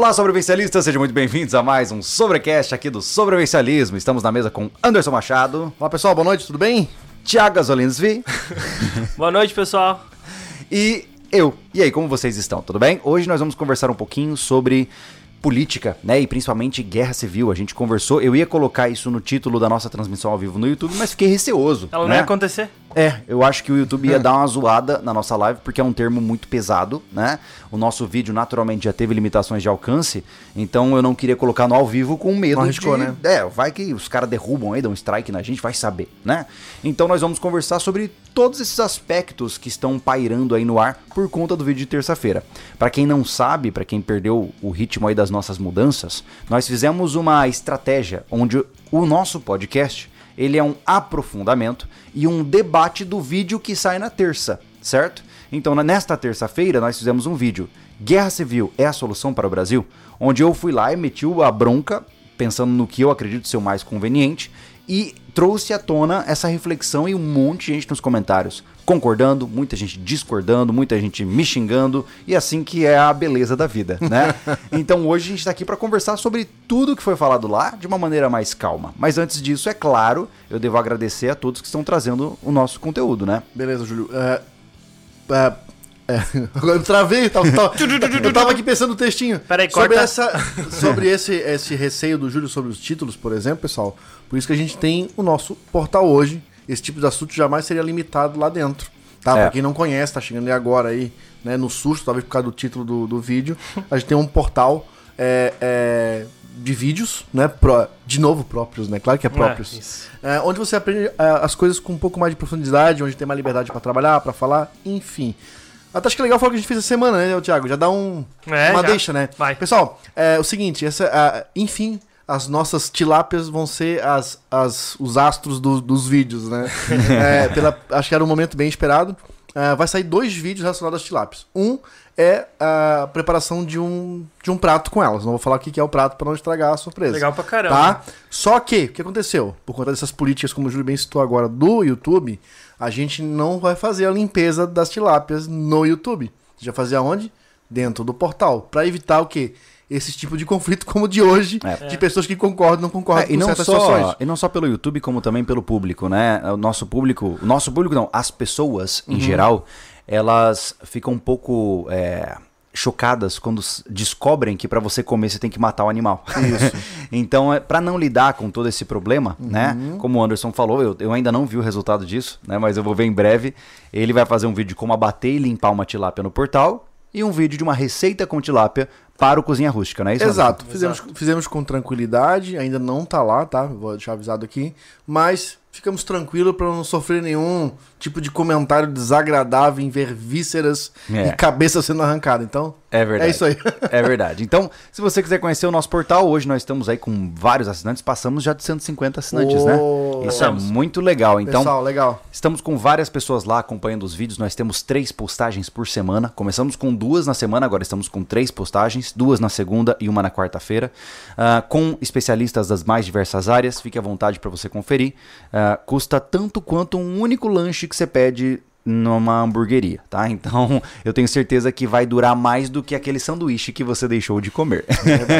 Olá, sobrevivencialistas, sejam muito bem-vindos a mais um Sobrecast aqui do Sobrevivencialismo. Estamos na mesa com Anderson Machado, Olá pessoal, boa noite, tudo bem? Thiago Gasolinsvi Boa noite, pessoal. e eu. E aí, como vocês estão? Tudo bem? Hoje nós vamos conversar um pouquinho sobre política, né? E principalmente guerra civil. A gente conversou, eu ia colocar isso no título da nossa transmissão ao vivo no YouTube, mas fiquei receoso. Ela não né? ia acontecer? É, eu acho que o YouTube ia dar uma zoada na nossa live, porque é um termo muito pesado, né? O nosso vídeo naturalmente já teve limitações de alcance, então eu não queria colocar no ao vivo com medo Não arriscou, de... né? É, vai que os caras derrubam aí, dão um strike na gente, vai saber, né? Então nós vamos conversar sobre todos esses aspectos que estão pairando aí no ar por conta do vídeo de terça-feira. Pra quem não sabe, pra quem perdeu o ritmo aí das nossas mudanças, nós fizemos uma estratégia onde o nosso podcast ele é um aprofundamento e um debate do vídeo que sai na terça, certo? Então, nesta terça-feira, nós fizemos um vídeo Guerra Civil é a solução para o Brasil? Onde eu fui lá e meti a bronca, pensando no que eu acredito ser o mais conveniente, e trouxe à tona essa reflexão e um monte de gente nos comentários concordando, muita gente discordando, muita gente me xingando, e assim que é a beleza da vida, né? então hoje a gente tá aqui para conversar sobre tudo que foi falado lá de uma maneira mais calma. Mas antes disso, é claro, eu devo agradecer a todos que estão trazendo o nosso conteúdo, né? Beleza, Júlio. É, é, é, agora eu travei, eu tava, tava- eu tava aqui pensando no textinho. Peraí, sobre corta. essa Sobre esse, esse receio do Júlio sobre os títulos, por exemplo, pessoal. Por isso que a gente tem o nosso portal hoje. Esse tipo de assunto jamais seria limitado lá dentro. Tá? É. Pra quem não conhece, tá chegando aí agora aí, né, no susto, talvez por causa do título do, do vídeo. A gente tem um portal é, é, de vídeos, né? pró- de novo, próprios, né? Claro que é próprios. É, isso. É, onde você aprende é, as coisas com um pouco mais de profundidade, onde tem mais liberdade pra trabalhar, pra falar, enfim. Até acho que é legal falar o que a gente fez essa semana, né, Thiago? Já dá um, uma já. deixa, né? Vai. Pessoal, é o seguinte, essa, ah, enfim, as nossas tilápias vão ser as, as, os astros do- dos vídeos, né? É, pela, acho que era um momento bem esperado. Ah, vai sair dois vídeos relacionados às tilápias. Um é a preparação de um, de um prato com elas. Não vou falar o que é o prato pra não estragar a surpresa. Legal pra caramba. Tá? Só que, o que aconteceu? Por conta dessas políticas, como o Júlio bem citou agora, do YouTube, a gente não vai fazer a limpeza das tilápias no YouTube. Vai fazer aonde? Dentro do portal. Pra evitar o quê? Esse tipo de conflito como o de hoje, É. de pessoas que concordam e não concordam É, e, não certas só, situações. e não só pelo YouTube, como também pelo público, né? O nosso público, o nosso público não, as pessoas Uhum. em geral, elas ficam um pouco é, chocadas quando descobrem que pra você comer você tem que matar o animal. Isso. então, é, para não lidar com todo esse problema, né? Uhum. Como o Anderson falou, eu, eu ainda não vi o resultado disso, né? Mas eu vou ver em breve. Ele vai fazer um vídeo de como abater e limpar uma tilápia no portal e um vídeo de uma receita com tilápia para o Cozinha Rústica, não é isso? Anderson? Exato. Fizemos, fizemos com tranquilidade, ainda não tá lá, tá? Vou deixar avisado aqui. Mas ficamos tranquilos para não sofrer nenhum tipo de comentário desagradável em ver vísceras É. e cabeça sendo arrancada. Então, É verdade. é isso aí. É verdade. Então, se você quiser conhecer o nosso portal, hoje nós estamos aí com vários assinantes, passamos já de 150 assinantes, Oh, né? Isso é muito legal. Então, Pessoal, legal. estamos com várias pessoas lá acompanhando os vídeos. Nós temos três postagens por semana. Começamos com duas na semana, agora estamos com três postagens, duas na segunda e uma na quarta-feira, ah, com especialistas das mais diversas áreas. Fique à vontade para você conferir. Ah, custa tanto quanto um único lanche que você pede numa hamburgueria, tá? Então, eu tenho certeza que vai durar mais do que aquele sanduíche que você deixou de comer.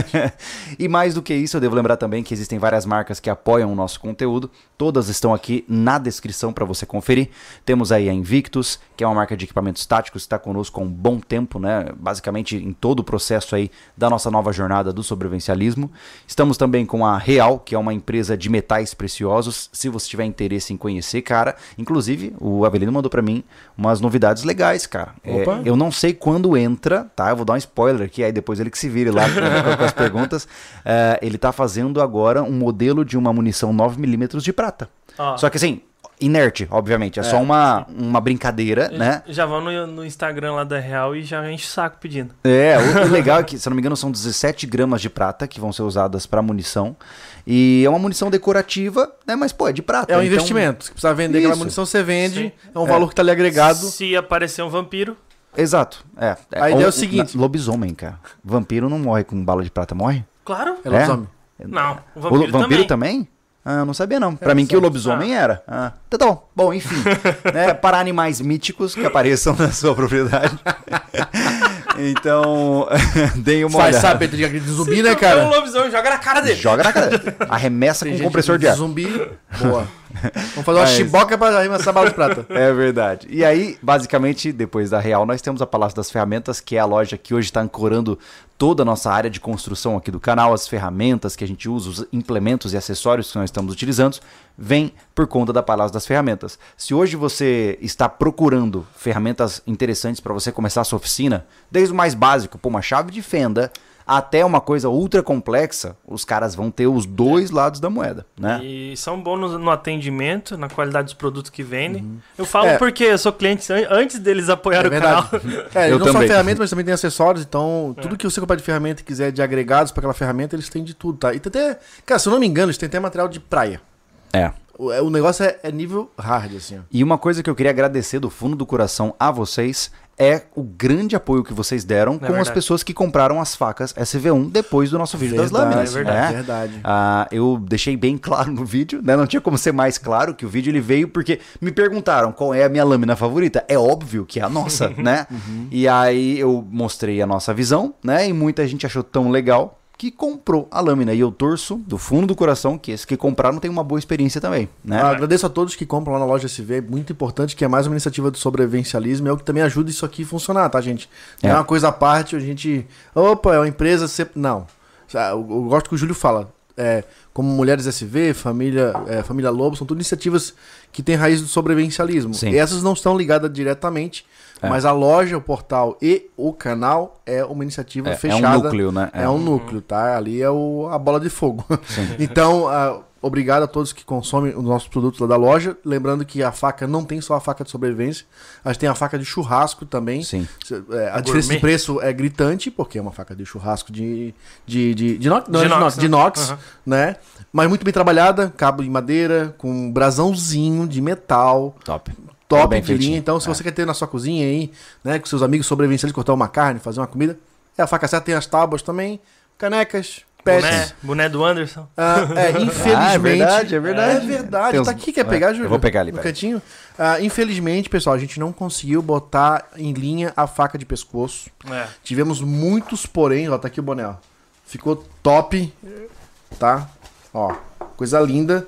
e mais do que isso, eu devo lembrar também que existem várias marcas que apoiam o nosso conteúdo. Todas estão aqui na descrição para você conferir. Temos aí a Invictus, que é uma marca de equipamentos táticos, está conosco há um bom tempo, né? Basicamente em todo o processo aí da nossa nova jornada do sobrevivencialismo. Estamos também com a Real, que é uma empresa de metais preciosos. Se você tiver interesse em conhecer, cara, inclusive o Avelino mandou para mim umas novidades legais, cara. É, eu não sei quando entra, tá? Eu vou dar um spoiler aqui, aí depois ele que se vire lá com, com as perguntas. É, ele tá fazendo agora um modelo de uma munição 9mm de prata. Ó, Só que assim, inerte, obviamente. É, só uma, uma brincadeira, né? Já vão no, no Instagram lá da Real e já enche o saco pedindo. É, o, o legal é que, se eu não me engano, são 17 gramas de prata que vão ser usadas para munição. E é uma munição decorativa, né? Mas, pô, é de prata. É um então- investimento. Se precisar vender aquela Isso. munição, você vende. Sim. É um valor que tá ali agregado. Se aparecer um vampiro, Exato. É. A ideia é o seguinte- na- Lobisomem, cara. Vampiro não morre com bala de prata, morre? claro. É lobisomem. Não, o O vampiro, lo- vampiro também. também? Ah, eu não sabia não. Pra mim que o lobisomem era. Ah, então tá bom. Bom, enfim. né, para animais míticos que apareçam na sua propriedade. Então, deem uma Sai, olhada. sabe, de de zumbi, né, Então, cara? um lobisomem, joga na cara dele. Joga na cara. Arremessa Tem com gente compressor de ar. Zumbi, boa. Vamos fazer uma Mas- chiboca pra arremessar bala de prata. É verdade. E aí, basicamente, depois da Real, nós temos a Palácio das Ferramentas, que é a loja que hoje está ancorando toda a nossa área de construção aqui do canal, as ferramentas que a gente usa, os implementos e acessórios que nós estamos utilizando, vem por conta da Palácio das Ferramentas. Se hoje você está procurando ferramentas interessantes para você começar a sua oficina, desde o mais básico, pô, uma chave de fenda, até uma coisa ultra complexa, os caras vão ter os dois lados da moeda, né? E são bons no, no atendimento, na qualidade dos produtos que vendem. Eu falo É. porque eu sou cliente an- antes deles apoiar É o canal. É, Eu não só também. ferramentas, mas também tem acessórios. Então, tudo que você comprar de ferramenta e quiser de agregados para aquela ferramenta, eles têm de tudo, tá? E tem até. Cara, se eu não me engano, eles têm até material de praia. É. O, é- negócio é, é nível hard, assim. E uma coisa que eu queria agradecer do fundo do coração a vocês é o grande apoio que vocês deram com as verdade. pessoas que compraram as facas SV1 depois do nosso vídeo das lâminas. é verdade, né? verdade. Ah, eu deixei bem claro no vídeo, né? Não tinha como ser mais claro que o vídeo ele veio porque me perguntaram qual é a minha lâmina favorita. É óbvio que é a nossa, né? E aí eu mostrei a nossa visão, né? E muita gente achou tão legal que comprou a lâmina. E eu torço do fundo do coração que esses que compraram tenham uma boa experiência também, né? Ah, agradeço a todos que compram lá na loja SV, é muito importante, que é mais uma iniciativa do sobrevivencialismo, é o que também ajuda isso aqui a funcionar, tá, gente? Não é, É. uma coisa à parte, a gente. Opa, é uma empresa. Sempre... Não. Ah, Eu, eu gosto que o Júlio fala. É, como Mulheres SV, Família, é, Família Lobo, são tudo iniciativas que têm raiz do sobrevivencialismo. Sim. E essas não estão ligadas diretamente, É. mas a loja, o portal e o canal é uma iniciativa É, é um fechada. núcleo, né? É, um núcleo, tá? Ali é o, a bola de fogo. então, ah, obrigado a todos que consomem os nossos produtos lá da loja. Lembrando que a faca não tem só a faca de sobrevivência, a gente tem a faca de churrasco também. Sim. É, a diferença de preço é gritante, porque é uma faca de churrasco de. de, de, de, inox, não, De inox, inox, de né? inox, Aham. né? Mas muito bem trabalhada, cabo de madeira, com um brasãozinho de metal. Top. Top bem de feitinho. linha. Então, se É. você quer ter na sua cozinha aí, né, com seus amigos sobrevivencialistas, cortar uma carne, fazer uma comida, é a faca certa. Tem as tábuas também, canecas, pets. Boné, boné do Anderson. Ah, é, infelizmente. Ah, é verdade, é verdade. É verdade. Uns- Tá aqui, quer é, pegar, eu Júlio? vou pegar ali, No pera. cantinho. Ah, infelizmente, pessoal, a gente não conseguiu botar em linha a faca de pescoço. É. Tivemos muitos porém, ó, tá aqui o boné, ó. Ficou top, tá? Ó, coisa linda.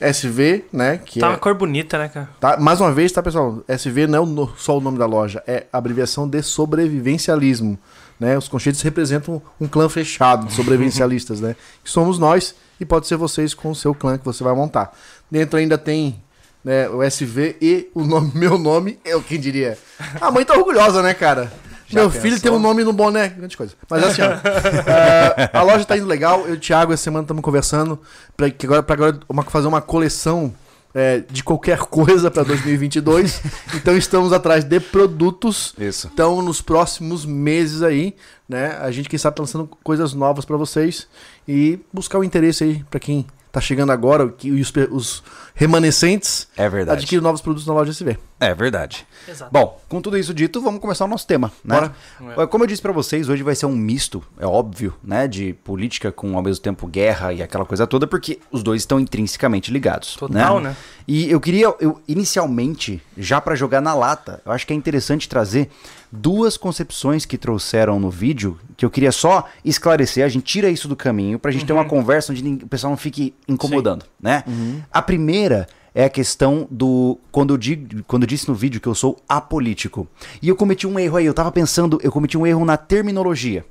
SV, né? Que Tá é, uma cor bonita, né, cara? tá, mais uma vez, tá, pessoal? SV não é só o nome da loja, é abreviação de sobrevivencialismo. Né? Os conchetes representam um clã fechado de sobrevivencialistas, né? Que somos nós e pode ser vocês com o seu clã que você vai montar. Dentro ainda tem né, o SV e o nome, meu nome, eu quem diria. A mãe tá orgulhosa, né, cara? Já Meu pensou? filho tem um nome no boné, grande coisa. Mas assim, ó, é, a loja tá indo legal. Eu e o Thiago, essa semana estamos conversando pra, que agora, pra agora uma- fazer uma coleção é, de qualquer coisa para 2022. então estamos atrás de produtos. Isso. Então, nos próximos meses aí, né? A gente, quem sabe, tá lançando coisas novas para vocês e buscar o interesse aí para quem tá chegando agora, que os, os remanescentes, É verdade. adquirir novos produtos na loja SV. É verdade. Exato. Bom, com tudo isso dito, vamos começar o nosso tema, né? Bora. Como eu disse pra vocês, hoje vai ser um misto, é óbvio, né, de política com ao mesmo tempo guerra e aquela coisa toda, porque os dois estão intrinsecamente ligados, Total, né? E eu queria, eu inicialmente, já pra jogar na lata, eu acho que é interessante trazer duas concepções que trouxeram no vídeo, que eu queria só esclarecer, a gente tira isso do caminho pra gente ter uma conversa onde o pessoal não fique incomodando, né? A primeira é a questão do. Quando eu, digo, quando eu disse no vídeo que eu sou apolítico. E eu cometi um erro aí, eu tava pensando, eu cometi um erro na terminologia.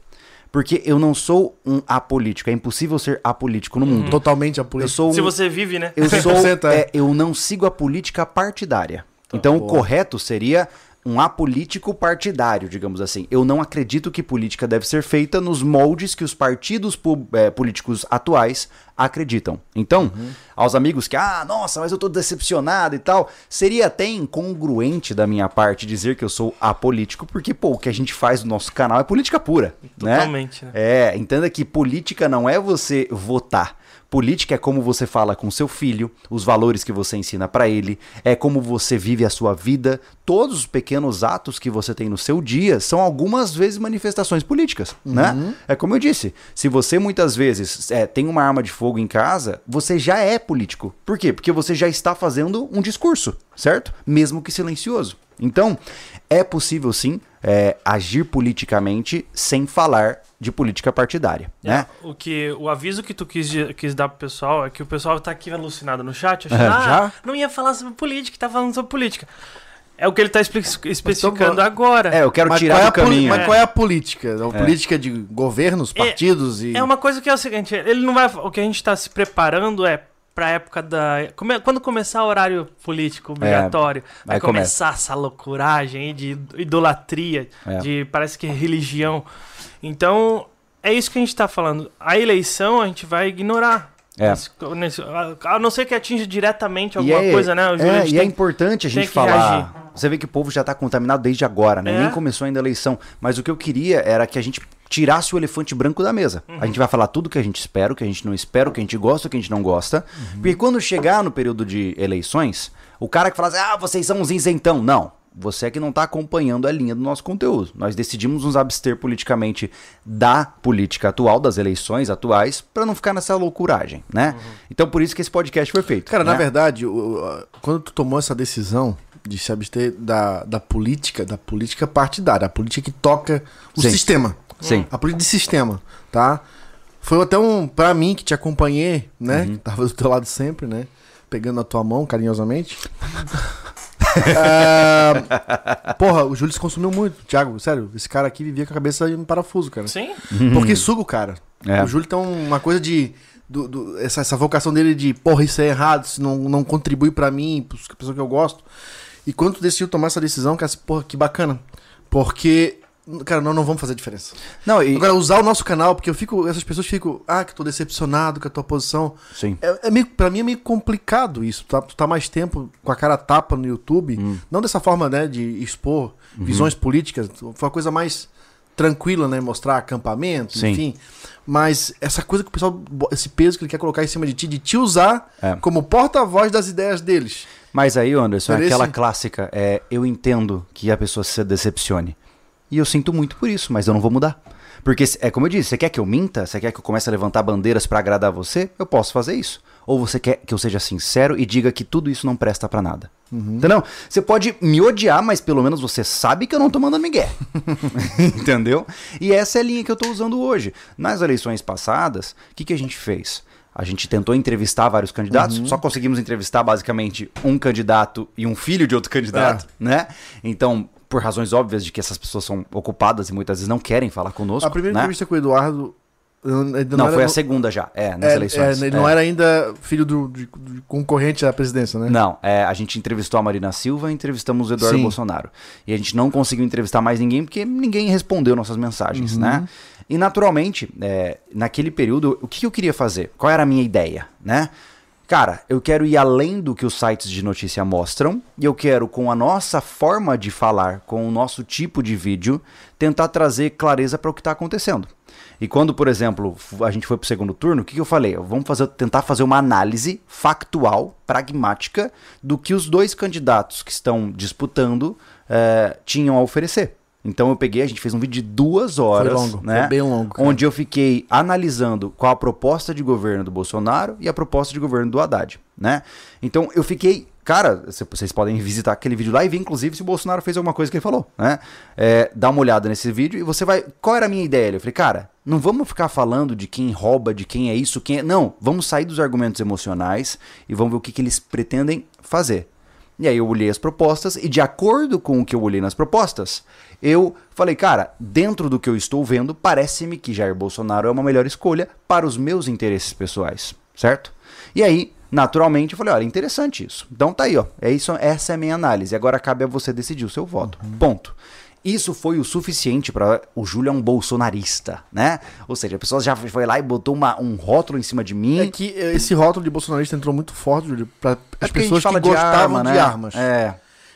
Porque eu não sou um apolítico, é impossível ser apolítico no mundo. Totalmente a Eu sou Se um, você vive, né? eu sou 100% é. é, eu não sigo a política partidária. Então o correto seria um apolítico partidário, digamos assim. Eu não acredito que política deve ser feita nos moldes que os partidos é, políticos atuais acreditam. Então, aos amigos que, ah, nossa, mas eu tô decepcionado e tal, seria até incongruente da minha parte dizer que eu sou apolítico, porque, pô, o que a gente faz no nosso canal é política pura. né? Totalmente, né? É, entenda que política não é você votar. Política é como você fala com seu filho, os valores que você ensina pra ele, é como você vive a sua vida. Todos os pequenos atos que você tem no seu dia são algumas vezes manifestações políticas, né? É como eu disse, se você muitas vezes é, tem uma arma de fogo em casa, você já é político. Por quê? Porque você já está fazendo um discurso, certo? Mesmo que silencioso. Então, é possível sim é, agir politicamente sem falar de política partidária, né? O que o aviso que tu quis, quis dar pro pessoal é que o pessoal tá aqui alucinado no chat, achando, É, ah, já? não ia falar sobre política, tá falando sobre política. É o que ele tá expli- especificando agora. É, eu quero Mas tirar é do caminho. Mas É. qual é a política? A política de governos, partidos e. É uma coisa que é o seguinte, ele não vai. O que a gente tá se preparando é pra época da. quando começar o horário político obrigatório, vai aí começar essa loucuragem aí de idolatria, É. de parece que religião. Então, é isso que a gente tá falando. A eleição a gente vai ignorar. É. A não ser que atinja diretamente alguma é- coisa, né? É, e é tem- importante a gente falar. Você vê que o povo já tá contaminado desde agora, né? É. Nem começou ainda a eleição. Mas o que eu queria era que a gente tirasse o elefante branco da mesa. Uhum. A gente vai falar tudo que a gente espera, o que a gente não espera, o que a gente gosta, o que a gente não gosta. Uhum. Porque quando chegar no período de eleições, o cara que fala assim, ah, vocês são uns isentão. Não. Você é que não tá acompanhando a linha do nosso conteúdo. Nós decidimos nos abster politicamente da política atual, das eleições atuais, pra não ficar nessa loucuragem, né? Uhum. Então por isso que esse podcast foi feito. Cara, na né? verdade, o- o- quando tu tomou essa decisão de se abster da, da política, da política partidária, a política que toca o Sim. sistema. Sim. A política de sistema, tá? Foi até um, pra mim que te acompanhei, né? Uhum. Que tava do teu lado sempre, né? Pegando a tua mão carinhosamente. Ah, porra, o Júlio se consumiu muito, Thiago, sério. Esse cara aqui vivia com a cabeça em parafuso, cara. Sim. Porque suga o cara. É. O Júlio tem uma coisa de. do- do- essa, essa vocação dele de, porra, isso é errado, isso não, não contribui pra mim, pra pessoa que eu gosto. E quando tu decidiu tomar essa decisão, cara, assim, porra, que bacana. Porque, cara, nós não vamos fazer diferença. Não, e... Agora, usar o nosso canal, porque eu fico. Essas pessoas ficam, ah, que eu tô decepcionado com a tua posição. Sim. É, é meio, pra mim é meio complicado isso. Tá, tu tá mais tempo com a cara tapa no YouTube. Hum. Não dessa forma, né, de expor Uhum. visões políticas. Foi uma coisa mais tranquila, né? Mostrar acampamento, Sim. enfim. Mas essa coisa que o pessoal. Esse peso que ele quer colocar em cima de ti, de te usar É. como porta-voz das ideias deles. Mas aí, Anderson, é Por aquela clássica, é, eu entendo que a pessoa se decepcione. E eu sinto muito por isso, mas eu não vou mudar. Porque, é como eu disse, você quer que eu minta? Você quer que eu comece a levantar bandeiras pra agradar você? Eu posso fazer isso. Ou você quer que eu seja sincero e diga que tudo isso não presta pra nada. Entendeu? Você pode me odiar, mas pelo menos você sabe que eu não tô mandando migué. Entendeu? E essa é a linha que eu tô usando hoje. Nas eleições passadas, o que, que a gente fez? A gente tentou entrevistar vários candidatos, só conseguimos entrevistar basicamente um candidato e um filho de outro candidato, né? Então, por razões óbvias de que essas pessoas são ocupadas e muitas vezes não querem falar conosco. A primeira né? entrevista com o Eduardo. Não, era- foi a segunda já, é, nas é, eleições. é, ele é. não era ainda filho do, de- de concorrente à presidência, né? Não, é, a gente entrevistou a Marina Silva e entrevistamos o Eduardo Sim. Bolsonaro. E a gente não conseguiu entrevistar mais ninguém porque ninguém respondeu nossas mensagens, Uhum. né? E naturalmente, é, naquele período, o que eu queria fazer? Qual era a minha ideia, né? Cara, eu quero ir além do que os sites de notícia mostram e eu quero, com a nossa forma de falar, com o nosso tipo de vídeo, tentar trazer clareza para o que está acontecendo. E quando, por exemplo, a gente foi para o segundo turno, o que, que eu falei? Vamos fazer, tentar fazer uma análise factual, pragmática, do que os dois candidatos que estão disputando eh, tinham a oferecer. Então eu peguei, a gente fez um vídeo de duas horas, longo, né? foi bem longo, cara. Onde eu fiquei analisando qual a proposta de governo do Bolsonaro e a proposta de governo do Haddad, né? Então eu fiquei, cara, cê- vocês podem visitar aquele vídeo lá e ver, inclusive, se o Bolsonaro fez alguma coisa que ele falou, né? É, dá uma olhada nesse vídeo e você vai. Qual era a minha ideia? Eu falei, cara, não vamos ficar falando de quem rouba, de quem é isso, quem é. Não, vamos sair dos argumentos emocionais e vamos ver o que, que eles pretendem fazer. E aí eu olhei as propostas e de acordo com o que eu olhei nas propostas, eu falei, cara, dentro do que eu estou vendo, parece-me que Jair Bolsonaro é uma melhor escolha para os meus interesses pessoais, certo? E aí, naturalmente, eu falei, olha, interessante isso. Então tá aí, ó. É isso, essa é a minha análise. Agora cabe a você decidir o seu voto. Ponto. Isso foi o suficiente para o Júlio é um bolsonarista, né? Ou seja, a pessoa já foi lá e botou uma- um rótulo em cima de mim. É que eh, esse rótulo de bolsonarista entrou muito forte, Júlio, para É as pessoas que fala de gostavam arma, de né? armas. É.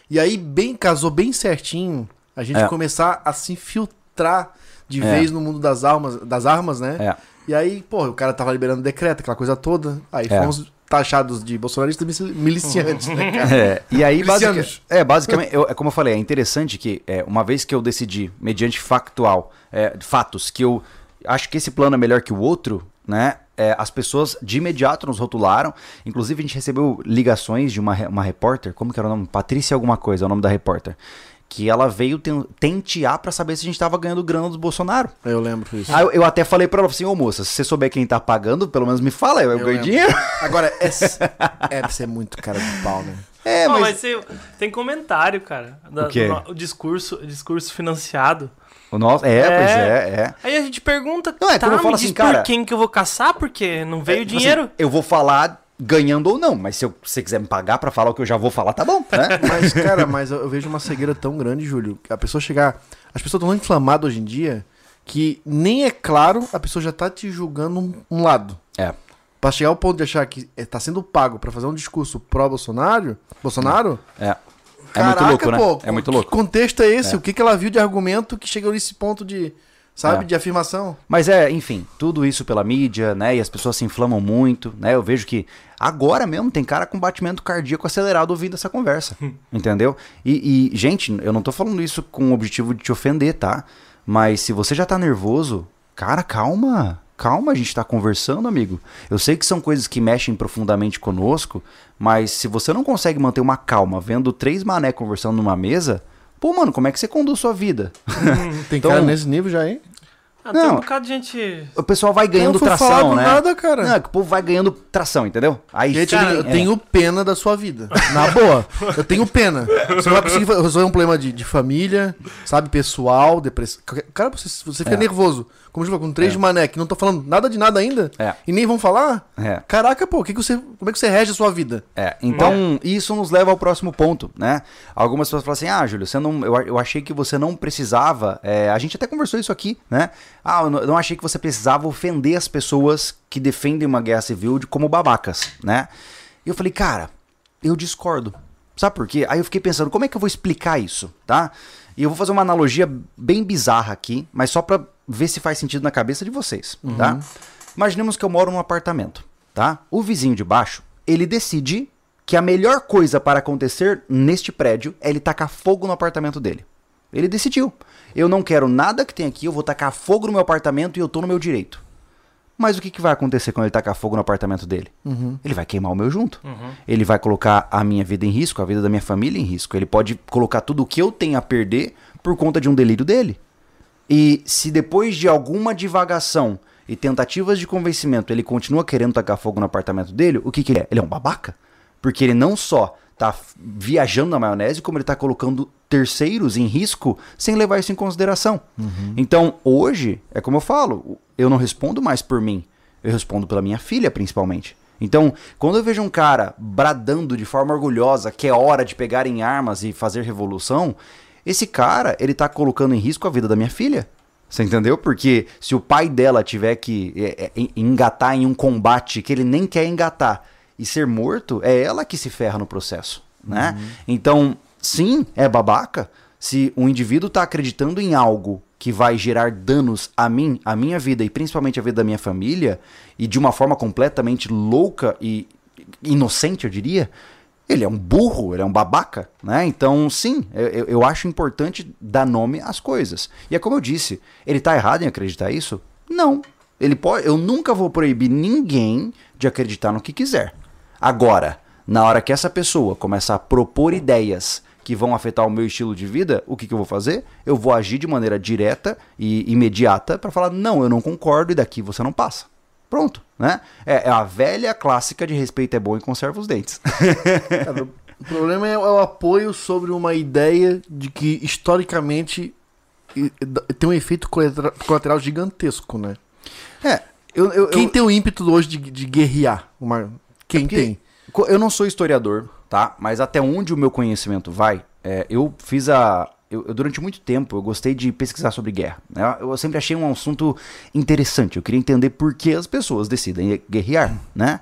E aí bem casou bem certinho a gente É. começar a se infiltrar de É. vez no mundo das armas, das armas, né? É. E aí, pô, o cara tava liberando decreto, aquela coisa toda. Aí É. fomos taxados de bolsonaristas milici- miliciantes, né, cara? É, e aí, Milicianos. é, basicamente, eu- é como eu falei, é interessante que é, uma vez que eu decidi, mediante factual, é, fatos, que eu acho que esse plano é melhor que o outro, né? é, as pessoas de imediato nos rotularam. Inclusive, a gente recebeu ligações de uma, uma repórter, como que era o nome? Patrícia alguma coisa, é o nome da repórter. Que ela veio ten- tentear pra saber se a gente tava ganhando grana do Bolsonaro. Eu lembro disso. Aí eu, eu até falei pra ela assim, ô moça, se você souber quem tá pagando, pelo menos me fala, eu, eu ganho lembro. dinheiro. Agora, é, é ser muito cara de pau, né? É, mas... mas você- tem comentário, cara. da- O quê? do o discurso, discurso financiado. O nosso... É, pois é, é. Aí a gente pergunta, Não, é tá, eu me falo diz assim, cara- por quem que eu vou caçar, porque não veio É, dinheiro. assim, eu vou falar ganhando ou não, mas se eu- você quiser me pagar pra falar o que eu já vou falar, tá bom, né? Mas, cara, mas eu, vejo uma cegueira tão grande, Júlio. que A pessoa chegar. As pessoas estão tão inflamadas hoje em dia que nem é claro, a pessoa já tá te julgando um, um lado. É. Pra chegar ao ponto de achar que é, tá sendo pago pra fazer um discurso pró-Bolsonaro, Bolsonaro, É. É muito louco, né? pô, é muito que louco. contexto é esse? É. O que, que ela viu de argumento que chegou nesse ponto de, sabe, É. de afirmação? Mas é, enfim, tudo isso pela mídia, né? E as pessoas se inflamam muito, né? Eu vejo que agora mesmo tem cara com batimento cardíaco acelerado ouvindo essa conversa, entendeu? E, e, gente, eu não tô falando isso com o objetivo de te ofender, tá? Mas se você já tá nervoso, cara, calma. Calma, a gente tá conversando, amigo. Eu sei que são coisas que mexem profundamente conosco, mas se você não consegue manter uma calma vendo três mané conversando numa mesa, pô, mano, como é que você conduz sua vida? Tem Então- cara nesse nível já, hein? Ah, tem não. um bocado de gente. O pessoal vai ganhando tração, né? nada, cara. Não, é que o povo vai ganhando tração, entendeu? Aí, Gente, cara, eu é. tenho pena da sua vida. Na boa. Eu tenho pena. Você não vai conseguir resolver um problema de, de família, sabe, pessoal, depressão. Cara, você, você fica É. nervoso. Como falou, com três de mané que não tô falando nada de nada ainda. É. E nem vão falar. É. Caraca, pô, o que que você, como é que você rege a sua vida? É, então isso nos leva ao próximo ponto, né? Algumas pessoas falam assim, ah, Júlio, você não, eu, eu achei que você não precisava, é, a gente até conversou isso aqui, né? Ah, eu não, achei que você precisava ofender as pessoas que defendem uma guerra civil de como babacas, né? E eu falei, cara, eu discordo. Sabe por quê? Aí eu fiquei pensando, como é que eu vou explicar isso, tá? E eu vou fazer uma analogia bem bizarra aqui, mas só pra ver se faz sentido na cabeça de vocês, tá? Imaginemos que eu moro num apartamento, tá? O vizinho de baixo, ele decide que a melhor coisa para acontecer neste prédio é ele tacar fogo no apartamento dele. Ele decidiu. Eu não quero nada que tenha aqui, eu vou tacar fogo no meu apartamento e eu tô no meu direito. Mas o que, que vai acontecer quando ele tacar fogo no apartamento dele? Ele vai queimar o meu junto. Ele vai colocar a minha vida em risco, a vida da minha família em risco. Ele pode colocar tudo o que eu tenho a perder por conta de um delírio dele. E se depois de alguma divagação e tentativas de convencimento ele continua querendo tacar fogo no apartamento dele, o que, que ele é? Ele é um babaca. Porque ele não só tá viajando na maionese, como ele tá colocando terceiros em risco sem levar isso em consideração. Então, hoje, é como eu falo, eu não respondo mais por mim, eu respondo pela minha filha, principalmente. Então, quando eu vejo um cara bradando de forma orgulhosa que é hora de pegar em armas e fazer revolução, esse cara, ele tá colocando em risco a vida da minha filha. Você entendeu? Porque se o pai dela tiver que é, é, engatar em um combate que ele nem quer engatar e ser morto, é ela que se ferra no processo, né? Então, sim, é babaca se um indivíduo tá acreditando em algo que vai gerar danos a mim, a minha vida e principalmente a vida da minha família, e de uma forma completamente louca e inocente, eu diria, ele é um burro, ele é um babaca, né? Então, sim, eu, eu- acho importante dar nome às coisas. E é como eu disse, ele tá errado em acreditar isso? Não. Ele pode, eu nunca vou proibir ninguém de acreditar no que quiser. Agora, na hora que essa pessoa começar a propor ideias que vão afetar o meu estilo de vida, o que, que eu vou fazer? Eu vou agir de maneira direta e imediata para falar: não, eu não concordo e daqui você não passa. Pronto, né? É, é a velha clássica de respeito é bom e conserva os dentes. Cara, o problema é o apoio sobre uma ideia de que historicamente tem um efeito colateral gigantesco, né? é, eu, eu, Quem eu, tem o ímpeto hoje de, de guerrear? Uma... Quem porque- tem? eu não sou historiador, tá? Mas até onde o meu conhecimento vai, é, eu fiz a. Eu, eu, durante muito tempo eu gostei de pesquisar sobre guerra. né? Eu sempre achei um assunto interessante. Eu queria entender por que as pessoas decidem guerrear, né?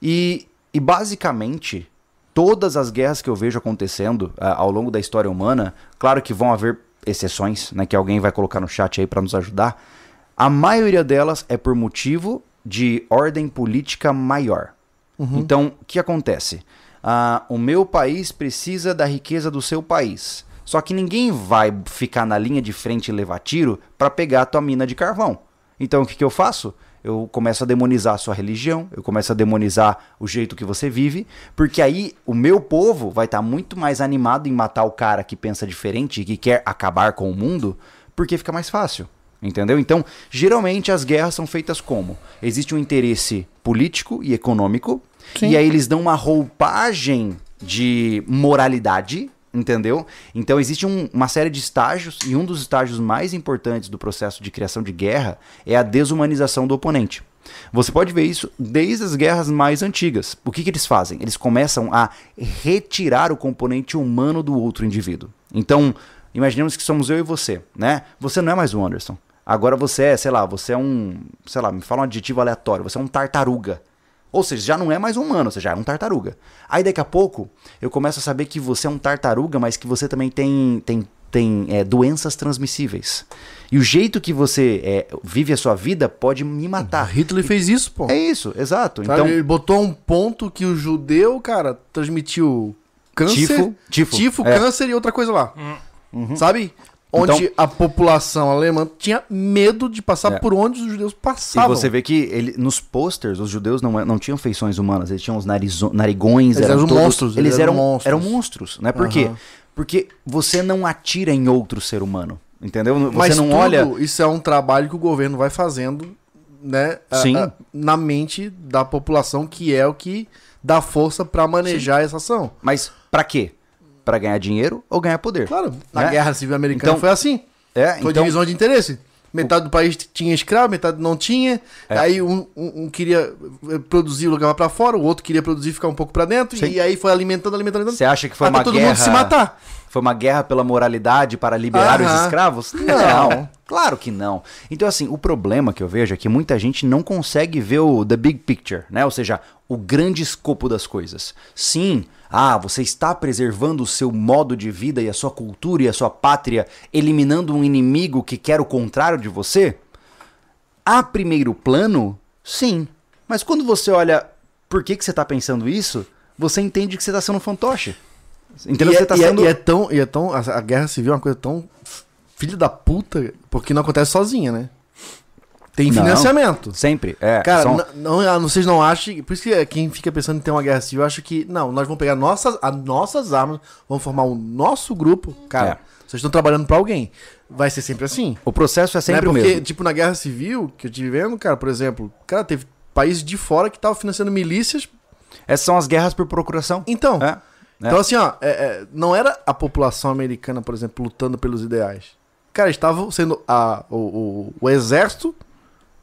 E, e basicamente todas as guerras que eu vejo acontecendo ah, ao longo da história humana, claro que vão haver exceções, né? Que alguém vai colocar no chat aí para nos ajudar. A maioria delas é por motivo de ordem política maior. Então, o que acontece? Ah, o meu país precisa da riqueza do seu país. Só que ninguém vai ficar na linha de frente e levar tiro para pegar a tua mina de carvão. Então, o que, que eu faço? Eu começo a demonizar a sua religião, eu começo a demonizar o jeito que você vive, porque aí o meu povo vai estar tá muito mais animado em matar o cara que pensa diferente e que quer acabar com o mundo, porque fica mais fácil. Entendeu? Então, geralmente as guerras são feitas como? Existe um interesse político e econômico, Sim. e aí eles dão uma roupagem de moralidade, entendeu? Então existe um, uma série de estágios, e um dos estágios mais importantes do processo de criação de guerra é a desumanização do oponente. Você pode ver isso desde as guerras mais antigas. O que, que eles fazem? Eles começam a retirar o componente humano do outro indivíduo. Então, imaginemos que somos eu e você, né? Você não é mais o Anderson. Agora você é, sei lá, você é um, sei lá, me fala um adjetivo aleatório, você é um tartaruga. Ou seja, já não é mais um humano, você já é um tartaruga. Aí daqui a pouco eu começo a saber que você é um tartaruga, mas que você também tem, tem, tem é, doenças transmissíveis. E o jeito que você é, vive a sua vida pode me matar. Hitler fez isso, pô. É isso, exato. Sabe, então ele botou um ponto que o judeu, cara, transmitiu câncer, tifo, tifo, tifo é. câncer e outra coisa lá. Uhum. Sabe? Onde então, a população alemã tinha medo de passar é. por onde os judeus passavam. E você vê que ele, nos posters, os judeus não, não tinham feições humanas, eles tinham os narizo, narigões. Eles eram, eram todos, monstros. Eles, eles eram, eram, monstros. Eram monstros, né? Por uhum. quê? Porque você não atira em outro ser humano. Entendeu? Você Mas não tudo olha. Isso é um trabalho que o governo vai fazendo, né? Sim. A, a, na mente da população, que é o que dá força para manejar Sim. essa ação. Mas para quê? Para ganhar dinheiro ou ganhar poder. Claro, na né? Guerra Civil Americana então, foi assim. É, foi então, divisão de interesse. Metade do país tinha escravo, metade não tinha. É. Aí um, um, um, queria eh, produzir e levava para fora, o outro queria produzir e ficar um pouco para dentro. Sim. E aí foi alimentando, alimentando. Você acha que foi uma todo guerra? mundo se matar. Foi uma guerra pela moralidade para liberar os escravos? Não, claro que não. Então assim, o problema que eu vejo é que muita gente não consegue ver o the big picture, né? Ou seja, o grande escopo das coisas. Sim, ah, você está preservando o seu modo de vida e a sua cultura e a sua pátria, eliminando um inimigo que quer o contrário de você? A primeiro plano, sim. Mas quando você olha por que, que você está pensando isso, você entende que você está sendo um fantoche. Entendeu? E, você é, tá e, é, sendo... e é tão. E é tão a, a guerra civil é uma coisa tão filho da puta, porque não acontece sozinha, né? Tem financiamento. Não, sempre. É, Cara, são... não, não, vocês não acham. Por isso que quem fica pensando em ter uma guerra civil, acha que. Não, nós vamos pegar nossas, as nossas armas, vamos formar o nosso grupo. Cara, é. vocês estão trabalhando para alguém. Vai ser sempre assim. O processo é sempre né? Porque, o mesmo. tipo, na guerra civil, que eu tive vendo, cara, por exemplo, cara, teve países de fora que estavam financiando milícias. Essas são as guerras por procuração. Então. É. Então, assim, ó, é, é, não era a população americana, por exemplo, lutando pelos ideais. Cara, estavam sendo a, o, o, o exército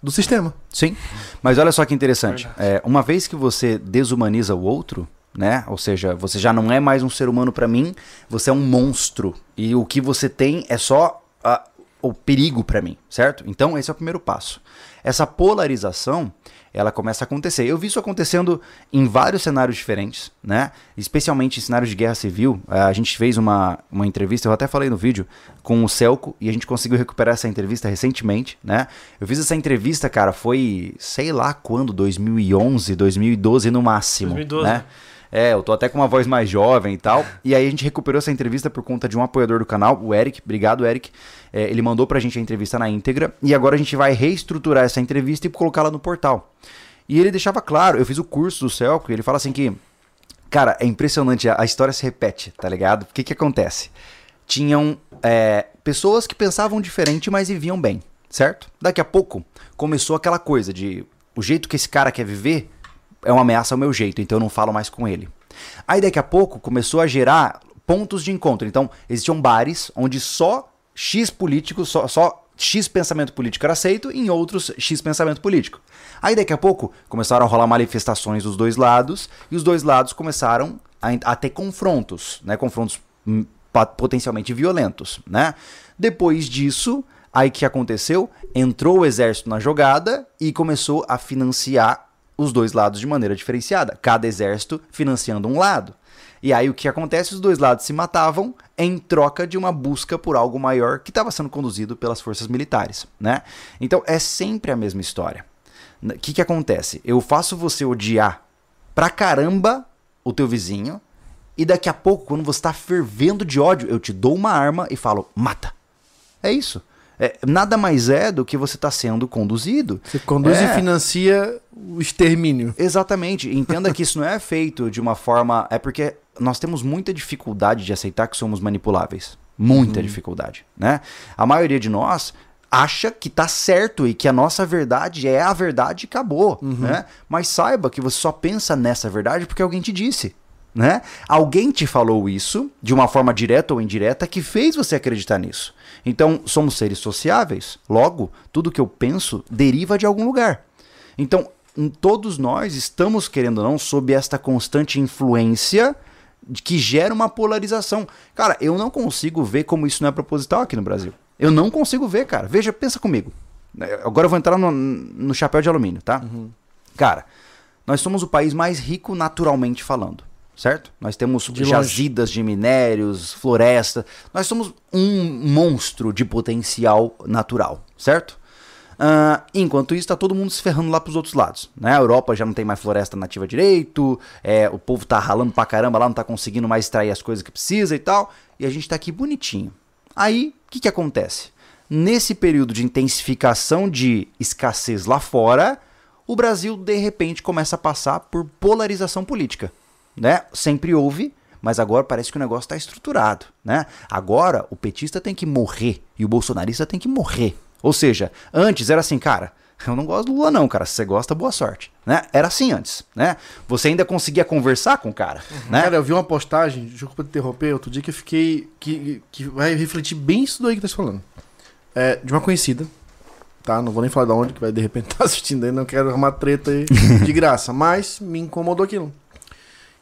do sistema. Sim. Mas olha só que interessante. É, uma vez que você desumaniza o outro, né? Ou seja, você já não é mais um ser humano para mim, você é um monstro. E o que você tem é só o perigo para mim, certo? Então, esse é o primeiro passo. Essa polarização ela começa a acontecer. Eu vi isso acontecendo em vários cenários diferentes, né? Especialmente em cenários de guerra civil. A gente fez uma, uma entrevista, eu até falei no vídeo, com o Celco e a gente conseguiu recuperar essa entrevista recentemente, né? Eu fiz essa entrevista, cara, foi sei lá quando, 2011, 2012 no máximo, 2012. né? É, eu tô até com uma voz mais jovem e tal. E aí a gente recuperou essa entrevista por conta de um apoiador do canal, o Eric. Obrigado, Eric. É, ele mandou pra gente a entrevista na íntegra. E agora a gente vai reestruturar essa entrevista e colocá-la no portal. E ele deixava claro, eu fiz o curso do Celco, e ele fala assim que. Cara, é impressionante, a história se repete, tá ligado? O que que acontece? Tinham é, pessoas que pensavam diferente, mas viviam bem, certo? Daqui a pouco começou aquela coisa de o jeito que esse cara quer viver é uma ameaça ao meu jeito, então eu não falo mais com ele. Aí daqui a pouco começou a gerar pontos de encontro. Então existiam bares onde só X políticos, só, só X pensamento político era aceito, em outros X pensamento político. Aí daqui a pouco começaram a rolar manifestações dos dois lados, e os dois lados começaram a, a ter confrontos, né? Confrontos hum, potencialmente violentos, né? Depois disso, aí que aconteceu? Entrou o exército na jogada e começou a financiar os dois lados de maneira diferenciada, cada exército financiando um lado. E aí o que acontece? Os dois lados se matavam em troca de uma busca por algo maior que estava sendo conduzido pelas forças militares, né? Então é sempre a mesma história. O que, que acontece? Eu faço você odiar pra caramba o teu vizinho e daqui a pouco, quando você está fervendo de ódio, eu te dou uma arma e falo, mata. É isso. É, nada mais é do que você está sendo conduzido. Você conduz É. e financia o extermínio. Exatamente. Entenda que isso não é feito de uma forma. É porque nós temos muita dificuldade de aceitar que somos manipuláveis. Muita dificuldade, né? A maioria de nós acha que tá certo e que a nossa verdade é a verdade e acabou, né? Mas saiba que você só pensa nessa verdade porque alguém te disse, né? Alguém te falou isso de uma forma direta ou indireta que fez você acreditar nisso. Então, somos seres sociáveis, logo, tudo que eu penso deriva de algum lugar. Então, em- todos nós estamos, querendo ou não, sob esta constante influência que gera uma polarização. Cara, eu não consigo ver como isso não é proposital aqui no Brasil. Eu não consigo ver, cara. Veja, pensa comigo. É, Agora eu vou entrar no, no chapéu de alumínio, tá? Cara, nós somos o país mais rico naturalmente falando, certo? Nós temos De jazidas de minérios, floresta. Nós somos um monstro de potencial natural, certo? Ah, enquanto isso, tá todo mundo se ferrando lá pros outros lados. Né? A Europa já não tem mais floresta nativa direito, é, o povo tá ralando pra caramba lá, não tá conseguindo mais extrair as coisas que precisa e tal. E a gente tá aqui bonitinho. Aí, o que, que acontece? Nesse período de intensificação de escassez lá fora, o Brasil de repente começa a passar por polarização política. Né? Sempre houve, mas agora parece que o negócio está estruturado. Né? Agora o petista tem que morrer e o bolsonarista tem que morrer. Ou seja, antes era assim, cara, eu não gosto do Lula não, cara. Se você gosta, boa sorte. Né? Era assim antes, né? Você ainda conseguia conversar com o cara, né? Cara, eu vi uma postagem, desculpa te interromper, outro dia que eu fiquei. que, que vai refletir bem isso daí que tá se falando. É, de uma conhecida, tá? Não vou nem falar de onde, que vai de repente estar assistindo aí, não quero arrumar treta aí de graça. Mas me incomodou aquilo.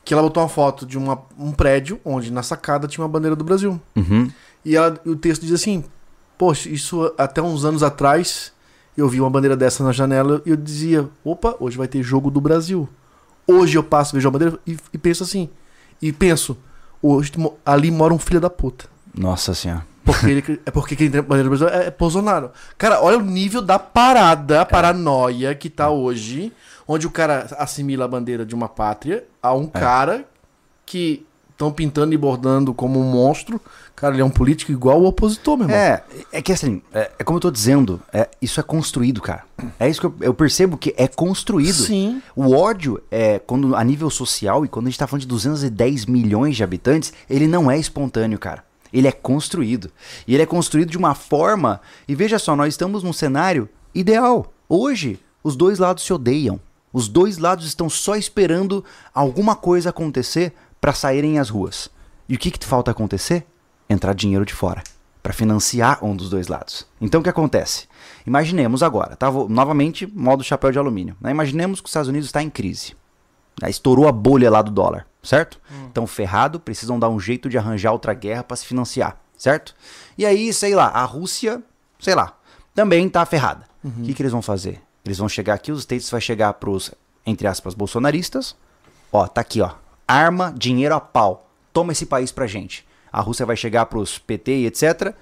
Que ela botou uma foto de uma, um prédio onde na sacada tinha uma bandeira do Brasil. Uhum. E ela- o texto diz assim: Poxa, isso até uns anos atrás eu vi uma bandeira dessa na janela e eu dizia: opa, hoje vai ter jogo do Brasil. Hoje eu passo, vejo a bandeira e, e penso assim. E penso: hoje ali mora um filho da puta. Nossa senhora. Porque ele, é porque quem tem bandeira do Brasil é, é Bolsonaro. Cara, olha o nível da parada, a paranoia que tá hoje, onde o cara assimila a bandeira de uma pátria a um cara que estão pintando e bordando como um monstro. Cara, ele é um político igual o opositor, meu irmão. É, é que assim, é, é como eu tô dizendo, é, isso é construído, cara. É isso que eu, eu percebo que é construído. Sim. O ódio, é, quando a nível social, e quando a gente tá falando de 210 milhões de habitantes, ele não é espontâneo, cara. Ele é construído. E ele é construído de uma forma. E veja só, nós estamos num cenário ideal. Hoje, os dois lados se odeiam. Os dois lados estão só esperando alguma coisa acontecer para saírem às ruas. E o que, que falta acontecer? Entrar dinheiro de fora para financiar um dos dois lados. Então o que acontece? Imaginemos agora, tá? Vou- novamente, modo chapéu de alumínio. né? Imaginemos que os Estados Unidos está em crise. Né? Estourou a bolha lá do dólar, certo? Estão ferrado, precisam dar um jeito de arranjar outra guerra para se financiar, certo? E aí, sei lá, a Rússia, sei lá, também tá ferrada. O que, que eles vão fazer? Eles vão chegar aqui, os States vai chegar pros, entre aspas, bolsonaristas. Ó, tá aqui, ó. Arma, dinheiro a pau. Toma esse país pra gente. A Rússia vai chegar pros PT e etc.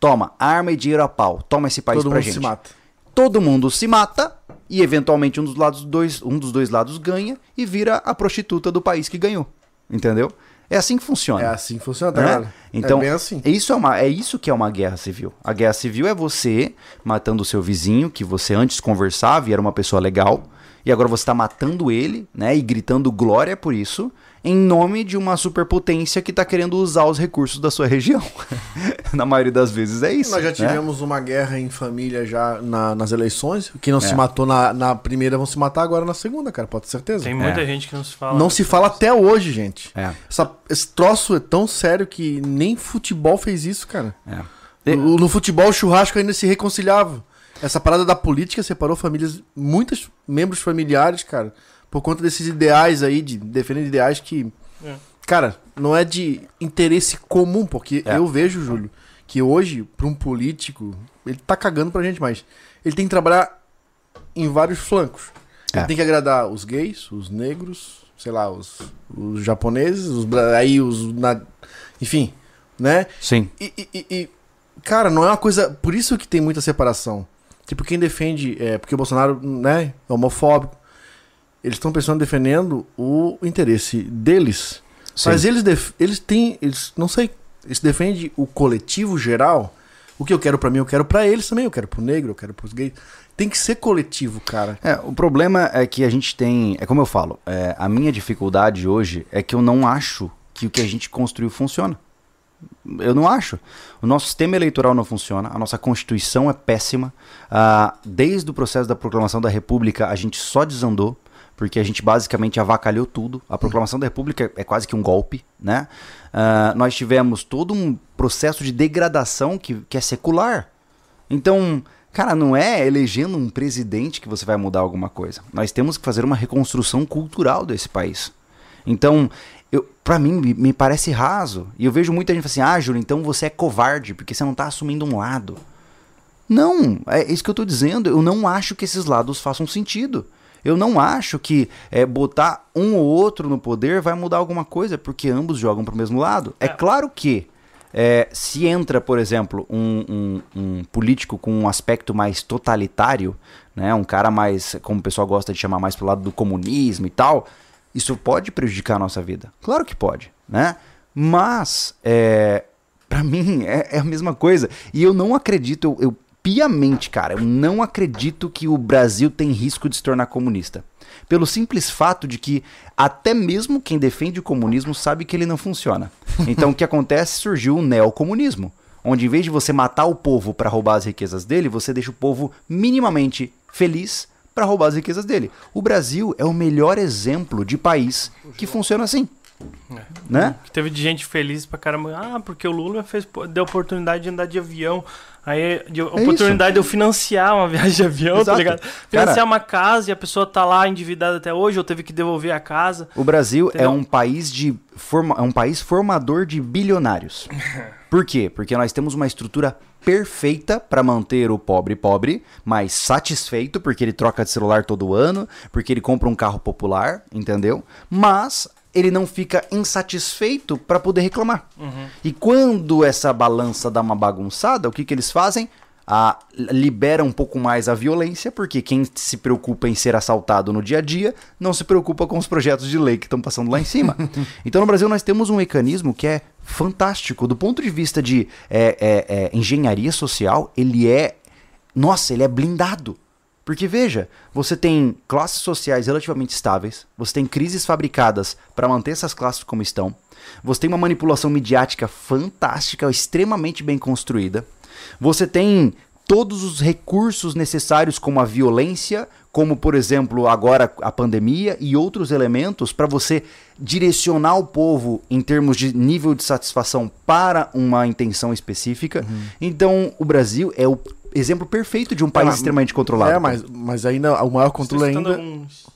Toma, arma e dinheiro a pau. Toma esse país Todo pra mundo gente se mata. todo mundo se mata e eventualmente um dos lados dois, um dos dois lados ganha e vira a prostituta do país que ganhou. Entendeu? É assim que funciona. É assim que funciona, tá né? ligado? Então, é bem assim. isso é, uma, é isso que é uma guerra civil. A guerra civil é você matando o seu vizinho, que você antes conversava e era uma pessoa legal, e agora você está matando ele, né? E gritando glória por isso, em nome de uma superpotência que está querendo usar os recursos da sua região. Na maioria das vezes é isso. Nós já né? tivemos uma guerra em família já na- nas eleições. Quem não se É. matou na, na primeira vão se matar agora na segunda, cara, pode ter certeza. Tem muita É. gente que não se fala. Não se fala até hoje, gente. É, Essa- esse troço é tão sério que nem futebol fez isso, cara. é. O- no futebol, o churrasco ainda se reconciliava. Essa parada da política separou famílias, muitos membros familiares, cara, por conta desses ideais aí, de defender ideais que. É. Cara, não é de interesse comum, porque É. eu vejo, Júlio, que hoje, pra um político, ele tá cagando pra gente, mas ele tem que trabalhar em vários flancos. Ele É. tem que agradar os gays, os negros, sei lá, os, os japoneses, os, aí os. na- enfim, né? Sim. E, e- e- e, cara, não é uma coisa. Por isso que tem muita separação. Tipo, quem defende. É, porque o Bolsonaro, né, é homofóbico. Eles estão pensando defendendo o interesse deles. Sim. Mas eles, eles têm. Eles, não sei. Eles defendem o coletivo geral. O que eu quero para mim, eu quero para eles também, eu quero pro negro, eu quero pros gays. Tem que ser coletivo, cara. É, o problema é que a gente tem. É como eu falo, é, a minha dificuldade hoje é que eu não acho que o que a gente construiu funciona. Eu não acho. O nosso sistema eleitoral não funciona, a nossa Constituição é péssima. Ah, desde o processo da proclamação da República, a gente só desandou, porque a gente basicamente avacalhou tudo. A proclamação da República é quase que um golpe, né? Ah, nós tivemos todo um processo de degradação que, que é secular. Então, cara, não é elegendo um presidente que você vai mudar alguma coisa. Nós temos que fazer uma reconstrução cultural desse país. Então, pra mim, me, me parece raso. E eu vejo muita gente assim, ah, Júlio, então você é covarde, porque você não tá assumindo um lado. Não, é isso que eu tô dizendo. Eu não acho que esses lados façam sentido. Eu não acho que é, botar um ou outro no poder vai mudar alguma coisa, porque ambos jogam pro mesmo lado. É, É. claro que é, se entra, por exemplo, um, um- um político com um aspecto mais totalitário, né, um cara mais, como o pessoal gosta de chamar, mais pro lado do comunismo e tal, isso pode prejudicar a nossa vida. Claro que pode, né? Mas, é, para mim, é, é a mesma coisa. E eu não acredito, eu, eu piamente, cara, eu não acredito que o Brasil tem risco de se tornar comunista. Pelo simples fato de que até mesmo quem defende o comunismo sabe que ele não funciona. Então o que acontece? Surgiu o neocomunismo, onde em vez de você matar o povo para roubar as riquezas dele, você deixa o povo minimamente feliz para roubar as riquezas dele. O Brasil é o melhor exemplo de país que funciona assim. Né? Que teve de gente feliz pra caramba. Ah, porque o Lula fez, deu oportunidade de andar de avião. Aí, de oportunidade de eu financiar uma viagem de avião, tá Exato. ligado? Financiar Cara- uma casa e a pessoa tá lá endividada até hoje, ou teve que devolver a casa. O Brasil é Entendeu? um país de forma, é um país formador de bilionários. Por quê? Porque nós temos uma estrutura perfeita para manter o pobre pobre, mas satisfeito porque ele troca de celular todo ano, porque ele compra um carro popular, entendeu? Mas ele não fica insatisfeito para poder reclamar. E quando essa balança dá uma bagunçada, o que, que eles fazem? a, libera um pouco mais a violência, porque quem se preocupa em ser assaltado no dia a dia não se preocupa com os projetos de lei que estão passando lá em cima. então no Brasil nós temos um mecanismo que é fantástico. Do ponto de vista de é, é, é, engenharia social, ele é. Nossa, ele é blindado. Porque veja, você tem classes sociais relativamente estáveis, você tem crises fabricadas para manter essas classes como estão, você tem uma manipulação midiática fantástica, extremamente bem construída, você tem todos os recursos necessários, como a violência, como por exemplo agora a pandemia e outros elementos para você direcionar o povo em termos de nível de satisfação para uma intenção específica. Então o Brasil é o exemplo perfeito de um país mas- extremamente controlado. É, mas, mas ainda o maior controle ainda. uns-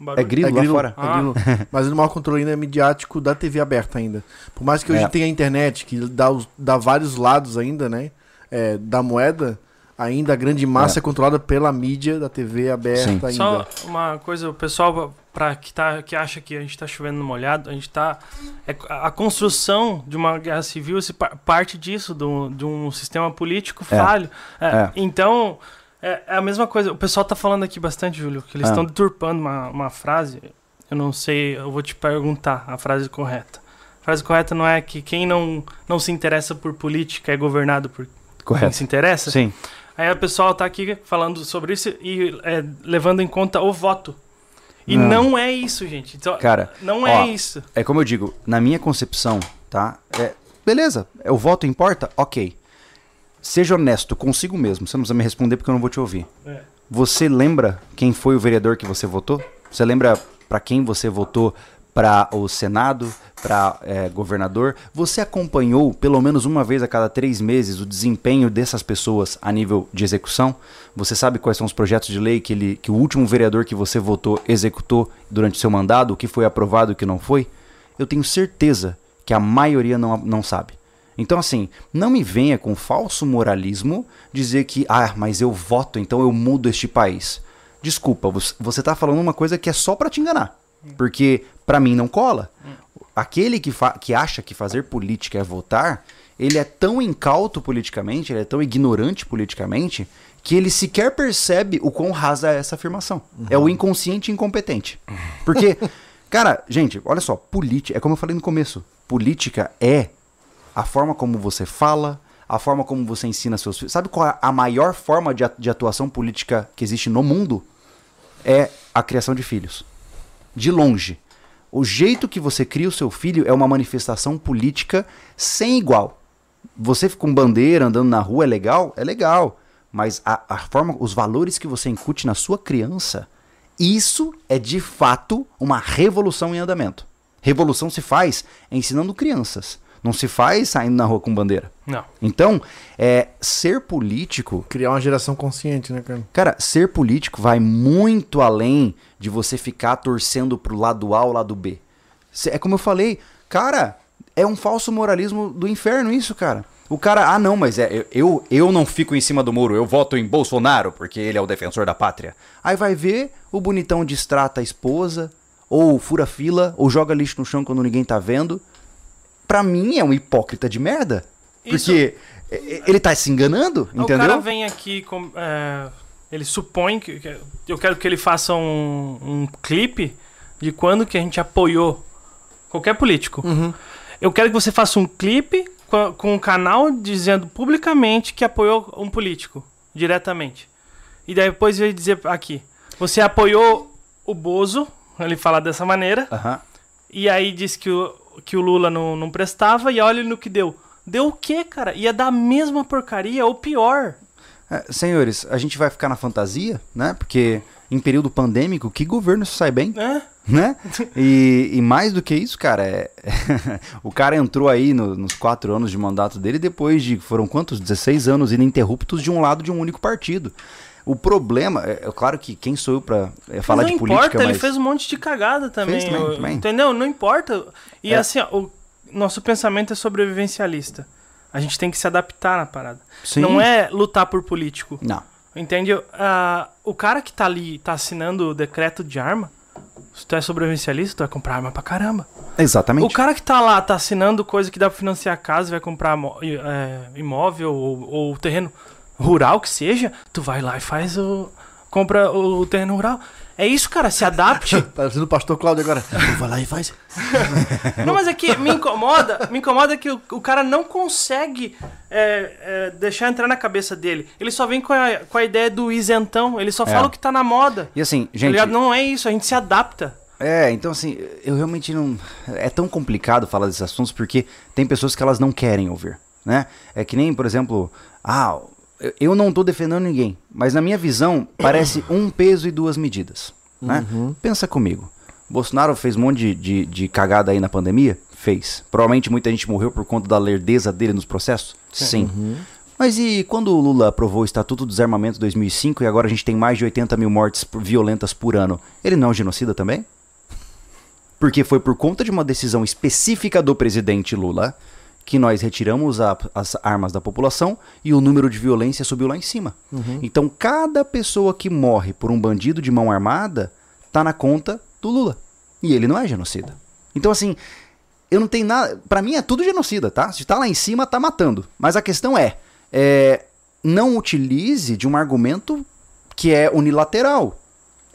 um barulho? É grilo, É grilo, lá fora. é grilo. Mas o maior controle ainda é midiático da TV aberta ainda. Por mais que hoje É. tenha a internet, que dá, os- dá vários lados ainda, né? é, da moeda, ainda a grande massa é, controlada pela mídia da TV aberta Sim. ainda. Só uma coisa, o pessoal pra que, tá, que acha que a gente tá chovendo no molhado, a gente tá. É, a construção de uma guerra civil se pa- parte disso, do, de um sistema político É. falho. É, É. Então, é, é a mesma coisa. O pessoal tá falando aqui bastante, Júlio, que eles Ah. estão deturpando uma, uma frase. Eu não sei, eu vou te perguntar a frase correta. A frase correta não é que quem não, não se interessa por política é governado por quem Correto. se interessa? Sim. Aí o pessoal tá aqui falando sobre isso e é, levando em conta o voto. E Não. não, é isso, gente. Então, Cara, não ó, é isso. É como eu digo, na minha concepção, tá? É, beleza, é, o voto importa? Ok. Seja honesto consigo mesmo. Você não precisa me responder porque eu não vou te ouvir. É. Você lembra quem foi o vereador que você votou? Você lembra pra quem você votou para o Senado, para governador? Você acompanhou pelo menos uma vez a cada três meses o desempenho dessas pessoas a nível de execução? Você sabe quais são os projetos de lei que, ele, que o último vereador que você votou executou durante seu mandado, o que foi aprovado e o que não foi? Eu tenho certeza que a maioria não, não sabe. Então, assim, não me venha com falso moralismo dizer que, ah, mas eu voto, então eu mudo este país. Desculpa, você- você tá falando uma coisa que é só pra te enganar. Porque pra mim não cola. Aquele que, que acha que fazer política é votar, ele é tão incauto politicamente, ele é tão ignorante politicamente, que ele sequer percebe o quão rasa é essa afirmação. É o inconsciente incompetente. Porque, cara, gente, olha só, política, é como eu falei no começo, política é a forma como você fala, a forma como você ensina seus filhos. Sabe qual é a maior forma de, de atuação política que existe no mundo? É a criação de filhos. De longe. O jeito que você cria o seu filho é uma manifestação política sem igual. Você com bandeira andando na rua é legal? É legal. Mas a, a forma, os valores que você incute na sua criança, isso é de fato uma revolução em andamento. Revolução se faz ensinando crianças. Não se faz saindo na rua com bandeira. Não. Então, é, ser político. Criar uma geração consciente, né, cara? Cara, ser político vai muito além de você ficar torcendo pro lado A ou lado B. É como eu falei, cara, é um falso moralismo do inferno isso, cara. O cara, ah não, mas é, eu, eu não fico em cima do muro, eu voto em Bolsonaro porque ele é o defensor da pátria. Aí vai ver, o bonitão distrata a esposa, ou fura fila, ou joga lixo no chão quando ninguém tá vendo. Pra mim é um hipócrita de merda. Isso- Porque é, é, ele tá se enganando, O entendeu? cara vem aqui com. é, ele supõe que. que- Eu quero que ele faça um, um clipe de quando que a gente apoiou qualquer político. Eu quero que você faça um clipe com, com um canal dizendo publicamente que apoiou um político, diretamente. E daí depois vai dizer aqui: você apoiou o Bozo, ele fala dessa maneira, Aham. e aí disse que o, que o Lula não, não prestava, e olha no que deu. Deu o quê, cara? Ia dar a mesma porcaria, ou pior. É, senhores, a gente vai ficar na fantasia, né? Porque em período pandêmico, que governo sai bem, né? né? E, e mais do que isso, cara, é... o cara entrou aí no- nos quatro anos de mandato dele depois de, foram quantos? 16 anos ininterruptos de um lado de um único partido. O problema, é, é claro que quem sou eu pra é, falar não de importa, política, ele mas... fez um monte de cagada também. Fez também, o- também. Entendeu? Não importa. E É. assim, ó, o nosso pensamento é sobrevivencialista. A gente tem que se adaptar na parada. Sim. Não é lutar por político. Não. Entende? Ah, o cara que tá ali, tá assinando o decreto de arma, se tu é sobrevivencialista, tu vai comprar arma pra caramba. Exatamente. O cara que tá lá, tá assinando coisa que dá pra financiar a casa, vai comprar é, imóvel ou, ou terreno rural que seja, tu vai lá e faz o. compra o terreno rural. É isso, cara, se adapte. Parecendo o pastor Cláudio agora. Vai lá e faz. Não, mas é que me incomoda, me incomoda que o, o cara não consegue é, é, deixar entrar na cabeça dele. Ele só vem com a, com a ideia do isentão, ele só É. fala o que tá na moda. E assim, Tá gente... ligado? Não é isso, a gente se adapta. É, então assim, eu realmente não. É tão complicado falar desses assuntos porque tem pessoas que elas não querem ouvir, né? É que nem, por exemplo, ah, eu- não tô defendendo ninguém, mas na minha visão parece um peso e duas medidas, né? Pensa comigo. Bolsonaro fez um monte de, de, de cagada aí na pandemia? Fez. Provavelmente muita gente morreu por conta da lerdeza dele nos processos? Sim. Mas e quando o Lula aprovou o Estatuto do Desarmamento 2005 e agora a gente tem mais de 80 mil mortes violentas por ano, ele não é um genocida também? Porque foi por conta de uma decisão específica do presidente Lula que nós retiramos a- as armas da população e o número de violência subiu lá em cima. Então, cada pessoa que morre por um bandido de mão armada tá na conta do Lula. E ele não é genocida. Então, assim, eu não tenho nada. Pra mim é tudo genocida, tá? Se tá lá em cima, tá matando. Mas a questão é, é não utilize de um argumento que é unilateral.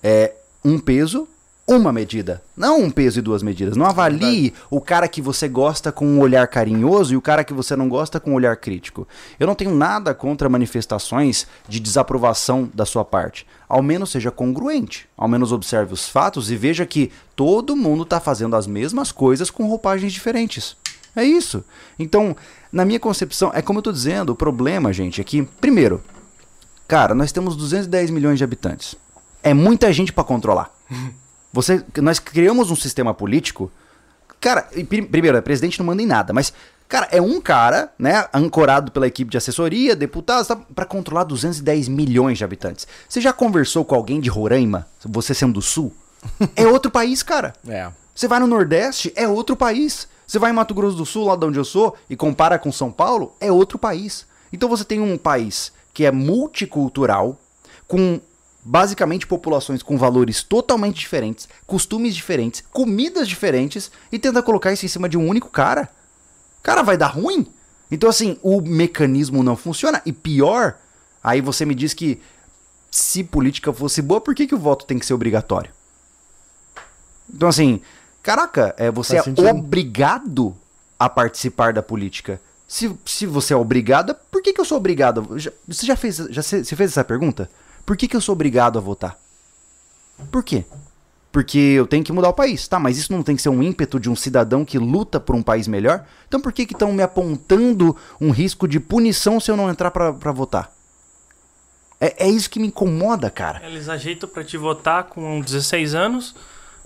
É um peso, uma medida. Não um peso e duas medidas. Não avalie o cara que você gosta com um olhar carinhoso e o cara que você não gosta com um olhar crítico. Eu não tenho nada contra manifestações de desaprovação da sua parte. Ao menos seja congruente. Ao menos observe os fatos e veja que todo mundo está fazendo as mesmas coisas com roupagens diferentes. É isso. Então, na minha concepção, é como eu tô dizendo, o problema, gente, é que, primeiro, cara, nós temos 210 milhões de habitantes. É muita gente para controlar. Você, nós criamos um sistema político. Cara, pri- primeiro, o presidente não manda em nada, mas, cara, é um cara, né, ancorado pela equipe de assessoria, deputados, tá, para controlar 210 milhões de habitantes. Você já conversou com alguém de Roraima, você sendo do Sul? É outro país, cara. É. Você vai no Nordeste, é outro país. Você vai em Mato Grosso do Sul, lá de onde eu sou, e compara com São Paulo, é outro país. Então você tem um país que é multicultural, com basicamente populações com valores totalmente diferentes, costumes diferentes, comidas diferentes, e tenta colocar isso em cima de um único cara. Cara, vai dar ruim? Então, assim, o mecanismo não funciona. E pior, aí você me diz que se política fosse boa, por que, que o voto tem que ser obrigatório? Então, assim, caraca, é, você Faz é sentido. obrigado a participar da política. Se, se você é obrigado, por que, que eu sou obrigado? Já- Você já fez, já se- você fez essa pergunta? Por que, que eu sou obrigado a votar? Por quê? Porque eu tenho que mudar o país, tá? Mas isso não tem que ser um ímpeto de um cidadão que luta por um país melhor? Então por que estão me apontando um risco de punição se eu não entrar pra votar? É, é isso que me incomoda, cara. Eles ajeitam pra te votar com 16 anos,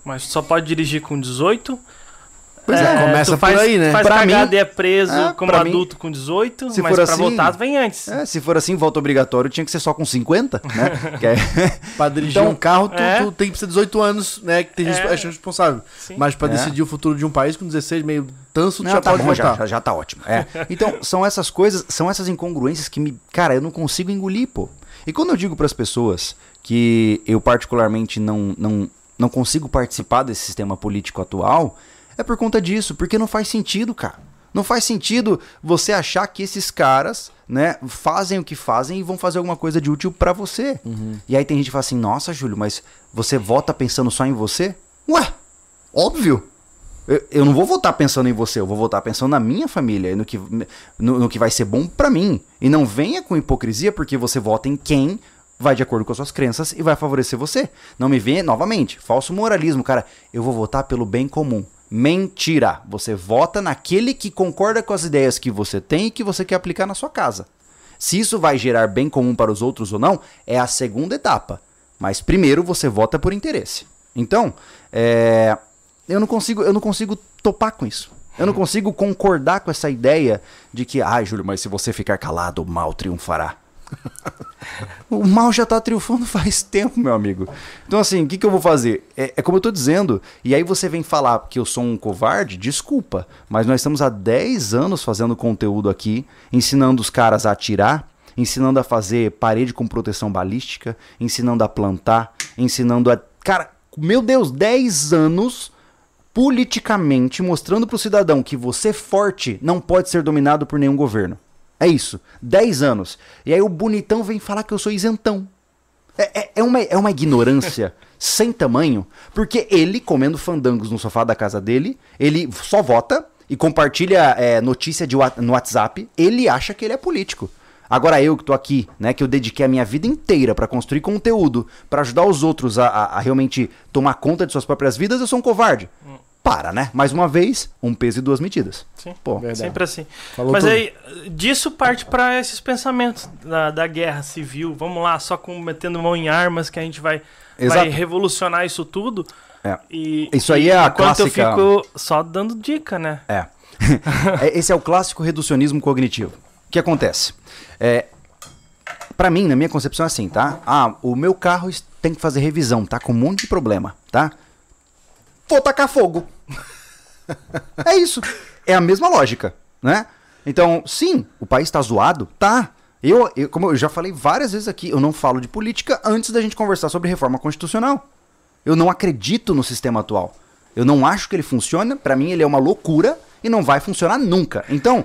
mas só pode dirigir com 18. Pois é, começa tu por faz, aí, né? Faz Pra cagada mim- e é preso É, como pra mim- adulto com 18, se mas for pra assim- votar vem antes. É, se for assim, voto obrigatório tinha que ser só com 50, né? Que é- Pra dirigir Então, um carro, tu, é. tu tem que ser 18 anos, né? Que tem É. resp- é responsável. Sim. Mas pra É. decidir o futuro de um país com 16, meio tanso, tu Não, já tá pode bom, já, votar. já, já tá ótimo. É. Então, são essas coisas, são essas incongruências que me. Cara, eu não consigo engolir, pô. E quando eu digo pras pessoas que eu, particularmente, não, não, não consigo participar desse sistema político atual, é por conta disso, porque não faz sentido, cara. Não faz sentido você achar que esses caras, né, fazem o que fazem e vão fazer alguma coisa de útil pra você. E aí tem gente que fala assim: nossa, Júlio, mas você vota pensando só em você? Ué, óbvio. Eu, eu não vou votar pensando em você, eu vou votar pensando na minha família, e no que, no, no que vai ser bom pra mim. E não venha com hipocrisia porque você vota em quem vai de acordo com as suas crenças e vai favorecer você. Não me venha, novamente, falso moralismo, cara. Eu vou votar pelo bem comum. Mentira! Você vota naquele que concorda com as ideias que você tem e que você quer aplicar na sua casa. Se isso vai gerar bem comum para os outros ou não, é a segunda etapa. Mas primeiro você vota por interesse. Então, é, eu não consigo, eu não consigo topar com isso. Eu não consigo concordar com essa ideia de que, ai, Júlio, mas se você ficar calado, o mal triunfará. O mal já tá triunfando faz tempo, meu amigo. Então, assim, o que, que eu vou fazer? É, é como eu tô dizendo, e aí você vem falar que eu sou um covarde, desculpa, mas nós estamos há 10 anos fazendo conteúdo aqui, ensinando os caras a atirar, ensinando a fazer parede com proteção balística, ensinando a plantar, ensinando a. Cara, meu Deus, 10 anos politicamente mostrando pro cidadão que você forte não pode ser dominado por nenhum governo. É isso. 10 anos. E aí o bonitão vem falar que eu sou isentão. É, é- é uma, é uma ignorância sem tamanho, porque ele, comendo fandangos no sofá da casa dele, ele só vota e compartilha é, notícia de, no WhatsApp, ele acha que ele é político. Agora eu que tô aqui, né, que eu dediquei a minha vida inteira pra construir conteúdo, pra ajudar os outros a, a- a realmente tomar conta de suas próprias vidas, eu sou um covarde. Para, né? Mais uma vez, um peso e duas medidas. Sim. Pô, Verdade. Sempre assim. Falou Mas tudo. aí, disso parte pra esses pensamentos da, da guerra civil. Vamos lá, só com metendo mão em armas que a gente vai, vai revolucionar isso tudo. É. E, Isso aí é a enquanto clássica- eu fico só dando dica, né? É. É, Esse é o clássico reducionismo cognitivo. O que acontece? É, para mim, na minha concepção, é assim, tá? Ah, o meu carro tem que fazer revisão, tá com um monte de problema, tá? Vou tacar fogo. é isso. É a mesma lógica, né? Então, sim, o país tá zoado? Tá. Eu, eu, como eu já falei várias vezes aqui, eu não falo de política antes da gente conversar sobre reforma constitucional. Eu não acredito no sistema atual. Eu não acho que ele funciona. Pra mim, ele é uma loucura e não vai funcionar nunca. Então,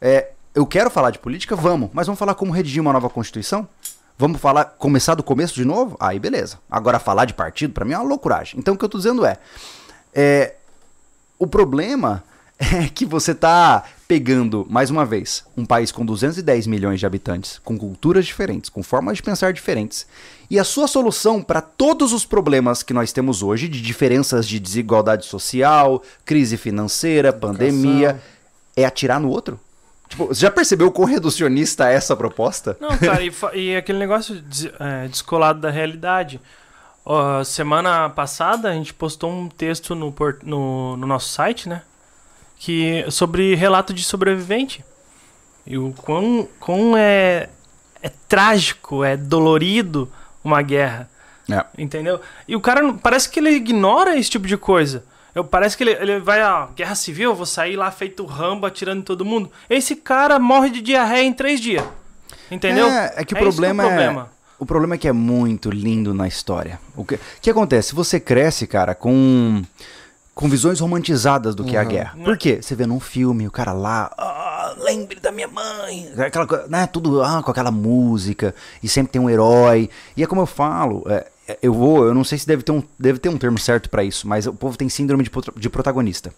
é, eu quero falar de política, vamos. Mas vamos falar como redigir uma nova constituição? Vamos falar, começar do começo de novo? Aí, beleza. Agora, falar de partido, pra mim, é uma loucuragem. Então, o que eu tô dizendo é, é o problema é que você tá pegando, mais uma vez, um país com 210 milhões de habitantes, com culturas diferentes, com formas de pensar diferentes. E a sua solução para todos os problemas que nós temos hoje, de diferenças de desigualdade social, crise financeira, pandemia, é atirar no outro? Tipo, você já percebeu quão reducionista é essa proposta? Não, cara, e, e aquele negócio des- é, descolado da realidade. Ó, semana passada a gente postou um texto no, no, no nosso site, né? Que, sobre relato de sobrevivente. E o quão, quão é, é trágico, é dolorido uma guerra. É. Entendeu? E o cara parece que ele ignora esse tipo de coisa. Eu, parece que ele, ele vai, ó, guerra civil, eu vou sair lá feito Rambo atirando em todo mundo. Esse cara morre de diarreia em três dias. Entendeu? É, é que o isso problema é. é. o problema. O problema é que é muito lindo na história. O que, que acontece? Você cresce, cara, com, com visões romantizadas do que é a guerra. Por quê? Você vê num filme, o cara lá, ah, lembre da minha mãe, aquela né, tudo ah, com aquela música, e sempre tem um herói. E é como eu falo, é, é, eu vou, eu não sei se deve ter um, deve ter um termo certo pra isso, mas o povo tem síndrome de, de protagonista.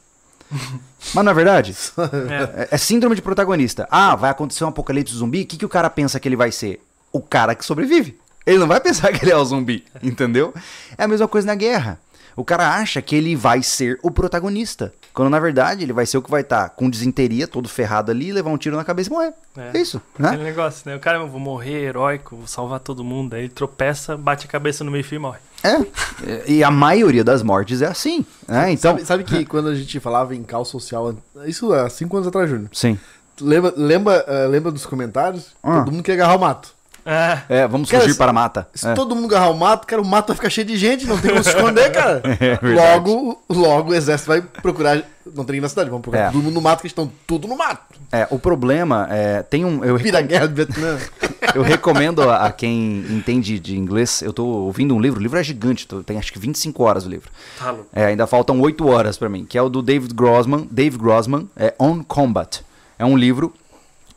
Mas não é verdade? É. É, é síndrome de protagonista. Ah, vai acontecer um apocalipse zumbi, o que, que o cara pensa que ele vai ser? O cara que sobrevive. Ele não vai pensar que ele é o zumbi, entendeu? É a mesma coisa na guerra. O cara acha que ele vai ser o protagonista. Quando na verdade ele vai ser o que vai estar com desinteria, todo ferrado ali, levar um tiro na cabeça e morrer. É, É. isso, né? Aquele negócio, né? O cara, eu vou morrer heróico, vou salvar todo mundo. Aí ele tropeça, bate a cabeça no meio fio e morre. É. E a maioria das mortes é assim, né? Então, sabe, sabe que quando a gente falava em caos social, isso há cinco anos atrás, Júnior. sim. Lembra, lembra, eh, lembra dos comentários? Ah. Todo mundo quer agarrar o mato. É. É, vamos Cara, fugir se- para a mata. Se É. todo mundo agarrar o mato, cara, o mato vai ficar cheio de gente, não tem como se esconder, cara. É logo, logo o exército vai procurar. Não tem na cidade, vamos procurar É. todo mundo no mato, que eles estão tudo no mato. É, o problema é. Tem um. Eu, Vira a guerra do Vietnã. eu recomendo a, a quem entende de inglês. Eu tô ouvindo um livro, o livro é gigante, tô- tem acho que 25 horas o livro. Tá louco. É, ainda faltam 8 horas pra mim, que é o do David Grossman, Dave Grossman, é On Combat. É um livro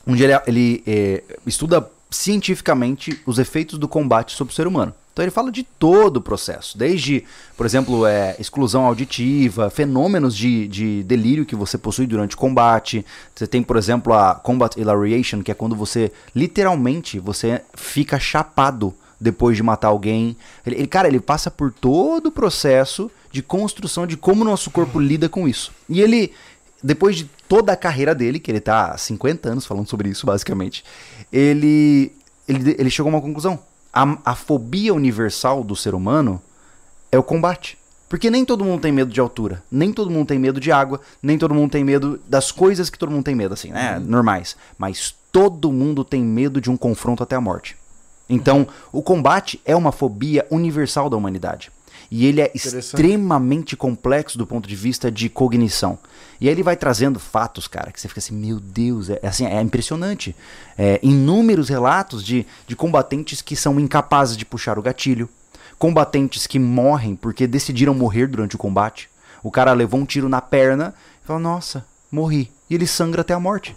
onde ele, ele é, estuda cientificamente os efeitos do combate sobre o ser humano. Então ele fala de todo o processo, desde, por exemplo, é, exclusão auditiva, fenômenos de, de delírio que você possui durante o combate. Você tem, por exemplo, a combat hilariation, que é quando você literalmente você fica chapado depois de matar alguém. Ele, ele- cara, ele passa por todo o processo de construção de como o nosso corpo lida com isso. E ele, depois de toda a carreira dele, que ele tá há 50 anos falando sobre isso, basicamente, ele, ele, ele chegou a uma conclusão. A, a fobia universal do ser humano é o combate. Porque nem todo mundo tem medo de altura, nem todo mundo tem medo de água, nem todo mundo tem medo das coisas que todo mundo tem medo, assim, né? Normais. Mas todo mundo tem medo de um confronto até a morte. Então, o combate é uma fobia universal da humanidade. E ele é extremamente complexo do ponto de vista de cognição. E aí ele vai trazendo fatos, cara, que você fica assim, meu Deus, é, assim, é impressionante. É, inúmeros relatos de, de combatentes que são incapazes de puxar o gatilho, combatentes que morrem porque decidiram morrer durante o combate. O cara levou um tiro na perna e fala, nossa, morri. E ele sangra até a morte.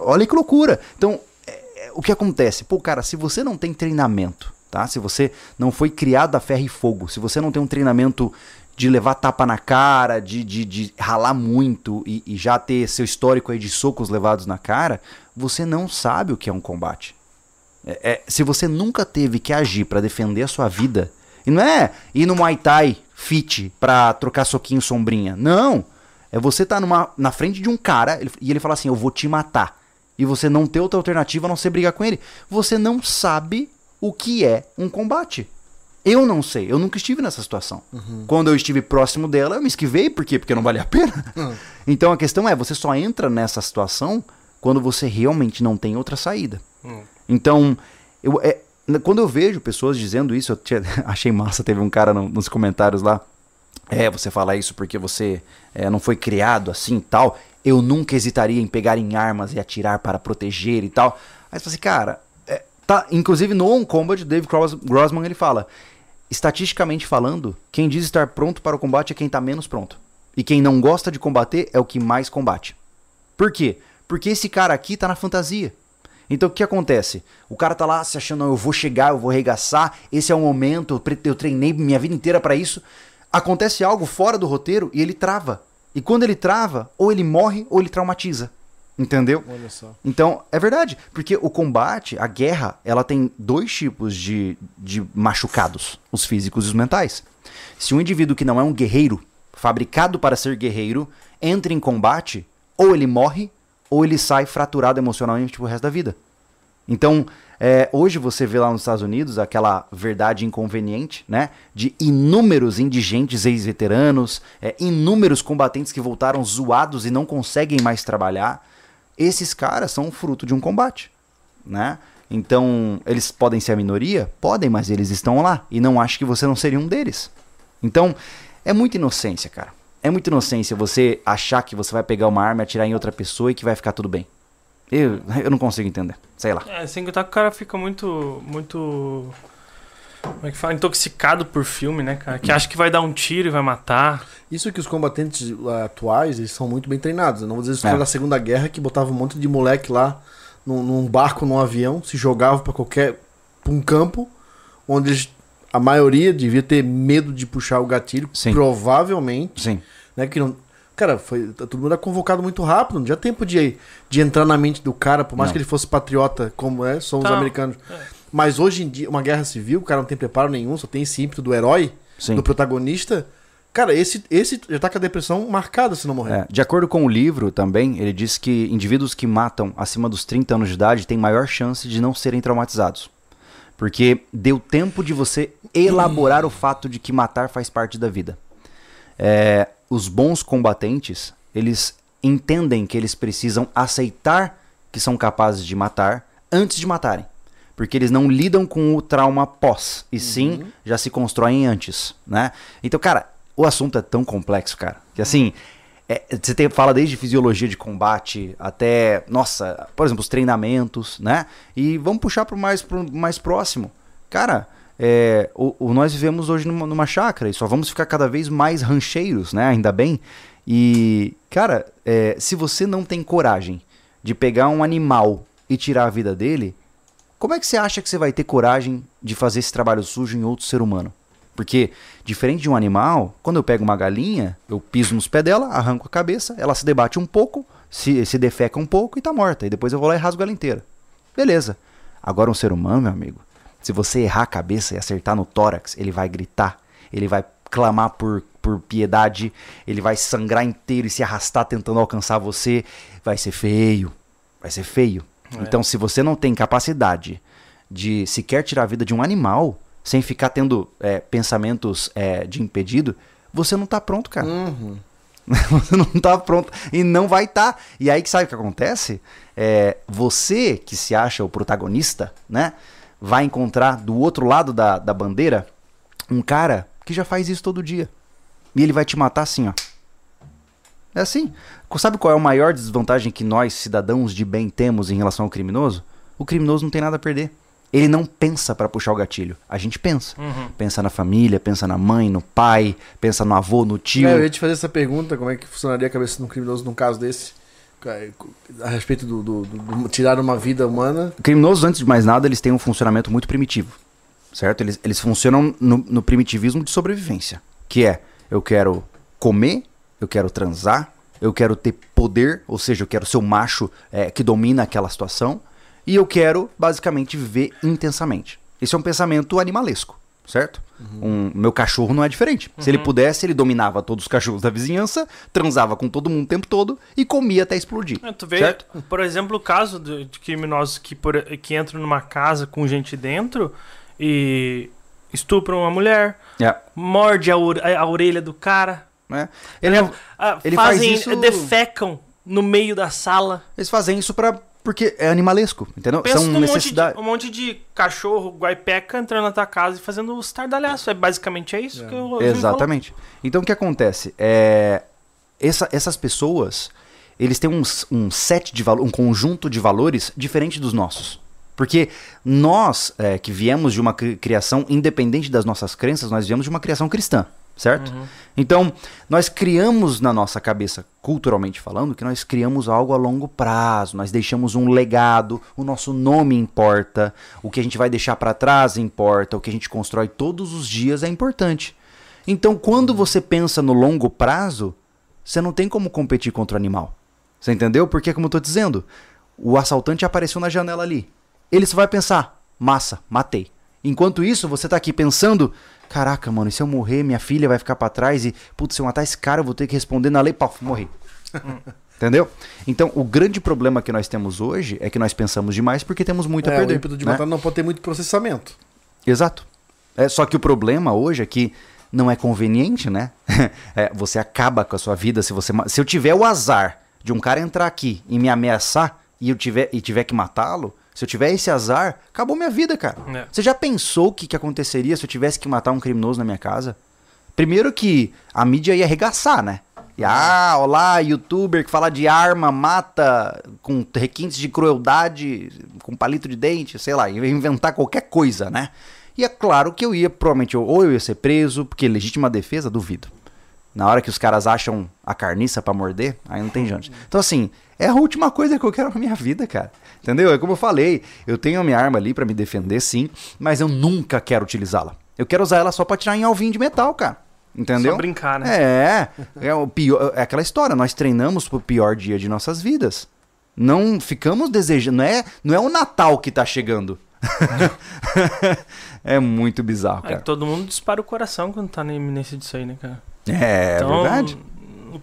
Olha que loucura. Então, é- é, o que acontece? Pô, cara, se você não tem treinamento, tá? Se você não foi criado a ferro e fogo, se você não tem um treinamento de levar tapa na cara, de, de, de ralar muito e, e já ter seu histórico aí de socos levados na cara, você não sabe o que é um combate. É- é, se você nunca teve que agir pra defender a sua vida, e não é ir no Muay Thai fit pra trocar soquinho sombrinha. Não. É você tá numa, na frente de um cara e ele fala assim: Eu vou te matar. E você não ter outra alternativa a não ser brigar com ele. Você não sabe o que é um combate. Eu não sei, eu nunca estive nessa situação. Quando eu estive próximo dela, eu me esquivei, por quê? Porque não valia a pena. Então a questão é, você só entra nessa situação quando você realmente não tem outra saída. Então, eu, é, quando eu vejo pessoas dizendo isso, eu tinha- achei massa, teve um cara no- nos comentários lá, é, você fala isso porque você é, não foi criado assim e tal, eu nunca hesitaria em pegar em armas e atirar para proteger e tal. Aí você fala assim, cara, tá, inclusive no On Combat, Dave Gross- Grossman, ele fala, estatisticamente falando, quem diz estar pronto para o combate é quem está menos pronto. E quem não gosta de combater é o que mais combate. Por quê? Porque esse cara aqui tá na fantasia. Então o que acontece? O cara tá lá se achando, "Não, eu vou chegar, eu vou arregaçar, esse é o momento, eu, treinei minha vida inteira pra isso. Acontece algo fora do roteiro e ele trava. E quando ele trava, ou ele morre ou ele traumatiza. Entendeu? Olha só. Então, é verdade, porque o combate, a guerra, ela tem dois tipos de, de machucados, os físicos e os mentais. Se um indivíduo que não é um guerreiro, fabricado para ser guerreiro, entra em combate, ou ele morre, ou ele sai fraturado emocionalmente pro resto da vida. Então, é, hoje você vê lá nos Estados Unidos aquela verdade inconveniente, né? De inúmeros indigentes ex-veteranos, é, inúmeros combatentes que voltaram zoados e não conseguem mais trabalhar. Esses caras são fruto de um combate, né? Então, eles podem ser a minoria? Podem, mas eles estão lá. E não acho que você não seria um deles. Então, é muita inocência, cara. É muita inocência você achar que você vai pegar uma arma e atirar em outra pessoa e que vai ficar tudo bem. Eu, eu não consigo entender. Sei lá. É, sem contar que o cara fica muito. Muito. Como é que fala? Intoxicado por filme, né, cara? Que acha que vai dar um tiro e vai matar. Isso que os combatentes uh, atuais, eles são muito bem treinados. Eu não vou dizer isso É. da Segunda Guerra, que botava um monte de moleque lá num, num barco, num avião, se jogava pra qualquer... pra um campo, onde eles- a maioria devia ter medo de puxar o gatilho, Sim. provavelmente, Sim. né, que não... Cara, foi, todo mundo era convocado muito rápido, não tinha tempo de, de entrar na mente do cara, por mais Não. que ele fosse patriota, como é, são os Tá. americanos. Mas hoje em dia, uma guerra civil, o cara não tem preparo nenhum, só tem esse ímpeto do herói, Sim. do protagonista. Cara, esse, esse já tá com a depressão marcada se não morrer. É, de acordo com o livro também, ele diz que indivíduos que matam acima dos 30 anos de idade têm maior chance de não serem traumatizados. Porque deu tempo de você elaborar o fato de que matar faz parte da vida. É, os bons combatentes, eles entendem que eles precisam aceitar que são capazes de matar antes de matarem. Porque eles não lidam com o trauma pós, e sim já se constroem antes, né? Então, cara, o assunto é tão complexo, cara, que assim, é, você tem, fala desde fisiologia de combate até, nossa, por exemplo, os treinamentos, né? E vamos puxar para o mais, pro mais próximo. Cara, é, o, o- nós vivemos hoje numa, numa chácara e só vamos ficar cada vez mais rancheiros, né? Ainda bem. E, cara, é, se você não tem coragem de pegar um animal e tirar a vida dele, como é que você acha que você vai ter coragem de fazer esse trabalho sujo em outro ser humano? Porque, diferente de um animal, quando eu pego uma galinha, eu piso nos pés dela, arranco a cabeça, ela se debate um pouco, se, se defeca um pouco e tá morta. E depois eu vou lá e rasgo ela inteira. Beleza. Agora um ser humano, meu amigo, se você errar a cabeça e acertar no tórax, ele vai gritar, ele vai clamar por, por piedade, ele vai sangrar inteiro e se arrastar tentando alcançar você. Vai ser feio. Vai ser feio. Então, se você não tem capacidade de sequer tirar a vida de um animal, sem ficar tendo é, pensamentos é, de impedido, você não tá pronto, cara. Uhum. você não tá pronto. E não vai estar. E aí que sabe o que acontece? É, você que se acha o protagonista, né? Vai encontrar do outro lado da, da bandeira um cara que já faz isso todo dia. E ele vai te matar assim, ó. É assim. Sabe qual é a maior desvantagem que nós, cidadãos de bem, temos em relação ao criminoso? O criminoso não tem nada a perder. Ele não pensa pra puxar o gatilho. A gente pensa. Uhum. Pensa na família, pensa na mãe, no pai, pensa no avô, no tio. É, eu ia te fazer essa pergunta, como é que funcionaria a cabeça de um criminoso num caso desse? A respeito do, do- do- do tirar uma vida humana. Criminosos, antes de mais nada, eles têm um funcionamento muito primitivo. Certo? Eles, eles funcionam no, no primitivismo de sobrevivência. Que é, eu quero comer, eu quero transar, eu quero ter poder, ou seja, eu quero ser o macho é, que domina aquela situação, e eu quero, basicamente, viver intensamente. Esse é um pensamento animalesco, certo? Um, meu cachorro não é diferente. Se ele pudesse, ele dominava todos os cachorros da vizinhança, transava com todo mundo o tempo todo e comia até explodir. É, tu vê, certo? por exemplo, o caso de, de criminosos que, por- que entram numa casa com gente dentro e estupram uma mulher, É, morde a, a orelha do cara, né? Ele é- ah, Ele faz fazem, isso- defecam no meio da sala. Eles fazem isso pra, porque é animalesco, entendeu? Pensa São num monte, de, necessidades. um monte de cachorro guaipeca entrando na tua casa e fazendo os estardalhaço. É basicamente é isso que eu ouvi Exatamente. Então o que acontece? É, essa- essas pessoas, eles têm um, um set de valor, um conjunto de valores diferente dos nossos. Porque nós, é, que viemos de uma cri- criação independente das nossas crenças, nós viemos de uma criação cristã, certo? Então, nós criamos na nossa cabeça, culturalmente falando, que nós criamos algo a longo prazo, nós deixamos um legado, o nosso nome importa, o que a gente vai deixar para trás importa, o que a gente constrói todos os dias é importante. Então, quando você pensa no longo prazo, você não tem como competir contra o animal. Você entendeu? Porque, como eu tô dizendo, o assaltante apareceu na janela ali. Ele só vai pensar, massa, matei. Enquanto isso, você tá aqui pensando, caraca, mano, e se eu morrer, minha filha vai ficar pra trás e, putz, se eu matar esse cara, eu vou ter que responder na lei, pau, morri. Entendeu? Então, o grande problema que nós temos hoje é que nós pensamos demais porque temos muito a É, o perder. ímpeto de né? matar não pode ter muito processamento. Exato. É, só que o problema hoje é que não é conveniente, né? É, você acaba com a sua vida se você. Se eu tiver o azar de um cara entrar aqui e me ameaçar e eu tiver, e tiver que matá-lo, se eu tiver esse azar, acabou minha vida, cara. É. Você já pensou o que, que aconteceria se eu tivesse que matar um criminoso na minha casa? Primeiro que a mídia ia arregaçar, né? E, ah, olá, youtuber que fala de arma, mata com requintes de crueldade, com palito de dente, sei lá, ia inventar qualquer coisa, né? E é claro que eu ia, provavelmente, ou eu ia ser preso, porque legítima defesa, duvido. Na hora que os caras acham a carniça pra morder, aí não tem gente. Então, assim, é a última coisa que eu quero na minha vida, cara. Entendeu? É como eu falei, eu tenho a minha arma ali pra me defender, sim, mas eu nunca quero utilizá-la. Eu quero usar ela só pra tirar em alvinho de metal, cara. Entendeu? Só brincar, né? É, é, o pior, é aquela história, nós treinamos pro pior dia de nossas vidas. Não ficamos desejando, não é, não é o Natal que tá chegando. é muito bizarro, Aí cara. todo mundo dispara o coração quando tá na iminência disso aí, né, cara? É, então, verdade.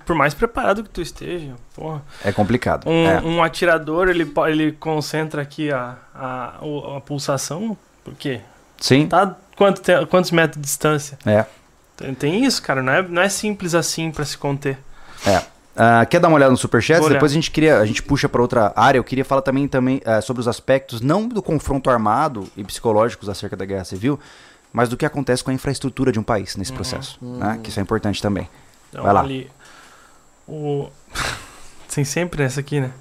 Por mais preparado que tu esteja, porra. É complicado. Um, é. um atirador, ele, ele concentra aqui a, a, a pulsação, por quê? Sim, Tá quanto te- quantos metros de distância? é. Tem, tem isso, cara, não é, não é simples assim pra se conter. É. Ah, quer dar uma olhada no Superchat? Depois a gente queria, a gente puxa para outra área. Eu queria falar também, também ah, sobre os aspectos, não do confronto armado e psicológicos acerca da guerra civil, mas do que acontece com a infraestrutura de um país nesse processo. né? Que isso é importante também. Então, Vai lá. ali, o... Tem sempre essa aqui, né?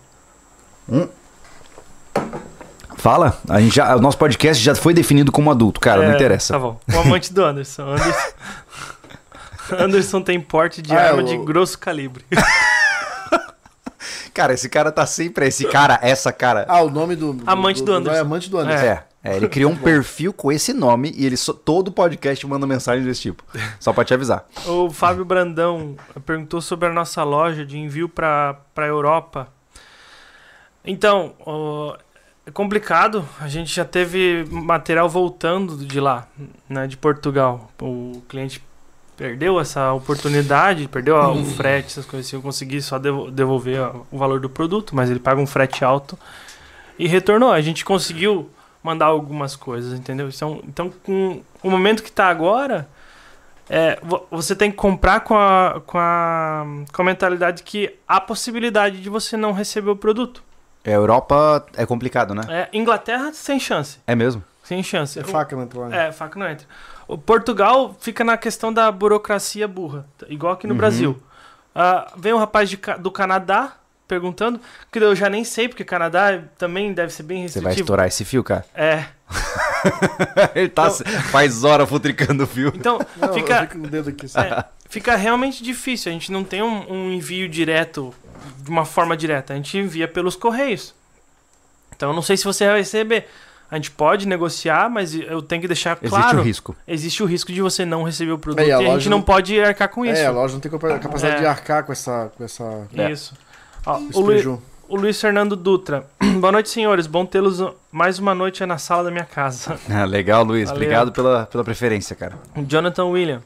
Fala, a gente já, o nosso podcast já foi definido como adulto, cara, não É, interessa. Tá bom. O amante do Anderson. Anderson, Anderson tem porte de Ah, arma o- de grosso calibre. Cara, esse cara tá sempre. Esse cara, essa cara. Ah, o nome do. Amante do Anderson. É amante do Anderson. É, é, ele criou um perfil com esse nome e ele só, todo podcast manda mensagem desse tipo. Só pra te avisar. O Fábio Brandão perguntou sobre a nossa loja de envio para a Europa. Então, é complicado. A gente já teve material voltando de lá, né, de Portugal. O cliente perdeu essa oportunidade, perdeu o frete, essas coisas assim. Eu consegui só devo- devolver o valor do produto, mas ele paga um frete alto e retornou. A gente conseguiu mandar algumas coisas, entendeu? Então, então com o momento que tá agora, é, vo- você tem que comprar com a, com, a, com a mentalidade que há possibilidade de você não receber o produto. É, Europa é complicado, né? É, Inglaterra, sem chance. É mesmo? Sem chance. É faca, né? Lá. É, faca não entra. O Portugal fica na questão da burocracia burra, igual aqui no Uhum. Brasil. Ah, vem um rapaz de do Canadá perguntando, que eu já nem sei, porque Canadá também deve ser bem Você restritivo. vai estourar esse fio, cara? É. ele tá. Faz hora futricando o fio. Então, Não, fica, eu fico com o dedo aqui. É, fica realmente difícil. A gente não tem um, um envio direto, de uma forma direta. A gente envia pelos correios. Então eu não sei se você vai receber. A gente pode negociar, mas eu tenho que deixar Existe claro. o risco. Existe o risco de você não receber o produto É, e e a a, gente não pode arcar com isso. É, a loja não tem capa- capacidade É. de arcar com essa. Com essa É. Ó, o, Lu- o Luiz Fernando Dutra. Boa noite, senhores. Bom tê-los mais uma noite na sala da minha casa. Ah, legal, Luiz. Valeu. Obrigado pela, pela preferência, cara. Jonathan William.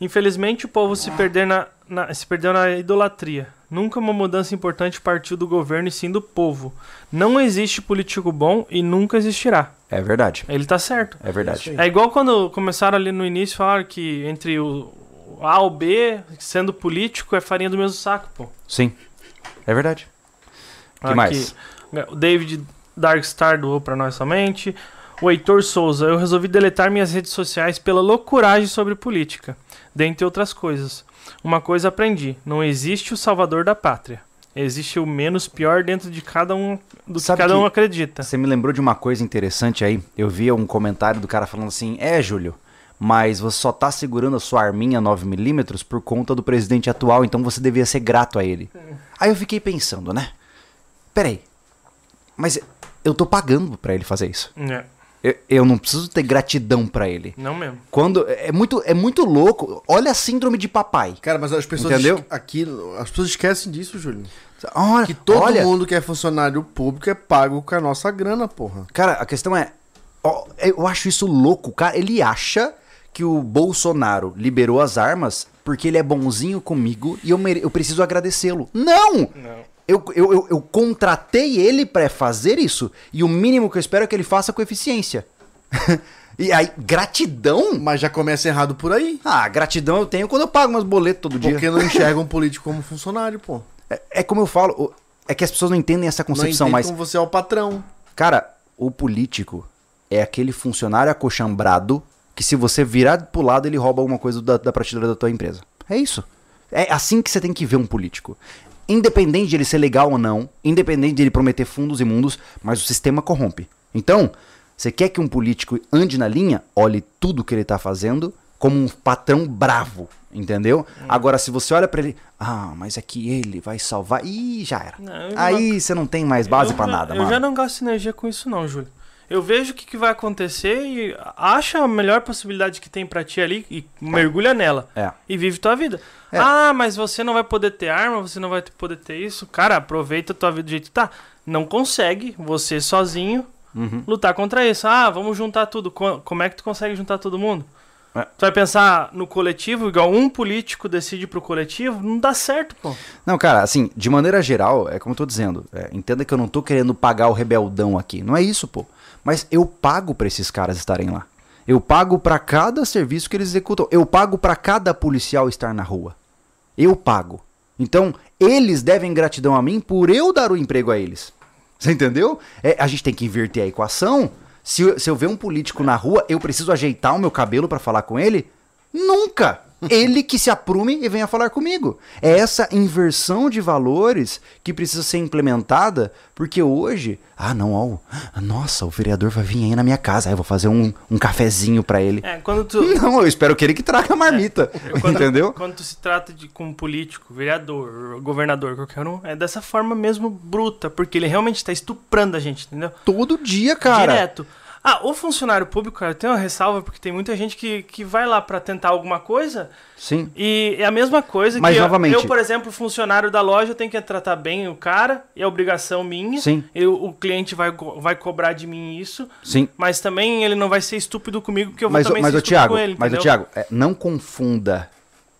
Infelizmente, o povo se, perder na, na- se perdeu na idolatria. Nunca uma mudança importante partiu do governo e sim do povo. Não existe político bom e nunca existirá. É verdade. Ele tá certo. É verdade. É igual quando começaram ali no início falar que entre o o A ou B, sendo político, é farinha do mesmo saco, pô. Sim. É verdade. que Aqui, mais? O David Darkstar doou pra nós somente. O Heitor Souza, eu resolvi deletar minhas redes sociais pela loucuragem sobre política, dentre outras coisas. Uma coisa aprendi: não existe o salvador da pátria. Existe o menos pior dentro de cada um do que Sabe cada que- um acredita. Você me lembrou de uma coisa interessante aí. Eu vi um comentário do cara falando assim: É, Júlio, mas você só tá segurando a sua arminha 9mm por conta do presidente atual, então você devia ser grato a ele. Aí eu fiquei pensando, né? Peraí, mas eu tô pagando pra ele fazer isso. É, Eu, eu não preciso ter gratidão pra ele. não mesmo. Quando é muito, é muito louco. Olha a síndrome de papai. Cara, mas as pessoas Entendeu? aqui, as pessoas esquecem disso, Júlio. Olha, Que todo olha, mundo que é funcionário público é pago com a nossa grana, porra. Cara, a questão é. ó, eu acho isso louco, cara. Ele acha que o Bolsonaro liberou as armas porque ele é bonzinho comigo e eu, mere- eu preciso agradecê-lo. Não! Não. Eu, eu, eu, eu contratei ele pra fazer isso e o mínimo que eu espero é que ele faça com eficiência. e aí, gratidão? Mas já começa errado por aí. Ah, gratidão eu tenho quando eu pago meus boletos todo dia. Porque não enxergam um político como funcionário, pô. É, é como eu falo, é que as pessoas não entendem essa Não concepção, entende mas como você é o patrão. Cara, o político é aquele funcionário acochambrado que se você virar pro lado, ele rouba alguma coisa da, da prateleira da tua empresa. É isso. É assim que você tem que ver um político. Independente de ele ser legal ou não, independente de ele prometer fundos imundos, mas o sistema corrompe. Então, você quer que um político ande na linha? Olhe tudo que ele tá fazendo como um patrão bravo, entendeu? Agora, se você olha pra ele, ah, mas é que ele vai salvar, ih, já era. Não, eu Aí você não tem mais base eu pra já- nada, Eu mano. já não gasto energia com isso, não, Júlio. Eu vejo o que, que vai acontecer e acha a melhor possibilidade que tem pra ti ali e mergulha nela. É. E vive tua vida. É. Ah, mas você não vai poder ter arma, você não vai poder ter isso. Cara, aproveita a tua vida do jeito que tá. Não consegue, você sozinho, Uhum. lutar contra isso. Ah, vamos juntar tudo. Co- Como é que tu consegue juntar todo mundo? É. Tu vai pensar no coletivo, igual um político decide pro coletivo, não dá certo, pô. Não, cara, assim, de maneira geral, é como eu tô dizendo, é, entenda que eu não tô querendo pagar o rebeldão aqui. Não é isso, pô. Mas eu pago pra esses caras estarem lá. Eu pago pra cada serviço que eles executam. Eu pago pra cada policial estar na rua. Eu pago. Então, eles devem gratidão a mim por eu dar o emprego a eles. Você entendeu? É, a gente tem que inverter a equação. Se, se eu ver um político na rua, eu preciso ajeitar o meu cabelo pra falar com ele? Nunca! Ele que se aprume e venha falar comigo. É essa inversão de valores que precisa ser implementada, porque hoje, ah não, ó, nossa, o vereador vai vir aí na minha casa, aí eu vou fazer um, um cafezinho pra ele. É, quando tu. Não, eu espero que ele que traga a marmita, Quando, entendeu? Quando tu se trata de com um político, vereador, governador, qualquer um, é dessa forma mesmo bruta, porque ele realmente tá estuprando a gente, entendeu? Todo dia, cara. Direto. Ah, o funcionário público, cara, tem uma ressalva, porque tem muita gente que, que vai lá pra tentar alguma coisa Sim. e é a mesma coisa Mas, que eu- novamente- eu, por exemplo, funcionário da loja, eu tenho que tratar bem o cara, é obrigação minha. Sim. Eu, o cliente vai, vai cobrar de mim isso, Sim. mas também ele não vai ser estúpido comigo, porque eu vou Mas, também mas ser o Thiago, com ele, mas o? Thiago, é, não confunda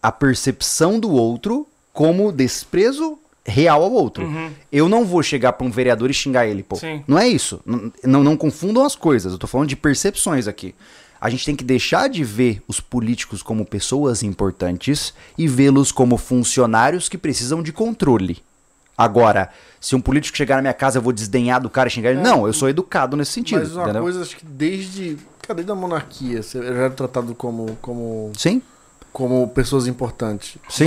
a percepção do outro como desprezo real ao outro. Eu não vou chegar pra um vereador e xingar ele, pô. Uhum. Sim. Não é isso. Não, não confundam as coisas. Eu tô falando de percepções aqui. A gente tem que deixar de ver os políticos como pessoas importantes e vê-los como funcionários que precisam de controle. Agora, se um político chegar na minha casa, eu vou desdenhar do cara e xingar ele. Não, eu sou educado nesse sentido. Mas uma entendeu? coisa, acho que desde. Cara, desde a monarquia, você já era tratado como, como, Sim. como pessoas importantes. Sim.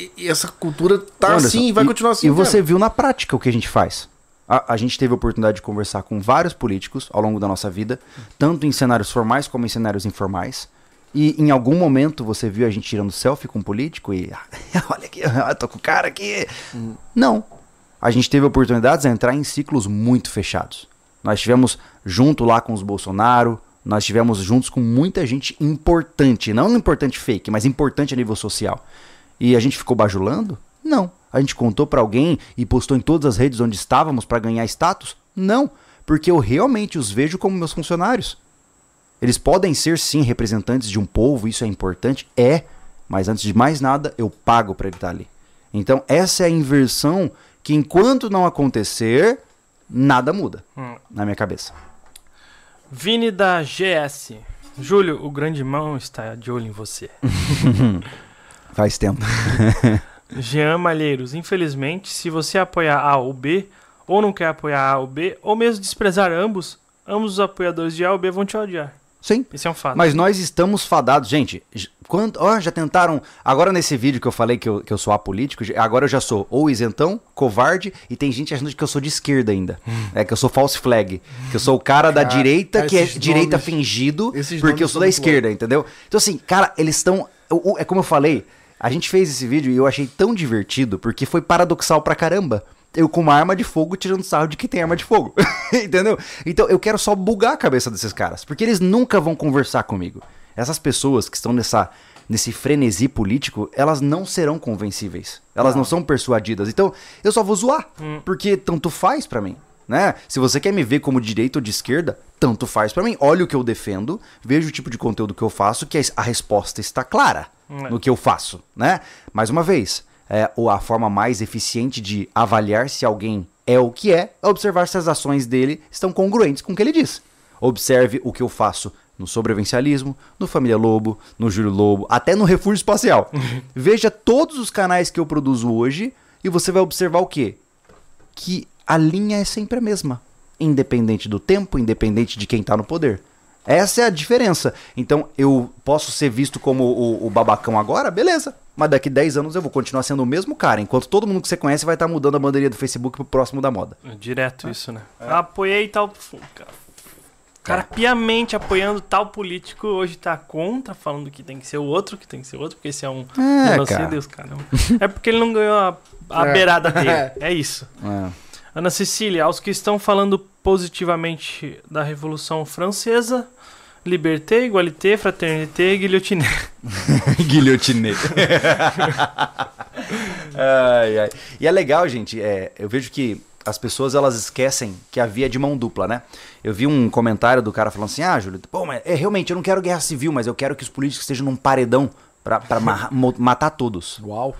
E, e essa cultura tá Anderson, assim e vai continuar assim. E você viu na prática o que a gente faz. A, a gente teve a oportunidade de conversar com vários políticos ao longo da nossa vida, tanto em cenários formais como em cenários informais. E em algum momento você viu a gente tirando selfie com um político e. Olha aqui, eu tô com o cara aqui. Não. A gente teve oportunidades de entrar em ciclos muito fechados. Nós estivemos junto lá com os Bolsonaro, nós estivemos juntos com muita gente importante, não importante fake, mas importante a nível social. E a gente ficou bajulando? Não. A gente contou pra alguém e postou em todas as redes onde estávamos pra ganhar status? Não, porque eu realmente os vejo como meus funcionários. Eles podem ser sim representantes de um povo, isso é importante, é, mas antes de mais nada, eu pago pra ele estar ali. Então, essa é a inversão que enquanto não acontecer, nada muda Hum. na minha cabeça. Vini da GS. Júlio, o grande irmão está de olho em você. Faz tempo. Jean Malheiros, infelizmente, se você apoiar A ou B, ou não quer apoiar A ou B, ou mesmo desprezar ambos, ambos os apoiadores de A ou B vão te odiar. Sim. Esse é um fato. Mas nós estamos fadados. Gente, quando, ó, já tentaram. Agora nesse vídeo que eu falei que eu, que eu sou apolítico, agora eu já sou ou isentão, covarde, e tem gente achando que eu sou de esquerda ainda. É que eu sou false flag. Que eu sou o cara da Cara, direita que é esses direita nomes- fingido, porque eu nomes sou da esquerda, entendeu? Então assim, cara, eles estão. É como eu falei, a gente fez esse vídeo e eu achei tão divertido, porque foi paradoxal pra caramba. Eu com uma arma de fogo tirando sarro de quem tem arma de fogo. Entendeu? Então eu quero só bugar a cabeça desses caras. Porque eles nunca vão conversar comigo. Essas pessoas que estão nessa, nesse frenesi político, elas não serão convencíveis. Elas não, são persuadidas. Então eu só vou zoar. Porque tanto faz pra mim. Né? Se você quer me ver como de direita ou de esquerda, tanto faz pra mim. Olha o que eu defendo, veja o tipo de conteúdo que eu faço, que a resposta está clara É. no que eu faço, né? Mais uma vez, é, ou a forma mais eficiente de avaliar se alguém é o que é, é observar se as ações dele estão congruentes com o que ele diz. Observe o que eu faço no sobrevivencialismo, no Família Lobo, no Júlio Lobo, até no Refúgio Espacial. Veja todos os canais que eu produzo hoje e você vai observar o quê? Que a linha é sempre a mesma, independente do tempo, independente de quem tá no poder. Essa é a diferença. Então, eu posso ser visto como o, o babacão agora, beleza. Mas daqui 10 anos eu vou continuar sendo o mesmo cara, enquanto todo mundo que você conhece vai estar mudando a bandeirinha do Facebook pro próximo da moda. É Direto isso, né? Apoiei tal. Cara, cara piamente apoiando tal político, hoje tá contra, falando que tem que ser o outro, que tem que ser o outro, porque esse é um É, genocídio, cara. Deus, caramba. É porque ele não ganhou a, a É. beirada dele. É isso. É. Ana Cecília, aos que estão falando positivamente da Revolução Francesa, liberté, igualité, fraternité, guilhotiné. Guilhotinê. ai, ai. E é legal, gente. é, eu vejo que as pessoas elas esquecem que a via é de mão dupla, né? Eu vi um comentário do cara falando assim: Ah, Júlio, pô, mas é, realmente eu não quero guerra civil, mas eu quero que os políticos estejam num paredão mo- matar todos. Uau.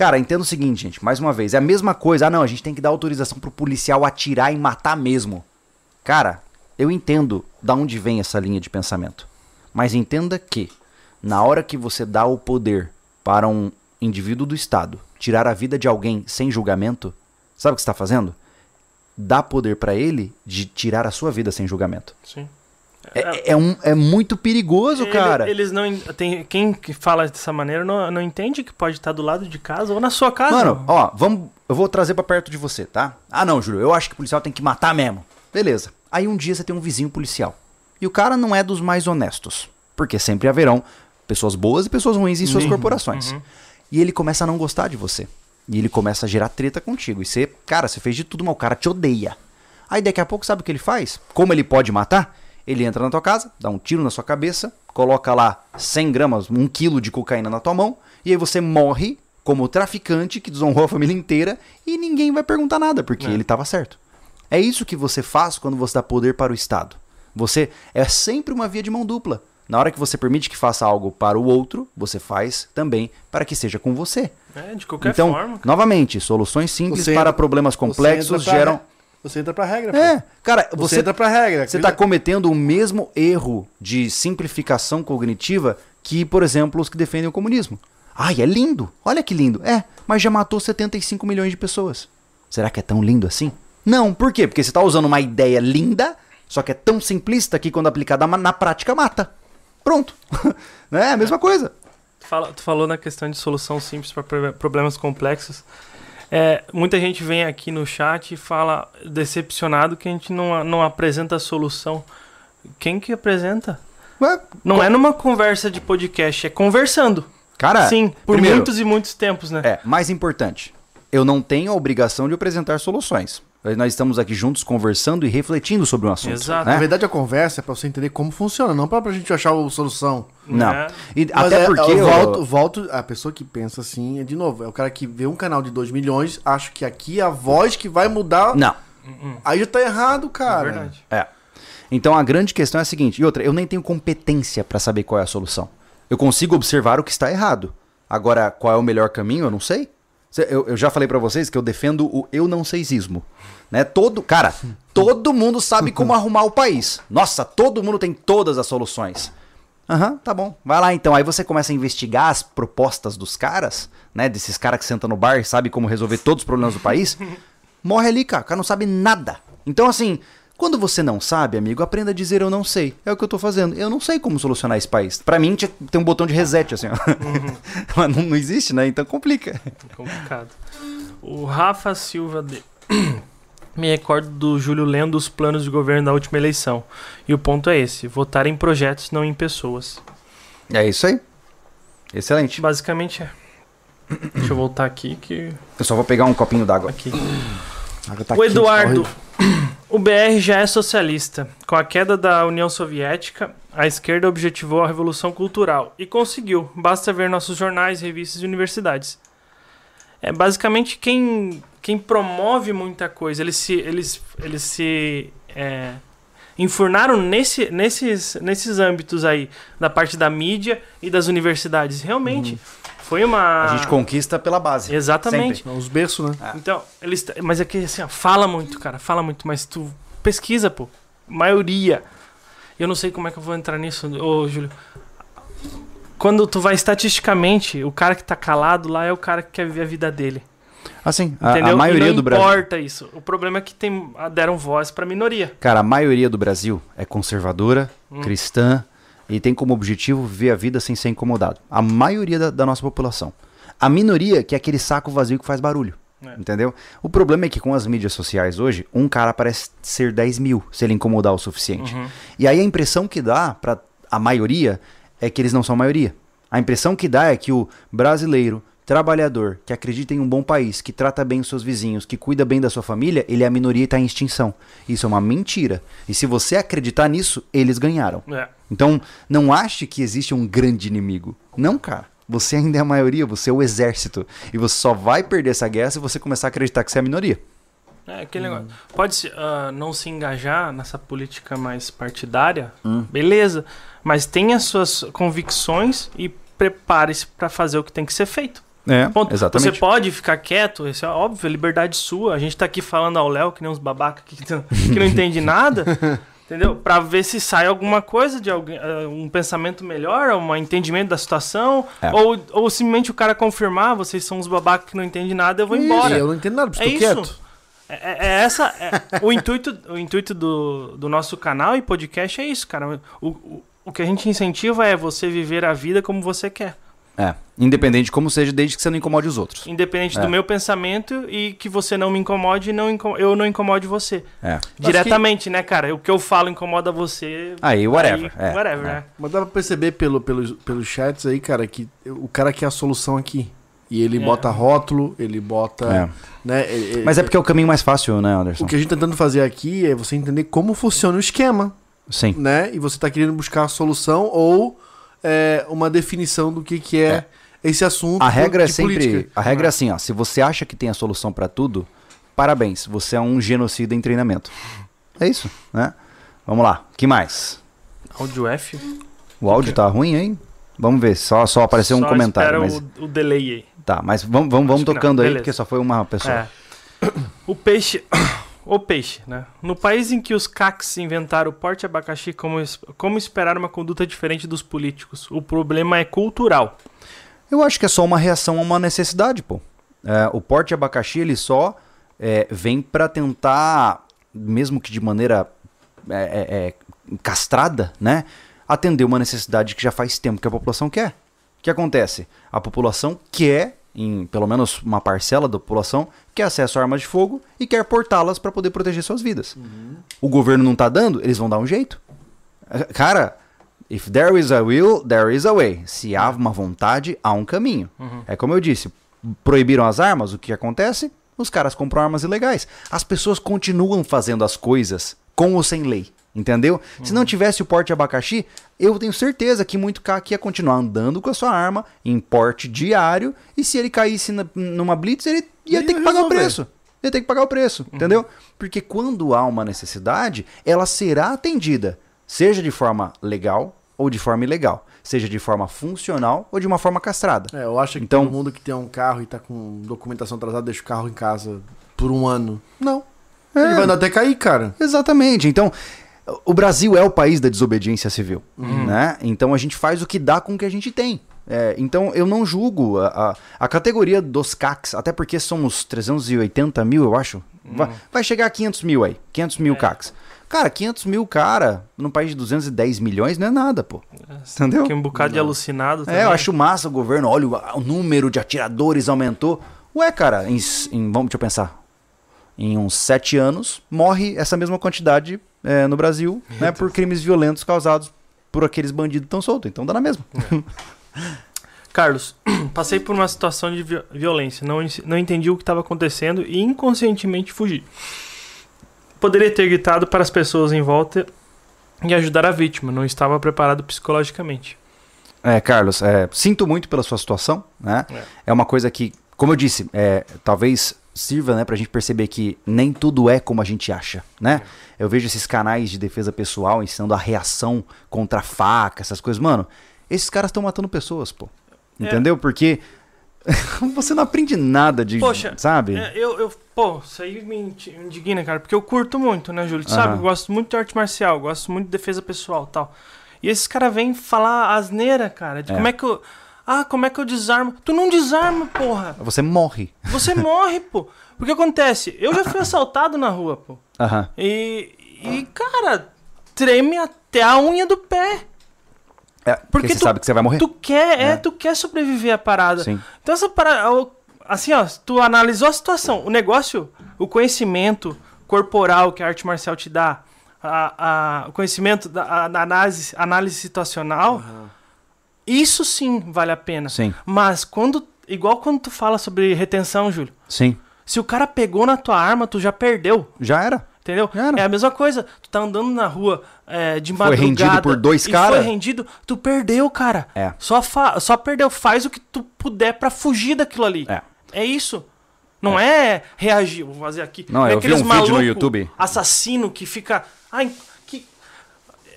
Cara, entenda o seguinte, gente, mais uma vez, é a mesma coisa. Ah, não, a gente tem que dar autorização pro policial atirar e matar mesmo. Cara, eu entendo da onde vem essa linha de pensamento. Mas entenda que, na hora que você dá o poder para um indivíduo do Estado tirar a vida de alguém sem julgamento, sabe o que está fazendo? Dá poder para ele de tirar a sua vida sem julgamento. Sim. É, é um, é muito perigoso, Ele- cara. Eles não. Tem, quem que fala dessa maneira não, não entende que pode estar do lado de casa ou na sua casa. Mano, ó, vamos. Eu vou trazer pra perto de você, tá? Ah, não, Júlio, eu acho que o policial tem que matar mesmo. Beleza. Aí um dia você tem um vizinho policial. E o cara não é dos mais honestos. Porque sempre haverão pessoas boas e pessoas ruins em suas corporações. E ele começa a não gostar de você. E ele começa a gerar treta contigo. E você, cara, você fez de tudo, mas o cara te odeia. Aí daqui a pouco, sabe o que ele faz? Como ele pode matar? Ele entra na tua casa, dá um tiro na sua cabeça, coloca lá 100 gramas, um quilo de cocaína na tua mão, e aí você morre como traficante que desonrou a família inteira e ninguém vai perguntar nada, porque É. ele estava certo. É isso que você faz quando você dá poder para o Estado. Você é sempre uma via de mão dupla. Na hora que você permite que faça algo para o outro, você faz também para que seja com você. É, de qualquer então, forma. novamente, soluções simples Você para entra- problemas complexos pra geram. re- Você entra pra regra, pô. É, cara, Você, você, entra pra regra. você está cometendo o mesmo erro de simplificação cognitiva que, por exemplo, os que defendem o comunismo. Ai, é lindo. Olha que lindo. É, mas já matou 75 milhões de pessoas. Será que é tão lindo assim? Não, por quê? Porque você está usando uma ideia linda, só que é tão simplista que quando aplicada na prática mata. Pronto. é a mesma coisa. Tu, fala- tu falou na questão de solução simples para problemas complexos. É, muita gente vem aqui no chat e fala decepcionado que a gente não, não apresenta a solução. Quem que apresenta? Ué, Não é numa conversa de podcast, é conversando. Cara, Sim, por primeiro, muitos e muitos tempos, né? É, mais importante, eu não tenho a obrigação de apresentar soluções. Nós estamos aqui juntos conversando e refletindo sobre um assunto. Exato. né? Na verdade, a conversa é pra você entender como funciona, não pra, pra gente achar a solução. Não. Né? E Mas até é, porque eu eu- volto, volto, a pessoa que pensa assim, é de novo, é o cara que vê um canal de 2 milhões, acha que aqui é a voz que vai mudar. Não. Aí já tá errado, É cara. verdade. É. Então a grande questão é a seguinte, e outra, eu nem tenho competência para saber qual é a solução. Eu consigo observar o que está errado. Agora, qual é o melhor caminho, eu não sei. Eu, eu já falei para vocês que eu defendo o eu não seisismo. Né? Todo, cara, todo mundo sabe como arrumar o país. Nossa, todo mundo tem todas as soluções. Aham, tá bom. Vai lá então. Aí você começa a investigar as propostas dos caras, né? Desses caras que sentam no bar e sabem como resolver todos os problemas do país. Morre ali, cara. O cara não sabe nada. Então, assim, quando você não sabe, amigo, aprenda a dizer eu não sei. É o que eu tô fazendo. Eu não sei como solucionar esse país. Pra mim, tem um botão de reset, assim, ó. Mas não, não existe, né? Então complica. Complicado. O Rafa Silva de... Me recordo do Júlio lendo os planos de governo da última eleição. E o ponto é esse: votar em projetos, não em pessoas. É isso aí. Excelente. Basicamente é. Deixa eu voltar aqui que. Eu só vou pegar um copinho d'água. Aqui. Tá o tá Eduardo. O BR já é socialista. Com a queda da União Soviética, a esquerda objetivou a revolução cultural e conseguiu. Basta ver nossos jornais, revistas e universidades. É basicamente quem, quem promove muita coisa. Eles se, eles, eles se é, enfurnaram nesse, nesses, nesses âmbitos aí, da parte da mídia e das universidades. Realmente, foi uma. A gente conquista pela base. Exatamente. Sempre. Os berços, né? Então, eles. Mas é que assim, ó, fala muito, cara, fala muito, mas tu pesquisa, pô. Maioria. Eu não sei como é que eu vou entrar nisso, ô Júlio. Quando tu vai estatisticamente, o cara que tá calado lá é o cara que quer viver a vida dele. Assim, a, Entendeu? a maioria não do Brasil. importa isso. O problema é que tem, deram voz pra minoria. Cara, a maioria do Brasil é conservadora, Hum. cristã e tem como objetivo viver a vida sem ser incomodado. A maioria da, da nossa população. A minoria que é aquele saco vazio que faz barulho. É. Entendeu? O problema é que com as mídias sociais hoje, um cara parece ser 10 mil se ele incomodar o suficiente. Uhum. E aí a impressão que dá pra a maioria é que eles não são maioria. A impressão que dá é que o brasileiro trabalhador, que acredita em um bom país, que trata bem os seus vizinhos, que cuida bem da sua família, ele é a minoria e está em extinção. Isso é uma mentira. E se você acreditar nisso, eles ganharam. É. Então, não ache que existe um grande inimigo. Não, cara. Você ainda é a maioria, você é o exército. E você só vai perder essa guerra se você começar a acreditar que você é a minoria. É aquele negócio. Pode ah, não se engajar nessa política mais partidária, beleza. Mas tenha suas convicções e prepare-se para fazer o que tem que ser feito. É, Ponto. exatamente. Você pode ficar quieto, isso é óbvio, é liberdade sua. A gente tá aqui falando ao Léo, que nem uns babaca que, não- que não entende nada. Entendeu? Pra ver se sai alguma coisa de alguém, ah, um pensamento melhor, um entendimento da situação, É. ou, ou simplesmente o cara confirmar, vocês são uns babacas que não entendem nada, eu vou embora. Eu não entendo nada, É estou isso. quieto. É, é- é essa. é- o intuito, o intuito do, do nosso canal e podcast é isso, cara. O, o, o que a gente incentiva é você viver a vida como você quer. É, independente de como seja, desde que você não incomode os outros. Independente É. do meu pensamento e que você não me incomode e não inco- eu não incomode você. É. Diretamente, né, cara? O que eu falo incomoda você. Aí, whatever. aí, é, whatever, é. né? Mas dá pra perceber pelo, pelos, pelos chats aí, cara, que o cara quer a solução aqui. E ele É. bota rótulo, ele bota. É. Né, é- é- Mas é porque é o caminho mais fácil, né, Anderson? O que a gente tá tentando fazer aqui é você entender como funciona o esquema, Sim. né? E você tá querendo buscar a solução ou é, uma definição do que, que é, esse assunto. A regra é sempre. política. A regra é assim, ó. Se você acha que tem a solução pra tudo, parabéns. Você é um genocida em treinamento. É isso, né? Vamos lá. que mais? Áudio F. O áudio tá ruim, hein? Vamos ver. Só, só apareceu um Só comentário. espera Mas... o, o delay aí. Tá, mas vamos, vamos, vamos não, tocando aí, porque só foi uma pessoa. É. O peixe. O peixe, né? No país em que os CACs inventaram o porte abacaxi, como, como esperar uma conduta diferente dos políticos? O problema é cultural. Eu acho que é só uma reação a uma necessidade, pô. É, o porte abacaxi, ele só é, vem pra tentar, mesmo que de maneira é, é, é, castrada, né? Atender uma necessidade que já faz tempo que a população quer. O que acontece? A população quer, em pelo menos uma parcela da população, acesso a armas de fogo e quer portá-las para poder proteger suas vidas. O governo não tá dando, eles vão dar um jeito. Cara, if there is a will, there is a way. Se há uma vontade, há um caminho. É como eu disse, proibiram as armas, o que acontece? Os caras compram armas ilegais. As pessoas continuam fazendo as coisas com ou sem lei. Entendeu? Se não tivesse o porte abacaxi, eu tenho certeza que muito CAC ia continuar andando com a sua arma em porte diário. E se ele caísse na- numa blitz, ele ia Ia ter que pagar o preço. Ia ter que pagar o preço, entendeu? Porque quando há uma necessidade, ela será atendida, seja de forma legal ou de forma ilegal, seja de forma funcional ou de uma forma castrada. É, eu acho que Então- todo mundo que tem um carro e tá com documentação atrasada deixa o carro em casa por um ano. Não. É. Ele vai andar até cair, cara. Exatamente. Então, o Brasil é o país da desobediência civil, né? Então a gente faz o que dá com o que a gente tem. É, então eu não julgo a, a, a categoria dos CACs, até porque somos 380 mil, eu acho. Vai, vai chegar a 500 mil aí, 500 mil CACs. Cara, 500 mil, cara, num país de 210 milhões não é nada, pô. Entendeu? Que um bocado de alucinado É, eu acho massa o governo, olha, o, o número de atiradores aumentou. Ué, cara, em, em- vamos, deixa eu pensar. Em uns sete anos, morre essa mesma quantidade é, no Brasil, né, por crimes violentos causados por aqueles bandidos que estão soltos. Então dá na mesma. Carlos, passei por uma situação de vi- violência, não, não entendi o que estava acontecendo e inconscientemente fugi. Poderia ter gritado para as pessoas em volta e ajudar a vítima, não estava preparado psicologicamente. É, Carlos, é, sinto muito pela sua situação, né? É. É, uma coisa que, como eu disse, é, talvez sirva, né, pra gente perceber que nem tudo é como a gente acha, né? Eu vejo esses canais de defesa pessoal ensinando a reação contra a faca, essas coisas. Mano, esses caras estão matando pessoas, pô. É. Entendeu? Porque você não aprende nada de, Poxa, sabe? É, eu, eu, pô, isso aí me indi- indigna, cara, porque eu curto muito, né, Júlio? Tu Sabe, eu gosto muito de arte marcial, gosto muito de defesa pessoal e tal. E esses caras vêm falar asneira, cara, de É. como é que eu. Ah, como é que eu desarmo? Tu não desarma, porra! Você morre. Você morre, pô. Porque acontece, eu já fui assaltado na rua, pô. Aham. E, e cara, treme até a unha do pé. É, porque, Porque você tu- sabe que você vai morrer. Tu quer, é, É. tu quer sobreviver à parada. Sim. Então essa parada, assim, ó, tu analisou a situação, o negócio, o conhecimento corporal que a arte marcial te dá, a, a- o conhecimento da análise, análise situacional, isso sim vale a pena. Sim. Mas quando igual quando tu fala sobre retenção, Júlio. Sim. Se o cara pegou na tua arma, tu já perdeu. Já era. Entendeu? É a mesma coisa. Tu tá andando na rua é, de Foi madrugada. rendido por dois e cara? Foi rendido, tu perdeu, cara. É. Só, fa só perdeu. Faz o que tu puder pra fugir daquilo ali. É. É isso. Não é, reagir. Vou fazer aqui. Não, é eu vi um vídeo no YouTube. Assassino que fica. Ai, que.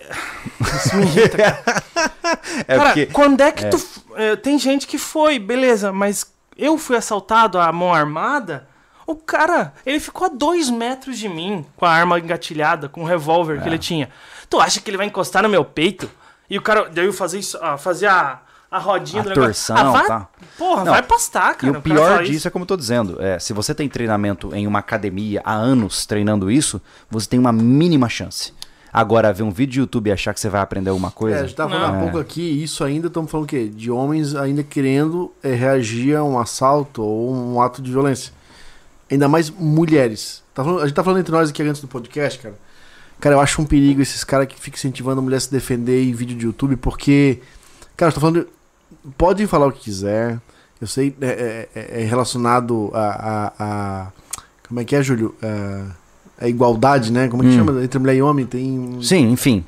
Isso me irrita, cara. É Cara, porque. quando é que tu. é, tem gente que foi, beleza, mas eu fui assaltado à mão armada. O cara, ele ficou a dois metros de mim com a arma engatilhada, com o revólver É. que ele tinha. Tu acha que ele vai encostar no meu peito? E o cara, daí eu fazia isso, ah, fazia a, a rodinha A do negócio. torção, ah, vai, tá. Porra, Não, vai pastar, E cara. o cara pior disso isso. é como eu tô dizendo, é, se você tem treinamento em uma academia há anos treinando isso, você tem uma mínima chance. Agora, ver um vídeo de YouTube e achar que você vai aprender alguma É, coisa. a gente tava falando há pouco aqui, isso ainda estamos falando o quê? De homens ainda querendo é, reagir a um assalto ou um ato de violência. Ainda mais mulheres. Tá falando- a gente tá falando entre nós aqui antes do podcast, cara. Cara, eu acho um perigo esses caras que ficam incentivando a mulher a se defender em vídeo de YouTube, porque. Cara, eu tô falando. Podem falar o que quiser. Eu sei, é, é- é relacionado a, a- a- Como é que é, Júlio? A, a igualdade, né? Como é que Hum. chama? Entre mulher e homem tem. Sim, enfim.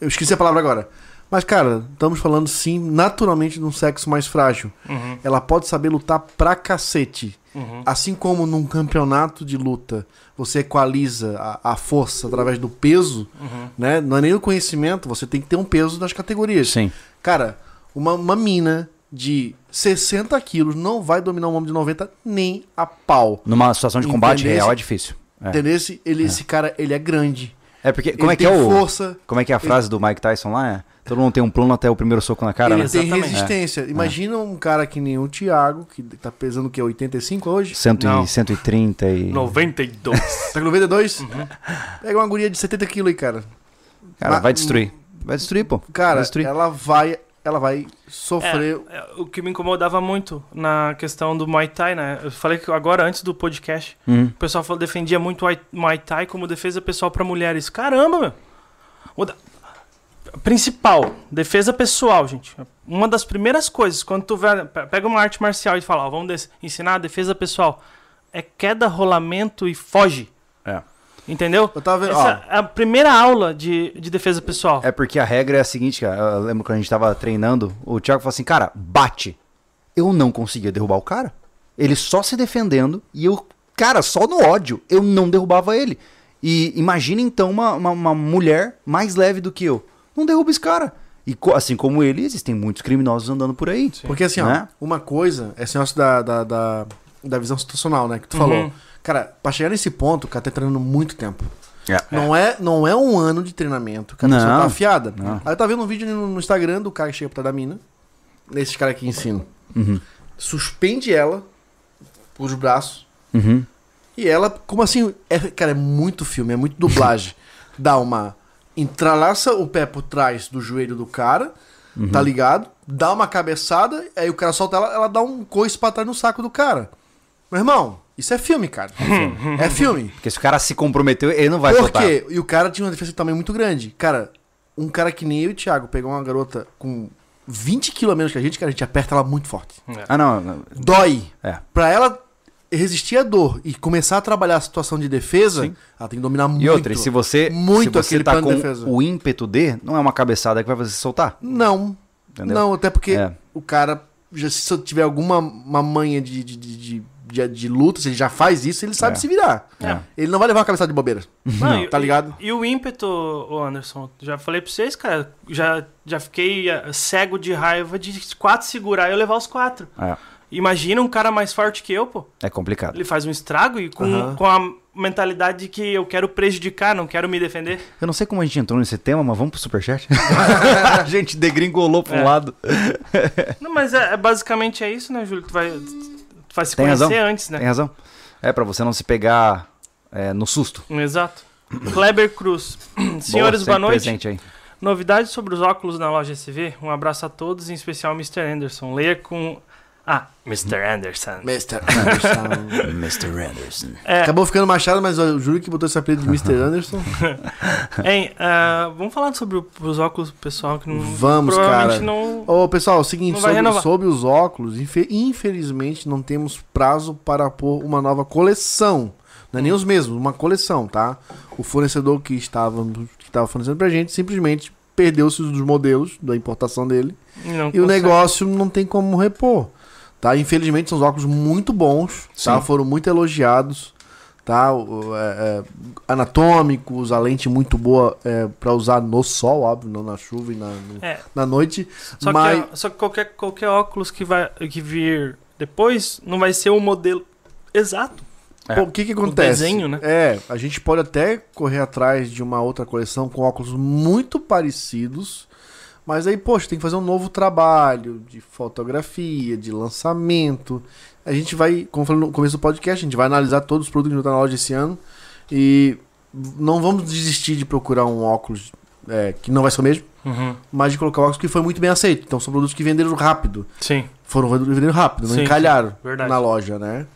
Eu esqueci a palavra agora. Mas, cara, estamos falando sim, naturalmente, de um sexo mais frágil. Uhum, Ela pode saber lutar pra cacete. Uhum. Assim como num campeonato de luta você equaliza a, a força através do peso, Uhum. né? Não é nem o conhecimento, você tem que ter um peso nas categorias. Sim. Cara, uma, uma mina de 60 quilos não vai dominar um homem de 90 nem a pau. Numa situação de combate Entendesse? real é difícil. É. Entendeu? Esse, ele, esse cara, ele é grande. É porque. Como ele é que tem é o. força, Como é que é a frase do Mike Tyson lá? É, Todo mundo tem um plano até o primeiro soco na cara, ele né? tem resistência. Imagina um cara que nem o Thiago, que tá pesando o quê? 85 hoje? Cento Não. e, 130 e. 92. Tá com 92? Uhum. Pega uma guria de 70 quilos aí, cara. Cara, Ma- vai destruir. Vai destruir, pô. Cara, vai destruir. ela vai, ela vai sofrer. É, é, o que me incomodava muito na questão do Muay Thai, né? Eu falei que agora, antes do podcast, Uhum. o pessoal falou, defendia muito o Muay- Thai como defesa pessoal pra mulheres. Caramba, meu! O da- Principal, defesa pessoal, gente. Uma das primeiras coisas, quando tu vai, pe- pega uma arte marcial e fala, ó, vamos ensinar a defesa pessoal, é queda, rolamento e foge. É. Entendeu? Eu tava vendo, Essa é a primeira aula de, de defesa pessoal. É porque a regra é a seguinte, cara. Eu lembro quando a gente tava treinando, o Thiago falou assim, cara, bate. Eu não conseguia derrubar o cara. Ele só se defendendo e eu, cara, só no ódio, eu não derrubava ele. E imagina então uma, uma, uma mulher mais leve do que eu. Não derruba esse cara. E assim como ele, existem muitos criminosos andando por aí. Porque assim, ó, Né? uma coisa é esse negócio da, da, da, da visão situacional, né? Que tu Uhum. falou. Cara, pra chegar nesse ponto, o cara tá treinando muito tempo. É. Não é, não é um ano de treinamento que a Não. tá afiada. Não. Aí eu tava vendo um vídeo no, no Instagram do cara que chega pra da mina. Nesses caras que ensinam. Uhum. Suspende ela os braços. Uhum. E ela, como assim? É, cara, é muito filme, é muito dublagem. Dá uma. Entrelaça o pé por trás do joelho do cara, Uhum. tá ligado? Dá uma cabeçada, aí o cara solta ela, ela dá um coice pra trás no saco do cara. Meu irmão, isso é filme, cara. É filme. Porque se o cara se comprometeu, ele não vai Por soltar. quê? E o cara tinha uma defesa também muito grande. Cara, um cara que nem eu e o Thiago pegou uma garota com 20 quilos a menos que a gente, cara, a gente aperta ela muito forte. Ah, não. não. Dói. É. Pra ela resistir à dor e começar a trabalhar a situação de defesa, Sim. ela tem que dominar muito. E outra, e se você, muito se você aquele tá plano com de defesa. o ímpeto de, não é uma cabeçada que vai fazer você soltar. Não. Entendeu? Não, até porque É. o cara, já, se eu tiver alguma uma manha de, de, de, de, de- se ele já faz isso, ele sabe É. se virar. É. Ele não vai levar uma cabeçada de bobeira. Não, e- tá ligado? E, e o ímpeto, Anderson, já falei pra vocês, cara, já, já fiquei eh, cego de raiva de quatro segurar e eu levar os quatro. É, Imagina um cara mais forte que eu, pô. é complicado. Ele faz um estrago e com, com a mentalidade de que eu quero prejudicar, não quero me defender. Eu não sei como a gente entrou nesse tema, mas vamos pro superchat. a gente degringolou pra um É. lado. Não, mas é, é basicamente é isso, né, Júlio? Tu vai, vai se Tem conhecer razão. antes, né? Tem razão. É, pra você não se pegar é, no susto. Exato. Kleber Cruz. Senhores, sempre boa noite. Novidades sobre os óculos na loja SV. Um abraço a todos, em especial Mr. Anderson. Leia com Ah, Mr. Anderson. Mr. Anderson. Mr. Anderson. É, Acabou ficando Machado, mas eu juro que botou esse apelido de Mr. Anderson. hein, ah, vamos falar sobre o- os óculos pessoal que não. Vamos, cara. não. Ô, pessoal, é o seguinte, sobre, sobre os óculos, infe- infelizmente não temos prazo para pôr uma nova coleção. Não é nem os mesmos, uma coleção, tá? O fornecedor que estava, que estava fornecendo pra gente simplesmente perdeu-se os modelos da importação dele não e o consegue. negócio não tem como repor. Tá? Infelizmente são os óculos muito bons, tá? Sim. Foram muito elogiados, tá? O- é, é, anatômicos, a lente muito boa é, para usar no sol, óbvio, não na chuva e na, no- É, na noite. só mas que, só que qualquer, qualquer óculos que, vai, que vir depois não vai ser o modelo exato. É. o que que acontece? desenho, né? É, a gente pode até correr atrás de uma outra coleção com óculos muito parecidos, mas aí, poxa, tem que fazer um novo trabalho de fotografia, de lançamento. A gente vai, como eu falei no começo do podcast, a gente vai analisar todos os produtos que estão na loja esse ano e não vamos desistir de procurar um óculos é, que não vai ser o mesmo, Uhum. mas de colocar um óculos que foi muito bem aceito. Então são produtos que venderam rápido. Sim, Foram vendendo rápido, não Sim, encalharam verdade. na loja, né?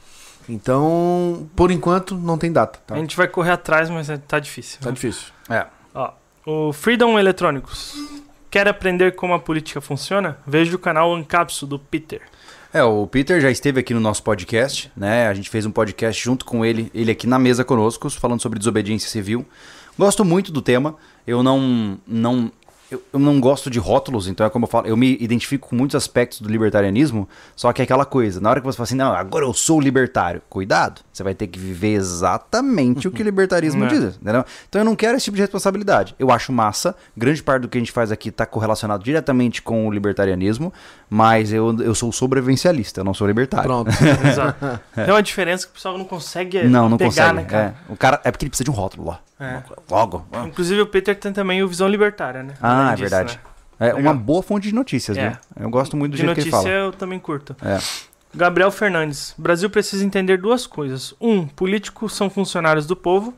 Então, por enquanto, não tem data, tá? a gente vai correr atrás, mas é- tá difícil. Tá difícil. É. Ó, o Freedom Eletrônicos. Quer aprender como a política funciona? Veja o canal Ancapso do Peter. É, o Peter já esteve aqui no nosso podcast, né? A gente fez um podcast junto com ele, ele aqui na mesa conosco, falando sobre desobediência civil. Gosto muito do tema. Eu não não eu, eu não gosto de rótulos, então é como eu falo, eu me identifico com muitos aspectos do libertarianismo, só que é aquela coisa, na hora que você fala assim, não, agora eu sou libertário, cuidado, você vai ter que viver exatamente o que o libertarismo É. diz, entendeu? Então eu não quero esse tipo de responsabilidade. Eu acho massa, grande parte do que a gente faz aqui está correlacionado diretamente com o libertarianismo, mas eu, eu sou sobrevivencialista, eu não sou libertário. Pronto. Exato. Tem uma diferença que o pessoal não consegue Não, não pegar, consegue. né, cara? é. O cara é porque ele precisa de um rótulo lá. É. Logo. ah. Inclusive o Peter tem também o Visão Libertária, né? Ah, Além é disso, verdade. né? É Legal. uma boa fonte de notícias, É. viu? Eu gosto muito do De jeito que ele notícia fala. eu também curto. É. Gabriel Fernandes. O Brasil precisa entender duas coisas. Um, políticos são funcionários do povo.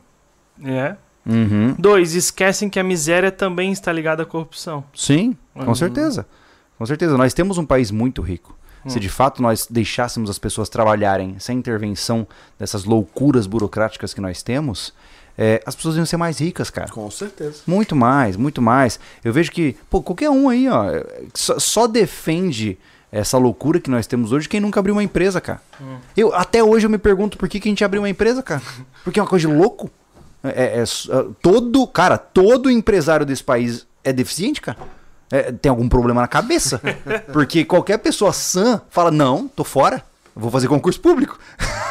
É. Uhum. Dois, esquecem que a miséria também está ligada à corrupção. Sim, com Uhum. certeza. Com certeza. Nós temos um país muito rico. Se Hum. de fato nós deixássemos as pessoas trabalharem sem intervenção dessas loucuras burocráticas que nós temos, é, as pessoas iam ser mais ricas, cara. Com certeza. Muito mais, muito mais. Eu vejo que, pô, qualquer um aí, ó, só, só defende essa loucura que nós temos hoje quem nunca abriu uma empresa, cara. Hum. Eu, até hoje eu me pergunto por que, que a gente abriu uma empresa, cara. Porque é uma coisa de louco. É, é s- é, todo, cara, todo empresário desse país é deficiente, cara. É, tem algum problema na cabeça. Porque qualquer pessoa sã fala, não, tô fora, vou fazer concurso público.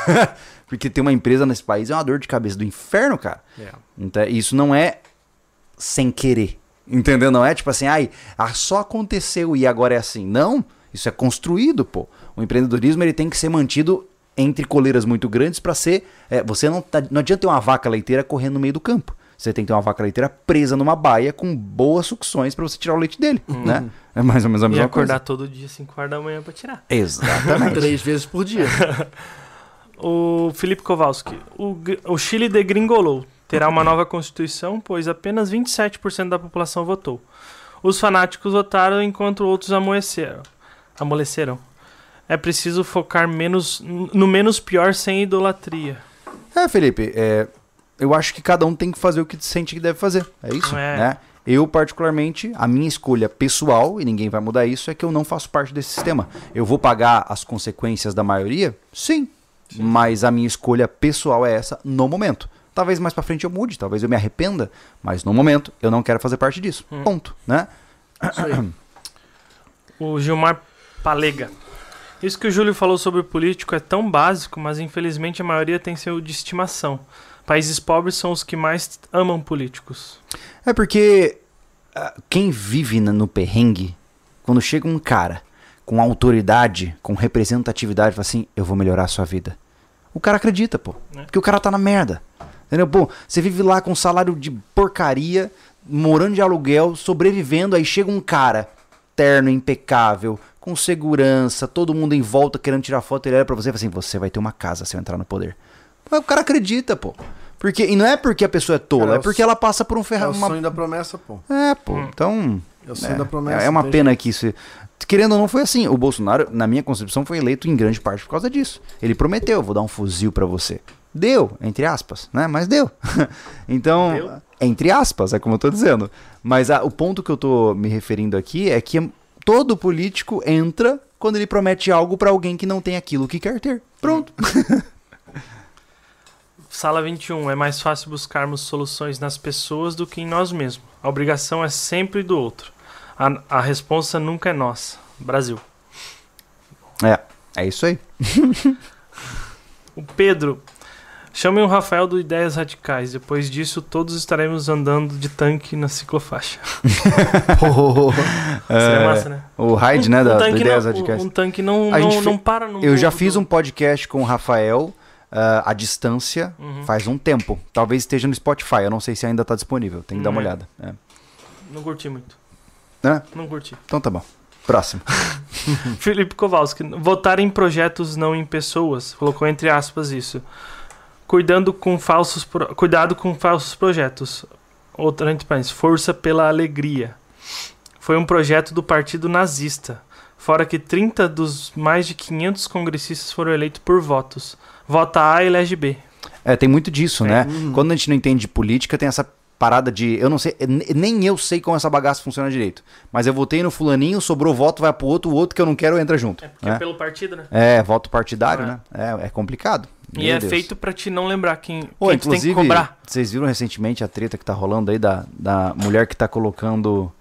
Porque ter uma empresa nesse país é uma dor de cabeça do inferno, cara. É. Então, isso não é sem querer. Entendeu? Não é tipo assim, ai, ah, só aconteceu e agora é assim. Não, isso é construído, pô. O empreendedorismo ele tem que ser mantido entre coleiras muito grandes para ser. é, você não, tá- não adianta ter uma vaca leiteira correndo no meio do campo. Você tem que ter uma vaca leiteira presa numa baia com boas sucções para você tirar o leite dele, né? É mais ou menos a E mesma acordar coisa. todo dia 5 horas da manhã pra tirar. Exatamente. Três vezes por dia. O Felipe Kowalski. O, o Chile degringolou. Terá uma nova constituição, pois apenas 27% da população votou. Os fanáticos votaram enquanto outros amoeceram. amoleceram. É preciso focar menos no menos pior sem idolatria. É, Felipe, é, eu acho que cada um tem que fazer o que sente que deve fazer. É isso, É. né? Eu, particularmente, a minha escolha pessoal, e ninguém vai mudar isso, é que eu não faço parte desse sistema. Eu vou pagar as consequências da maioria? Sim. Mas a minha escolha pessoal é essa no momento. Talvez mais pra frente eu mude, talvez eu me arrependa, mas no momento eu não quero fazer parte disso. Hum. Ponto, né? O Gilmar Palega. Isso que o Júlio falou sobre o político é tão básico, mas infelizmente a maioria tem seu de estimação. Países pobres são os que mais amam políticos. É porque ah, quem vive no perrengue, quando chega um cara com autoridade, com representatividade, fala assim: eu vou melhorar a sua vida. O cara acredita, pô. É. Porque o cara tá na merda. Entendeu? Pô, você vive lá com um salário de porcaria, morando de aluguel, sobrevivendo, aí chega um cara terno, impecável, com segurança, todo mundo em volta querendo tirar foto, ele olha pra você e fala assim: você vai ter uma casa se eu entrar no poder. Mas o cara acredita, pô. Porque, e não é porque a pessoa é tola, Cara, é é o porque ela passa por um É ferro. o sonho da promessa, pô. É, pô. Hum. Então, Eu sei da promessa. É, é uma pena que isso. Querendo ou não, foi assim. O Bolsonaro, na minha concepção, foi eleito em grande parte por causa disso. Ele prometeu, vou dar um fuzil pra você. Deu, entre aspas, né? Mas deu. então, Deu? entre aspas, é como eu tô dizendo. Mas a- o ponto que eu tô me referindo aqui é que todo político entra quando ele promete algo pra alguém que não tem aquilo que quer ter. Pronto. Sala 21. É mais fácil buscarmos soluções nas pessoas do que em nós mesmos. A obrigação é sempre do outro. A, a responsa nunca é nossa. Brasil. É, é isso aí. O Pedro. Chamem o Rafael do Ideias Radicais. Depois disso, todos estaremos andando de tanque na ciclofaixa. Seria massa, né? O Hyde, né, da, do Ideias não, Radicais. um, um tanque não, A não, fe- não para no. Eu já fiz um podcast com o Rafael ah, à distância Uhum. faz um tempo. Talvez esteja no Spotify, eu não sei se ainda tá disponível. Tem que dar uma Hum, é. olhada. É. Não curti muito. Né? Não curti. Então tá bom. Próximo. Felipe Kowalski. Votar em projetos, não em pessoas. Colocou entre aspas isso. Cuidando com falsos pro- Cuidado com falsos projetos. Outra entre parênteses. Força pela alegria. Foi um projeto do partido nazista. Fora que 30 dos mais de 500 congressistas foram eleitos por votos. Vota A e elege B. É, tem muito disso, É. né? Quando a gente não entende de política, tem essa parada de. Eu não sei, n- nem eu sei como essa bagaça funciona direito. Mas eu votei no fulaninho, sobrou voto, vai pro outro, o outro que eu não quero entra junto. É porque né? é pelo partido, né? É, voto partidário, É. né? É, é complicado. E Meu é Deus. feito pra te não lembrar quem, Pô, quem tu tem que inclusive, cobrar. vocês viram recentemente a treta que tá rolando aí da, da mulher que tá colocando.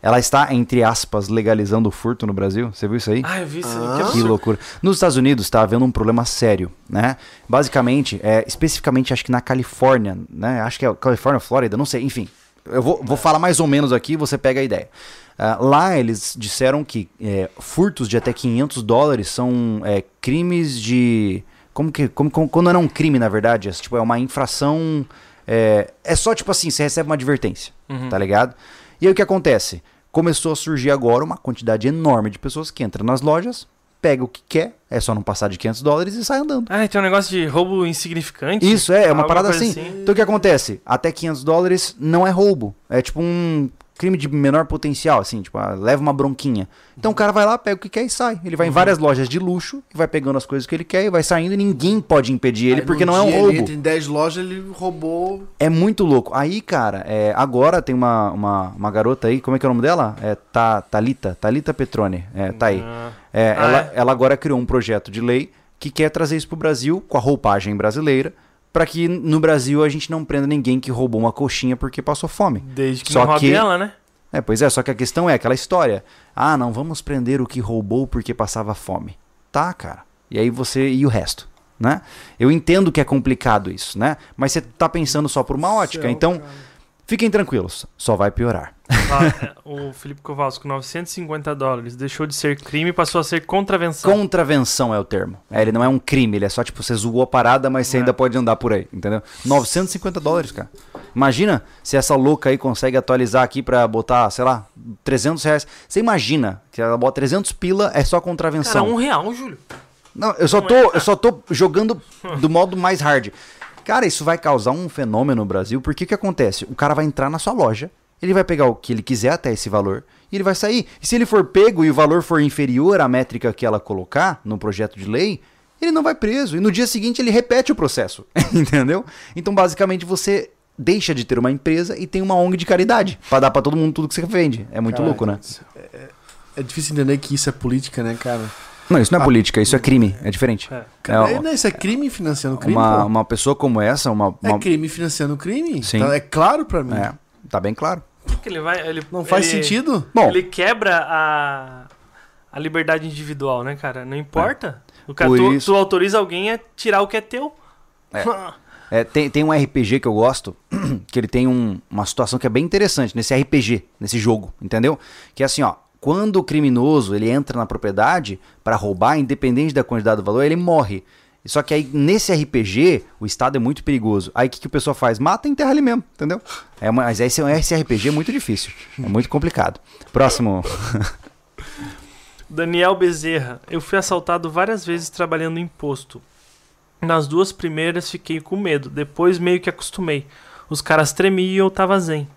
Ela está, entre aspas, legalizando o furto no Brasil? Você viu isso aí? Ah, eu vi isso aí. Ah. Que loucura. Nos Estados Unidos está havendo um problema sério, né? Basicamente, é, especificamente acho que na Califórnia, né? Acho que é Califórnia, Flórida, não sei, enfim. Eu vou, vou falar mais ou menos aqui, você pega a ideia. Ah, lá eles disseram que é, furtos de até 500 dólares são é, crimes de... Como que... Como, como- quando não é um crime, na verdade, é, tipo, é uma infração... É, é só tipo assim, você recebe uma advertência, Uhum. tá ligado? E aí o que acontece? Começou a surgir agora uma quantidade enorme de pessoas que entram nas lojas, pega o que quer, é só não passar de 500 dólares e sai andando. Ah, tem um negócio de roubo insignificante. Isso, é, é uma parada coisa assim. Então o que acontece? Até 500 dólares não é roubo. É tipo um crime de menor potencial, assim, tipo, ah, leva uma bronquinha. Então o cara vai lá, pega o que quer e sai. Ele vai Uhum. em várias lojas de luxo, e vai pegando as coisas que ele quer e vai saindo e ninguém pode impedir ele, Aí, porque não é um roubo. Ele entra em 10 lojas, ele roubou. É muito louco. Aí, cara, é, agora tem uma, uma, uma garota aí, como é que é o nome dela? É Ta, Talita, Talita Petrone. É, tá aí. Ah, É, Ah, ela, é? ela agora criou um projeto de lei que quer trazer isso pro Brasil com a roupagem brasileira, para que no Brasil a gente não prenda ninguém que roubou uma coxinha porque passou fome. desde que Só não que- ela, né? É, pois é, só que a questão é aquela história. Ah, não vamos prender o que roubou porque passava fome. Tá, cara. E aí você e o resto, né? Eu entendo que é complicado isso, né? Mas você tá pensando só por uma ótica, Céu, então cara. Fiquem tranquilos, só vai piorar. Ah, é, o Felipe Kowalski, 950 dólares. Deixou de ser crime e passou a ser contravenção. Contravenção é o termo. É, ele não é um crime, ele é só tipo, você zoou a parada, mas você É. ainda pode andar por aí, entendeu? 950 dólares, cara. Imagina se essa louca aí consegue atualizar aqui pra botar, sei lá, 300 reais. Você imagina que ela bota 300 pila, é só Cara, contravenção. um real, Júlio. Não, eu só tô, é, cara. eu só tô jogando do modo mais hard. Cara, isso vai causar um fenômeno no Brasil, porque o que acontece? O cara vai entrar na sua loja, ele vai pegar o que ele quiser até esse valor, e ele vai sair. E se ele for pego e o valor for inferior à métrica que ela colocar no projeto de lei, ele não vai preso. E no dia seguinte ele repete o processo. Entendeu? Então, basicamente, você deixa de ter uma empresa e tem uma ONG de caridade pra dar pra todo mundo tudo que você vende. É muito Cara, louco, né? É difícil entender que isso é política, né, cara? Não, isso não é Ah. política, isso é crime. É diferente. É. É, é, não, isso é crime financiando crime. uma, pô. uma pessoa como essa, uma, É uma- crime financiando crime. Sim. Então, é claro pra mim. É, tá bem claro. Porque ele vai. Ele, Não faz ele- sentido? Bom, Ele quebra a, a liberdade individual, né, cara? Não importa. O cara, Por tu, isso- tu autoriza alguém a tirar o que é teu. é, tem, tem um RPG que eu gosto, que ele tem um- uma situação que é bem interessante nesse RPG, nesse jogo, entendeu? Que é assim, ó, quando o criminoso ele entra na propriedade pra roubar, independente da quantidade do valor, ele morre. Só que aí, nesse RPG, o estado é muito perigoso. Aí o que, que o pessoal faz? Mata e enterra ali mesmo, entendeu? É, mas esse, esse RPG é muito difícil. É muito complicado. Próximo. Daniel Bezerra. Eu fui assaltado várias vezes trabalhando em posto. Nas duas primeiras fiquei com medo, depois meio que acostumei. Os caras tremiam e eu tava zen.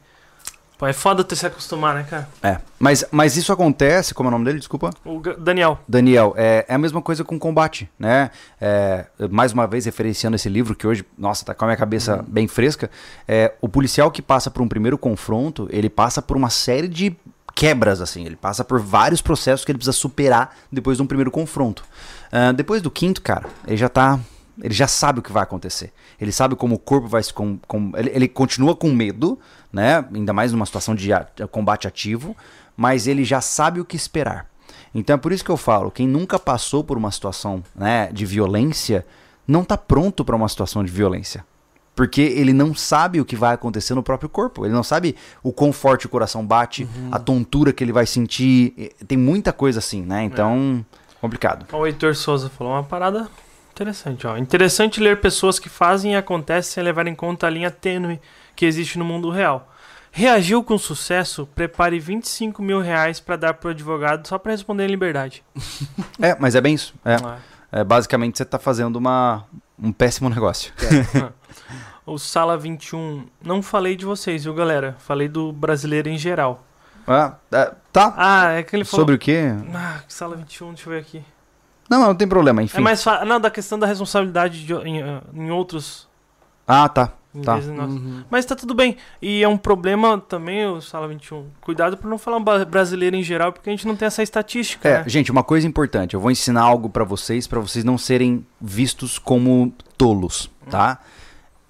Pô, é foda ter se acostumar, né, cara? É. Mas, mas isso acontece, como é o nome dele? Desculpa. O Daniel. Daniel, é, é a mesma coisa com combate, né? É, mais uma vez, referenciando esse livro que hoje, nossa, tá com a minha cabeça bem fresca. É, o policial que passa por um primeiro confronto, ele passa por uma série de quebras, assim. Ele passa por vários processos que ele precisa superar depois de um primeiro confronto. Ah, depois do quinto, cara, ele já tá. Ele já sabe o que vai acontecer. Ele sabe como o corpo vai se. Com, com- ele, ele continua com medo, né? Ainda mais numa situação de a- combate ativo, mas ele já sabe o que esperar. Então é por isso que eu falo, quem nunca passou por uma situação né, de violência não está pronto para uma situação de violência. Porque ele não sabe o que vai acontecer no próprio corpo. Ele não sabe o quão forte o coração bate, a tontura que ele vai sentir. Tem muita coisa assim, né? Então, complicado. O Heitor Souza falou uma parada interessante, ó. Interessante ler pessoas que fazem e acontecem sem levar em conta a linha tênue que existe no mundo real. Reagiu com sucesso, prepare 25 mil reais pra dar pro advogado só pra responder em liberdade. É, mas é bem isso. É, Ah. É, basicamente você está fazendo uma, um péssimo negócio. O Sala 21, não falei de vocês, viu, galera? Falei do brasileiro em geral. Ah, é, tá. Ah, é que ele falou. Sobre o quê? Ah, Sala 21, deixa eu ver aqui. Não, não tem problema, enfim. É mais fácil. Não, da questão da responsabilidade de- em, ah, em outros. Ah, tá. Tá. Uhum. Mas tá tudo bem. E é um problema também, o Sala 21. Cuidado por não falar brasileiro em geral, porque a gente não tem essa estatística. É, né? gente, uma coisa importante, eu vou ensinar algo pra vocês, pra vocês não serem vistos como tolos, tá?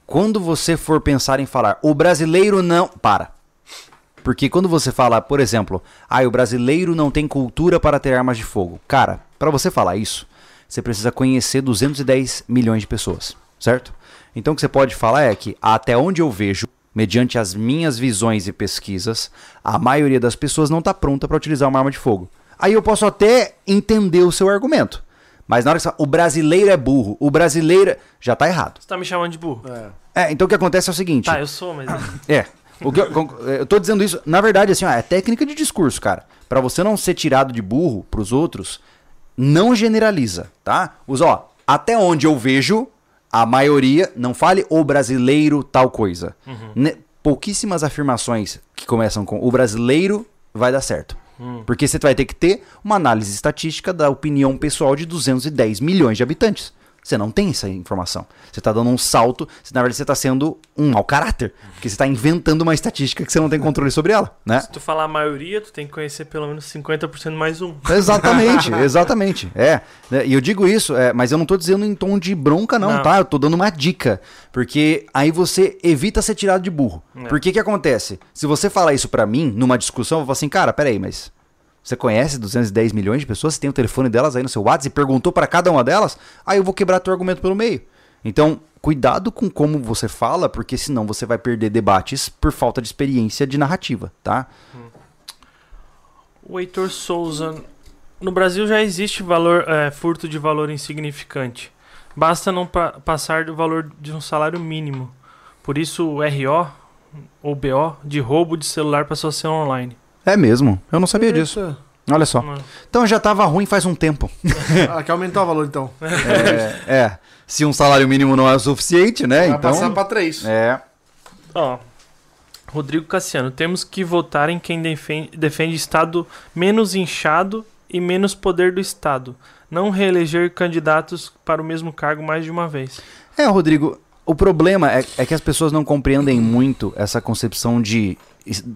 Quando você for pensar em falar, o brasileiro não, para. Porque quando você fala, por exemplo, ah, o brasileiro não tem cultura para ter armas de fogo. Cara, pra você falar isso, você precisa conhecer 210 milhões de pessoas, certo? Então o que você pode falar é que até onde eu vejo, mediante as minhas visões e pesquisas, a maioria das pessoas não está pronta para utilizar uma arma de fogo. Aí eu posso até entender o seu argumento. Mas na hora que você fala, o brasileiro é burro, o brasileiro. Já tá errado. Você tá me chamando de burro. É. É, então o que acontece é o seguinte. Tá, eu sou, mas. É. O que eu, con- eu tô dizendo isso, na verdade, assim, ó, é técnica de discurso, cara. Pra você não ser tirado de burro pros outros, não generaliza, tá? Usa, ó, até onde eu vejo, a maioria, não fale o brasileiro tal coisa. Ne- pouquíssimas afirmações que começam com o brasileiro vai dar certo. Porque você vai ter que ter uma análise estatística da opinião pessoal de 210 milhões de habitantes. Você não tem essa informação. Você está dando um salto, na verdade você está sendo um mau caráter. Porque você está inventando uma estatística que você não tem controle sobre ela, né? Se tu falar a maioria, tu tem que conhecer pelo menos 50% mais um. Exatamente, exatamente. É. né, E eu digo isso, é, mas eu não tô dizendo em tom de bronca, não, Não. tá? Eu tô dando uma dica. Porque aí você evita ser tirado de burro. É. Por que que acontece? Se você falar isso pra mim, numa discussão, eu vou falar assim, cara, peraí, mas. Você conhece 210 milhões de pessoas? Você tem o telefone delas aí no seu WhatsApp e perguntou pra cada uma delas? Aí eu vou quebrar teu argumento pelo meio. Então, cuidado com como você fala, porque senão você vai perder debates por falta de experiência de narrativa, tá? O Heitor Souza. No Brasil já existe valor, é, furto de valor insignificante. Basta não pa- passar do valor de um salário mínimo. Por isso o RO ou BO de roubo de celular passou a ser online. É mesmo. Eu não sabia disso. Eita. Olha só. Então já tava ruim faz um tempo. Ah, quer aumentar o valor então. É, é. Se um salário mínimo não é o suficiente, né? Vai então. passar pra três. É. Ó, Rodrigo Cassiano, temos que votar em quem defende, defende Estado menos inchado e menos poder do Estado. Não reeleger candidatos para o mesmo cargo mais de uma vez. É, Rodrigo, o problema é, é que as pessoas não compreendem muito essa concepção de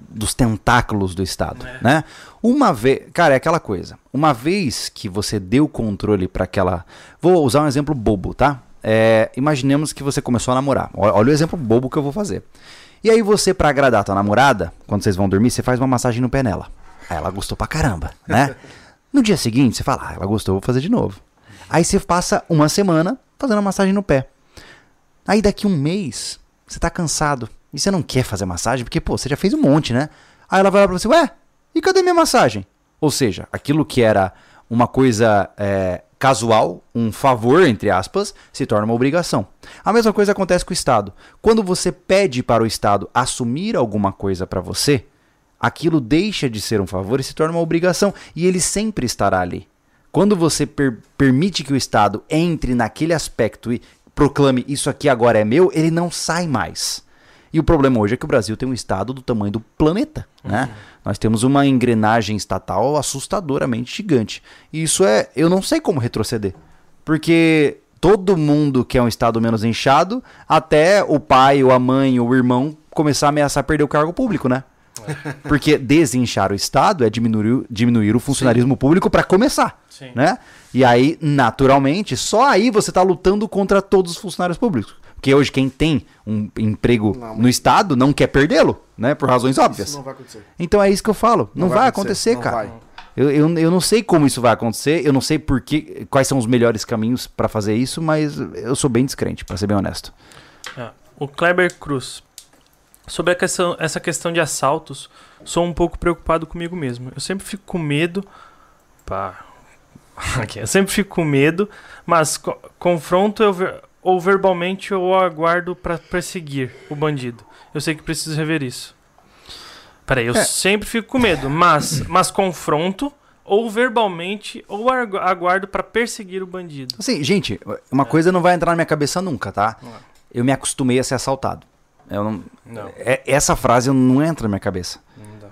dos tentáculos do Estado, né? Uma vez, cara, é aquela coisa. Uma vez que você deu controle para aquela, vou usar um exemplo bobo, tá? É, imaginemos que você começou a namorar. Olha, o exemplo bobo que eu vou fazer. E aí você, pra agradar a tua namorada, quando vocês vão dormir, você faz uma massagem no pé nela. Aí ela gostou pra caramba, né? No dia seguinte, você fala, ah, ela gostou, eu vou fazer de novo. Aí você passa uma semana fazendo a massagem no pé. Aí daqui um mês, você tá cansado e você não quer fazer massagem, porque, pô, você já fez um monte, né? Aí ela vai lá pra você, ué, e cadê minha massagem? Ou seja, aquilo que era uma coisa é, casual, um favor, entre aspas, se torna uma obrigação. A mesma coisa acontece com o Estado. Quando você pede para o Estado assumir alguma coisa para você, aquilo deixa de ser um favor e se torna uma obrigação. E ele sempre estará ali. Quando você per- permite que o Estado entre naquele aspecto e proclame isso aqui agora é meu, ele não sai mais. E o problema hoje é que o Brasil tem um estado do tamanho do planeta, né? Nós temos uma engrenagem estatal assustadoramente gigante. E isso é, eu não sei como retroceder. Porque todo mundo quer um estado menos inchado, até o pai, ou a mãe, ou o irmão começar a ameaçar perder o cargo público, né? Porque desinchar o Estado é diminuir, diminuir o funcionarismo público para começar, Sim. né? E aí, naturalmente, só aí você tá lutando contra todos os funcionários públicos. Porque hoje quem tem um emprego Não, no Estado não quer perdê-lo, né? Por razões óbvias. Isso não vai acontecer. Então é isso que eu falo. Não, vai, acontecer, não cara. vai. Eu, eu, eu não sei como isso vai acontecer, eu não sei por que, quais são os melhores caminhos para fazer isso, mas eu sou bem descrente, para ser bem honesto. É. O Kleber Cruz. Sobre a questão, essa questão de assaltos, sou um pouco preocupado comigo mesmo. Eu sempre fico com medo. Pá. Aqui, eu sempre fico com medo, mas co- confronto eu ver- ou verbalmente eu aguardo pra perseguir o bandido. Eu sei que preciso rever isso. Peraí, eu É. sempre fico com medo, mas, mas confronto ou verbalmente ou agu- aguardo pra perseguir o bandido. Assim, gente, uma coisa não vai entrar na minha cabeça nunca, tá? Não. Eu me acostumei a ser assaltado. Eu não, Não, é- essa frase não entra na minha cabeça.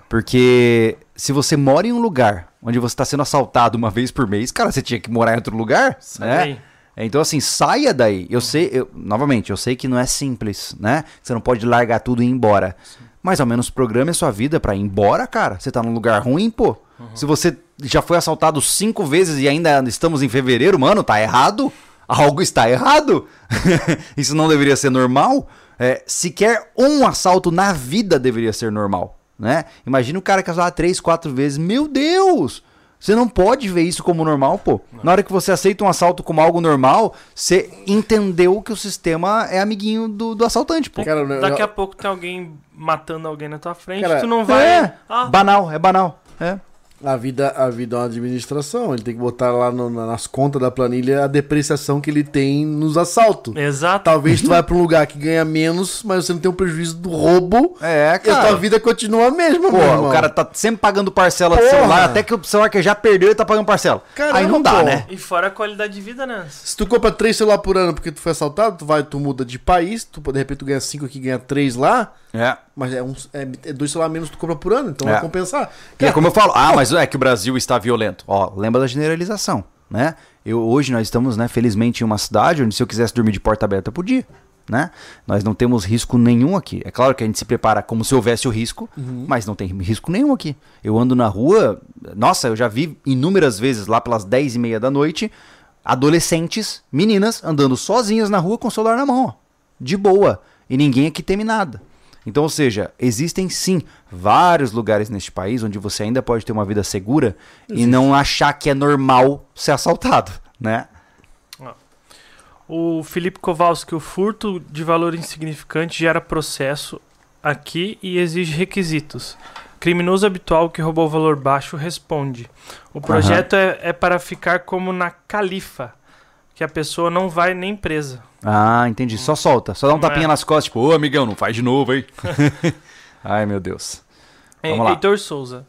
Porque se você mora em um lugar onde você está sendo assaltado uma vez por mês, cara, você tinha que morar em outro lugar, Sai né? Então, assim, saia daí. Eu sei, eu- novamente, eu sei que não é simples, né? Você não pode largar tudo e ir embora. Mas ao menos programe a sua vida pra ir embora, cara. Você tá num lugar ruim, pô. Se você já foi assaltado cinco vezes e ainda estamos em fevereiro, mano, tá errado. Algo está errado. Isso não deveria ser normal. É, sequer um assalto na vida deveria ser normal, né? Imagina o cara que assalta três, quatro vezes. Meu Deus! Você não pode ver isso como normal, pô. Na hora que você aceita um assalto como algo normal, você entendeu que o sistema é amiguinho do, do assaltante, pô. Cara, eu- Daqui eu- a pouco tem alguém matando alguém na tua frente, Cara, tu não vai. É, Ah, banal, é banal. É. A vida, a vida é uma administração. Ele tem que botar lá no- na- nas contas da planilha a depreciação que ele tem nos assaltos. exato. Talvez tu vai pra um lugar que ganha menos, mas você não tem o prejuízo do roubo. É, E a tua cara. vida continua a mesma, Pô, o cara tá sempre pagando parcela do Porra. celular, até que o celular que já perdeu, ele tá pagando parcela. Caramba, Aí não dá, pô. né? E fora a qualidade de vida, né? Se tu compra três celular por ano porque tu foi assaltado, tu vai, tu muda de país, tu de repente tu ganha cinco aqui, ganha três lá, É. mas é, um, é, é dois celular menos que tu compra por ano, então É. vai compensar. E é como eu falo, ah, mas é que o Brasil está violento. Ó, lembra da generalização, né? Eu, hoje nós estamos, né, felizmente, em uma cidade onde se eu quisesse dormir de porta aberta, eu podia, né? Nós não temos risco nenhum aqui. É claro que a gente se prepara como se houvesse o risco, mas não tem risco nenhum aqui. Eu ando na rua, nossa, eu já vi inúmeras vezes lá pelas 10 e meia da noite, adolescentes, meninas, andando sozinhas na rua com o celular na mão, ó, de boa. E ninguém aqui teme nada. Então, ou seja, existem sim vários lugares neste país onde você ainda pode ter uma vida segura e não achar que é normal ser assaltado, né? O Felipe Kowalski, o furto de valor insignificante gera processo aqui e exige requisitos. Criminoso habitual que roubou valor baixo responde. O projeto é, é para ficar como na Califa, que a pessoa não vai nem presa. Ah, entendi. Só solta. Só dá um Não é. tapinha nas costas, tipo, ô amigão, não faz de novo, hein? Ai, meu Deus. Vamos lá. Heitor Souza.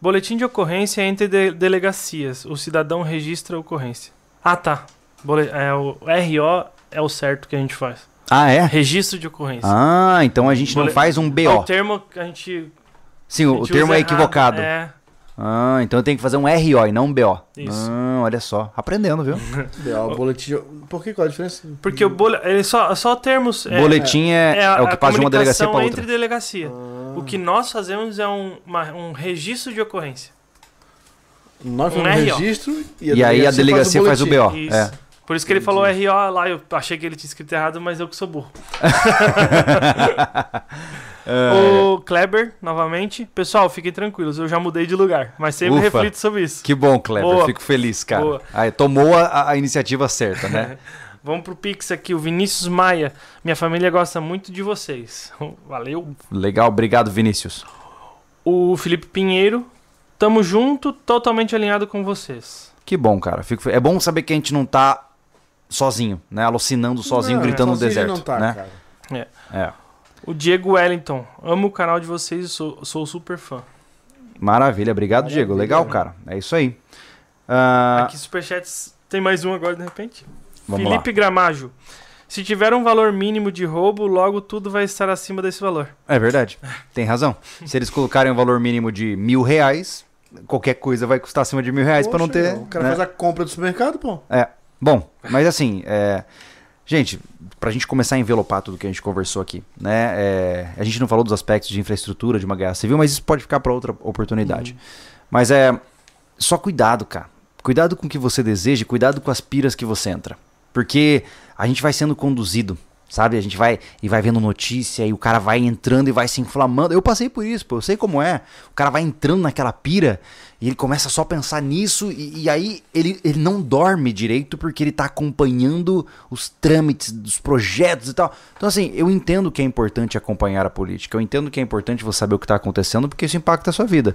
Boletim de ocorrência entre de- delegacias. O cidadão registra a ocorrência. Ah, tá. Bole- é, o RO é o certo que a gente faz. Ah, é? Registro de ocorrência. Ah, então a gente não faz um É o BO. termo que a gente. Sim, a o, o gente termo é equivocado. errado. É. Ah, então eu tenho que fazer um RO e não um BO. Isso. Ah, olha só. Aprendendo, viu? É, o boletim. Por que qual a diferença? Porque o bole... ele só, só termos. É, Boletim é, é, é a, o que passa de uma delegacia comunicação pra entre outra. delegacia. O que nós fazemos é um, uma- um registro de ocorrência. Nós Um fazemos RO. registro E aí a delegacia faz o boletim. BO. Isso. É. Por isso que ele falou RO lá, eu achei que ele tinha escrito errado, mas eu que sou burro. O Kleber, novamente. Pessoal, fiquem tranquilos, eu já mudei de lugar, mas sempre Ufa. reflito sobre isso. Que bom, Kleber. Boa. Fico feliz, cara. Boa. Aí, tomou a, a iniciativa certa, né? Vamos pro Pix aqui, o Vinícius Maia. Minha família gosta muito de vocês. Valeu. Legal, obrigado, Vinícius. O Felipe Pinheiro. Tamo junto, totalmente alinhado com vocês. Que bom, cara. Fico É bom saber que a gente não tá sozinho, né? Alucinando sozinho, Não, gritando no sozinho deserto. Não tá, né? cara. É. O Diego Wellington. Amo o canal de vocês e sou, sou super fã. Maravilha, obrigado, Maravilha, Diego. Legal, né? cara. É isso aí. Ah, Aqui, Superchats. Tem mais um agora, de repente? vamos Felipe Gramajo. Se tiver um valor mínimo de roubo, logo tudo vai estar acima desse valor. É verdade. Tem razão. Se eles colocarem um valor mínimo de mil reais, qualquer coisa vai custar acima de mil reais pra não ter. O cara né? faz a compra do supermercado, pô. É. Bom, mas assim, é... gente, pra gente começar a envelopar tudo que a gente conversou aqui, né? é, A gente não falou dos aspectos de infraestrutura de uma guerra civil, mas isso pode ficar pra outra oportunidade. Mas é. Só cuidado, cara. Cuidado com o que você deseja, e cuidado com as piras que você entra. Porque a gente vai sendo conduzido, sabe? A gente vai e vai vendo notícia e o cara vai entrando e vai se inflamando. Eu passei por isso, pô, eu sei como é. O cara vai entrando naquela pira e ele começa só a pensar nisso e, e aí ele, ele não dorme direito porque ele tá acompanhando os trâmites dos projetos e tal. Então, assim, eu entendo que é importante acompanhar a política, eu entendo que é importante você saber o que tá acontecendo porque isso impacta a sua vida.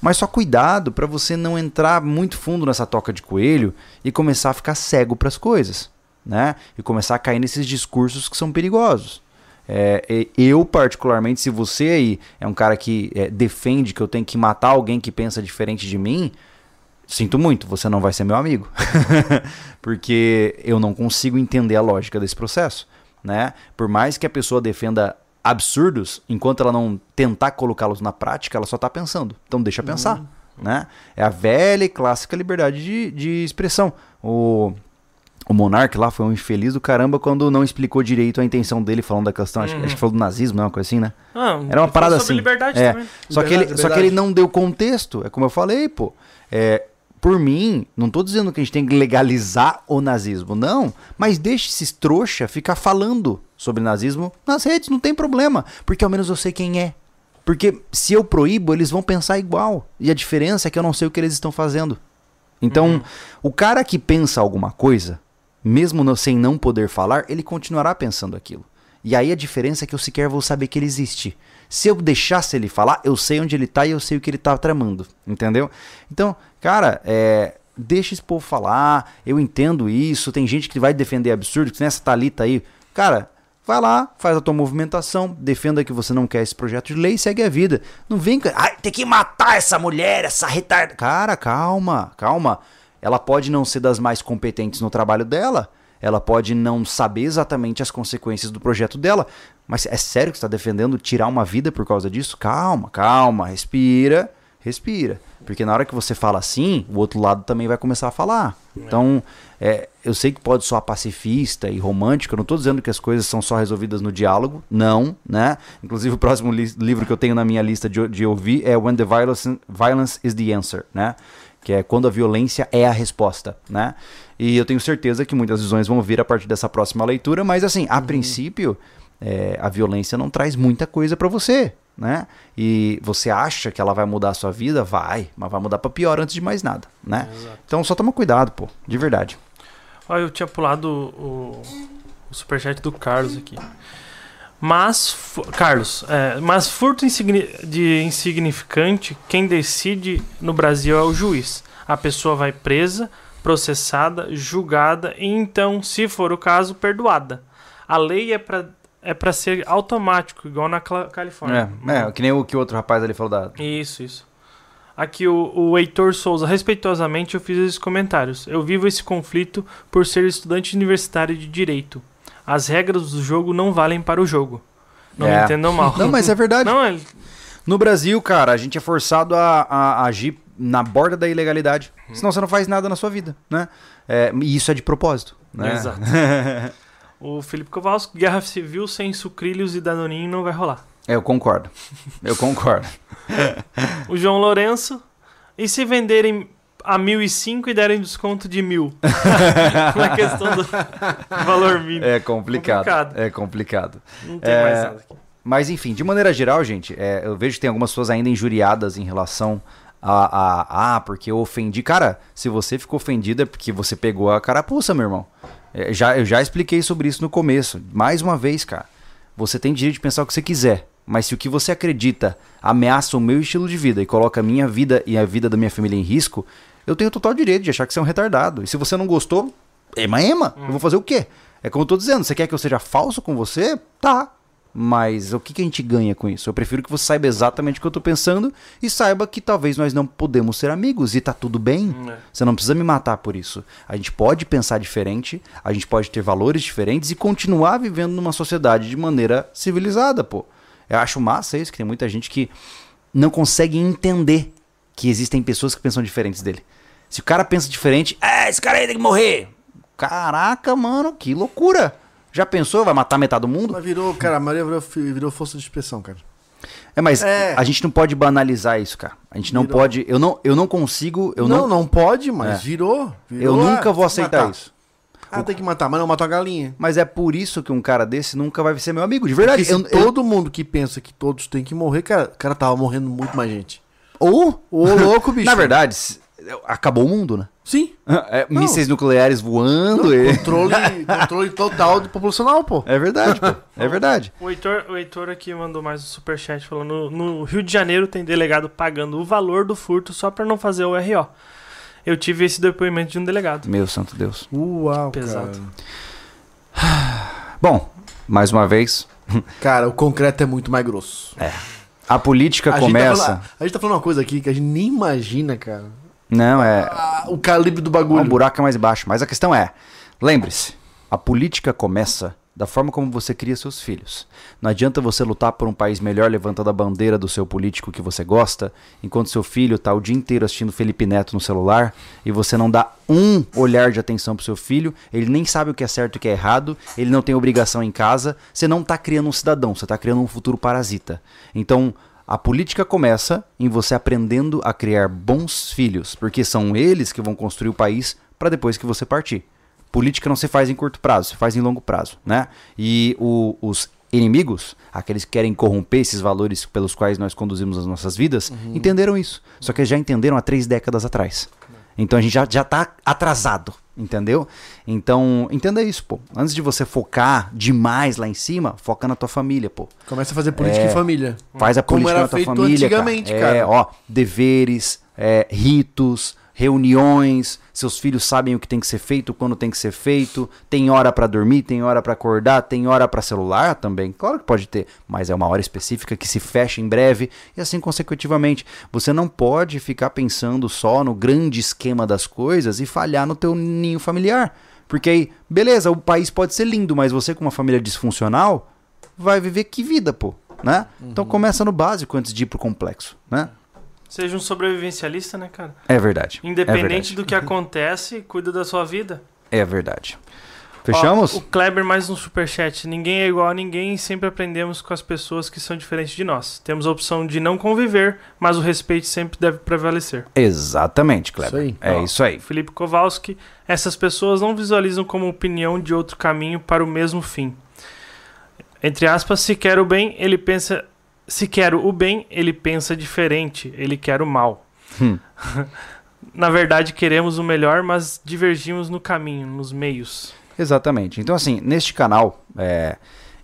Mas só cuidado para você não entrar muito fundo nessa toca de coelho e começar a ficar cego para as coisas, né? E começar a cair nesses discursos que são perigosos. É, eu, particularmente, se você aí é um cara que é, defende que eu tenho que matar alguém que pensa diferente de mim, sinto muito, você não vai ser meu amigo. Porque eu não consigo entender a lógica desse processo, né? Por mais que a pessoa defenda absurdos, enquanto ela não tentar colocá-los na prática, ela só tá pensando. Então deixa pensar, né? É a velha e clássica liberdade de, de expressão. O o Monark lá foi um infeliz do caramba quando não explicou direito a intenção dele falando da questão. Acho, Uhum. acho que falou do nazismo, né? Uma coisa assim, né? Ah, Era uma parada assim. liberdade É. também. Só que, ele, Liberdade, só que ele não deu contexto. É como eu falei, pô. É, por mim, não tô dizendo que a gente tem que legalizar o nazismo, não. Mas deixe esses trouxa ficar falando sobre nazismo nas redes, não tem problema. Porque ao menos eu sei quem é. Porque se eu proíbo, eles vão pensar igual. E a diferença é que eu não sei o que eles estão fazendo. Então, o cara que pensa alguma coisa, mesmo não- sem não poder falar, ele continuará pensando aquilo. E aí a diferença é que eu sequer vou saber que ele existe. Se eu deixasse ele falar, eu sei onde ele tá e eu sei o que ele tá tramando. Entendeu? Então, cara, é. Deixa esse povo falar, eu entendo isso. Tem gente que vai defender absurdo, que nessa Thalita aí. Cara, vai lá, faz a tua movimentação, defenda que você não quer esse projeto de lei e segue a vida. Não vem. Ai, tem que matar essa mulher, essa retarda. Cara, calma, calma. Ela pode não ser das mais competentes no trabalho dela. Ela pode não saber exatamente as consequências do projeto dela. Mas é sério que você está defendendo tirar uma vida por causa disso? Calma, calma, respira, respira. Porque na hora que você fala assim, o outro lado também vai começar a falar. Então, é, eu sei que pode soar pacifista e romântico, eu não estou dizendo que as coisas são só resolvidas no diálogo, não, né? Inclusive o próximo li- livro que eu tenho na minha lista de, de ouvir é When the Violence, Violence is the Answer, né? Que é quando a violência é a resposta, né? E eu tenho certeza que muitas visões vão vir a partir dessa próxima leitura, mas assim, a princípio, é, a violência não traz muita coisa pra você, né? E você acha que ela vai mudar a sua vida? Vai, mas vai mudar pra pior antes de mais nada, né? Então só toma cuidado, pô, de verdade. Olha, eu tinha pulado o, o superchat do Carlos aqui. Mas, Carlos, é, mas furto insigni- de insignificante, quem decide no Brasil é o juiz. A pessoa vai presa, processada, julgada e então, se for o caso, perdoada. A lei é pra, é pra ser automático, igual na Califórnia. É, é, que nem o que o outro rapaz ali falou da. Isso, isso. Aqui o, o Heitor Souza, respeitosamente eu fiz esses comentários. Eu vivo esse conflito por ser estudante universitário de direito. As regras do jogo não valem para o jogo. Não É. me entendam mal. Não, mas é verdade. Não, é- No Brasil, cara, a gente é forçado a, a- a agir na borda da ilegalidade. Senão você não faz nada na sua vida, né? É, e isso é de propósito, né? Exato. o Felipe Kowalski, guerra civil sem sucrilhos e danoninho não vai rolar. É, eu concordo. Eu concordo. O João Lourenço, e se venderem a 1.005 e derem desconto de mil? Na questão do valor mínimo. É complicado. Complicado. É complicado. Não tem É, mais nada aqui. Mas enfim, de maneira geral, gente, é, eu vejo que tem algumas pessoas ainda injuriadas em relação a, a, ah, porque eu ofendi. Cara, se você ficou ofendido é porque você pegou a carapuça, meu irmão. É, já, eu já expliquei sobre isso no começo. Mais uma vez, cara, você tem direito de pensar o que você quiser. Mas se o que você acredita ameaça o meu estilo de vida e coloca a minha vida e a vida da minha família em risco, eu tenho total direito de achar que você é um retardado. E se você não gostou, ema ema. Eu vou fazer o quê? É como eu tô dizendo, você quer que eu seja falso com você? Tá. Mas o que, que a gente ganha com isso? Eu prefiro que você saiba exatamente o que eu tô pensando e saiba que talvez nós não podemos ser amigos e tá tudo bem. É. Você não precisa me matar por isso. A gente pode pensar diferente, a gente pode ter valores diferentes e continuar vivendo numa sociedade de maneira civilizada, pô. Eu acho massa isso, que tem muita gente que não consegue entender que existem pessoas que pensam diferentes dele. Se o cara pensa diferente, é, esse cara aí tem que morrer. Caraca, mano, que loucura. Já pensou? Vai matar metade do mundo? Mas virou, cara, a Maria virou, virou força de expressão, cara. É, mas É. a gente não pode banalizar isso, cara. A gente não Virou. pode. Eu não, eu não consigo. Eu não, não, não, pode, mas É. virou, eu virou. nunca ah, vou aceitar isso. Ah, tem que matar, mas não matou a galinha. Mas é por isso que um cara desse nunca vai ser meu amigo, de verdade. Eu- eu- todo mundo que pensa que todos têm que morrer, cara, cara tava morrendo muito mais gente. Ou, Ô, louco, bicho. na verdade, acabou o mundo, né? Sim. É, mísseis nucleares voando. e- Controle, controle total do populacional, pô. É verdade, pô. É verdade. O Heitor, o Heitor aqui mandou mais um superchat falando: no Rio de Janeiro tem delegado pagando o valor do furto só pra não fazer o RO. Eu tive esse depoimento de um delegado. Meu santo Deus. Uau, Pesado. Bom, mais uma vez, Cara. Cara, o concreto é muito mais grosso. A política A gente, tá começa. falando, a gente tá falando uma coisa aqui que a gente nem imagina, cara. Não, é. Ah, o calibre do O bagulho. buraco é mais baixo. Mas a questão é: lembre-se, a política começa da forma como você cria seus filhos. Não adianta você lutar por um país melhor levantando a bandeira do seu político que você gosta, enquanto seu filho tá o dia inteiro assistindo Felipe Neto no celular e você não dá um olhar de atenção pro seu filho, ele nem sabe o que é certo e o que é errado, ele não tem obrigação em casa, você não tá criando um cidadão, você tá criando um futuro parasita. Então, a política começa em você aprendendo a criar bons filhos, porque são eles que vão construir o país para depois que você partir. Política não se faz em curto prazo, se faz em longo prazo, né? E o- os inimigos, aqueles que querem corromper esses valores pelos quais nós conduzimos as nossas vidas, entenderam isso. Só que eles já entenderam há três décadas atrás. Então a gente já, já tá atrasado, entendeu? Então, entenda isso, pô. Antes de você focar demais lá em cima, foca na tua família, pô. Começa a fazer política É. em família. Faz a Como política era na tua feito família, antigamente, cara. cara. É, ó, deveres, é, ritos, reuniões, seus filhos sabem o que tem que ser feito, quando tem que ser feito, tem hora pra dormir, tem hora pra acordar, tem hora pra celular também. Claro que pode ter, mas é uma hora específica que se fecha em breve e assim consecutivamente. Você não pode ficar pensando só no grande esquema das coisas e falhar no teu ninho familiar. Porque aí, beleza, o país pode ser lindo, mas você com uma família disfuncional vai viver que vida, pô, né? Então começa no básico antes de ir pro complexo, né? Seja um sobrevivencialista, né, cara? É verdade. é Independente verdade. do que acontece, cuida da sua vida. É verdade. Fechamos? Ó, o Kleber mais um superchat. Ninguém é igual a ninguém e sempre aprendemos com as pessoas que são diferentes de nós. Temos a opção de não conviver, mas o respeito sempre deve prevalecer. Exatamente, Kleber. Isso aí. É Ó, isso aí. Felipe Kowalski. Essas pessoas não visualizam como opinião de outro caminho para o mesmo fim. Entre aspas, se quer o bem, ele pensa. Se quero o bem, ele pensa diferente. Ele quer o mal. Hum. Na verdade, queremos o melhor, mas divergimos no caminho, nos meios. Exatamente. Então, assim, neste canal, é,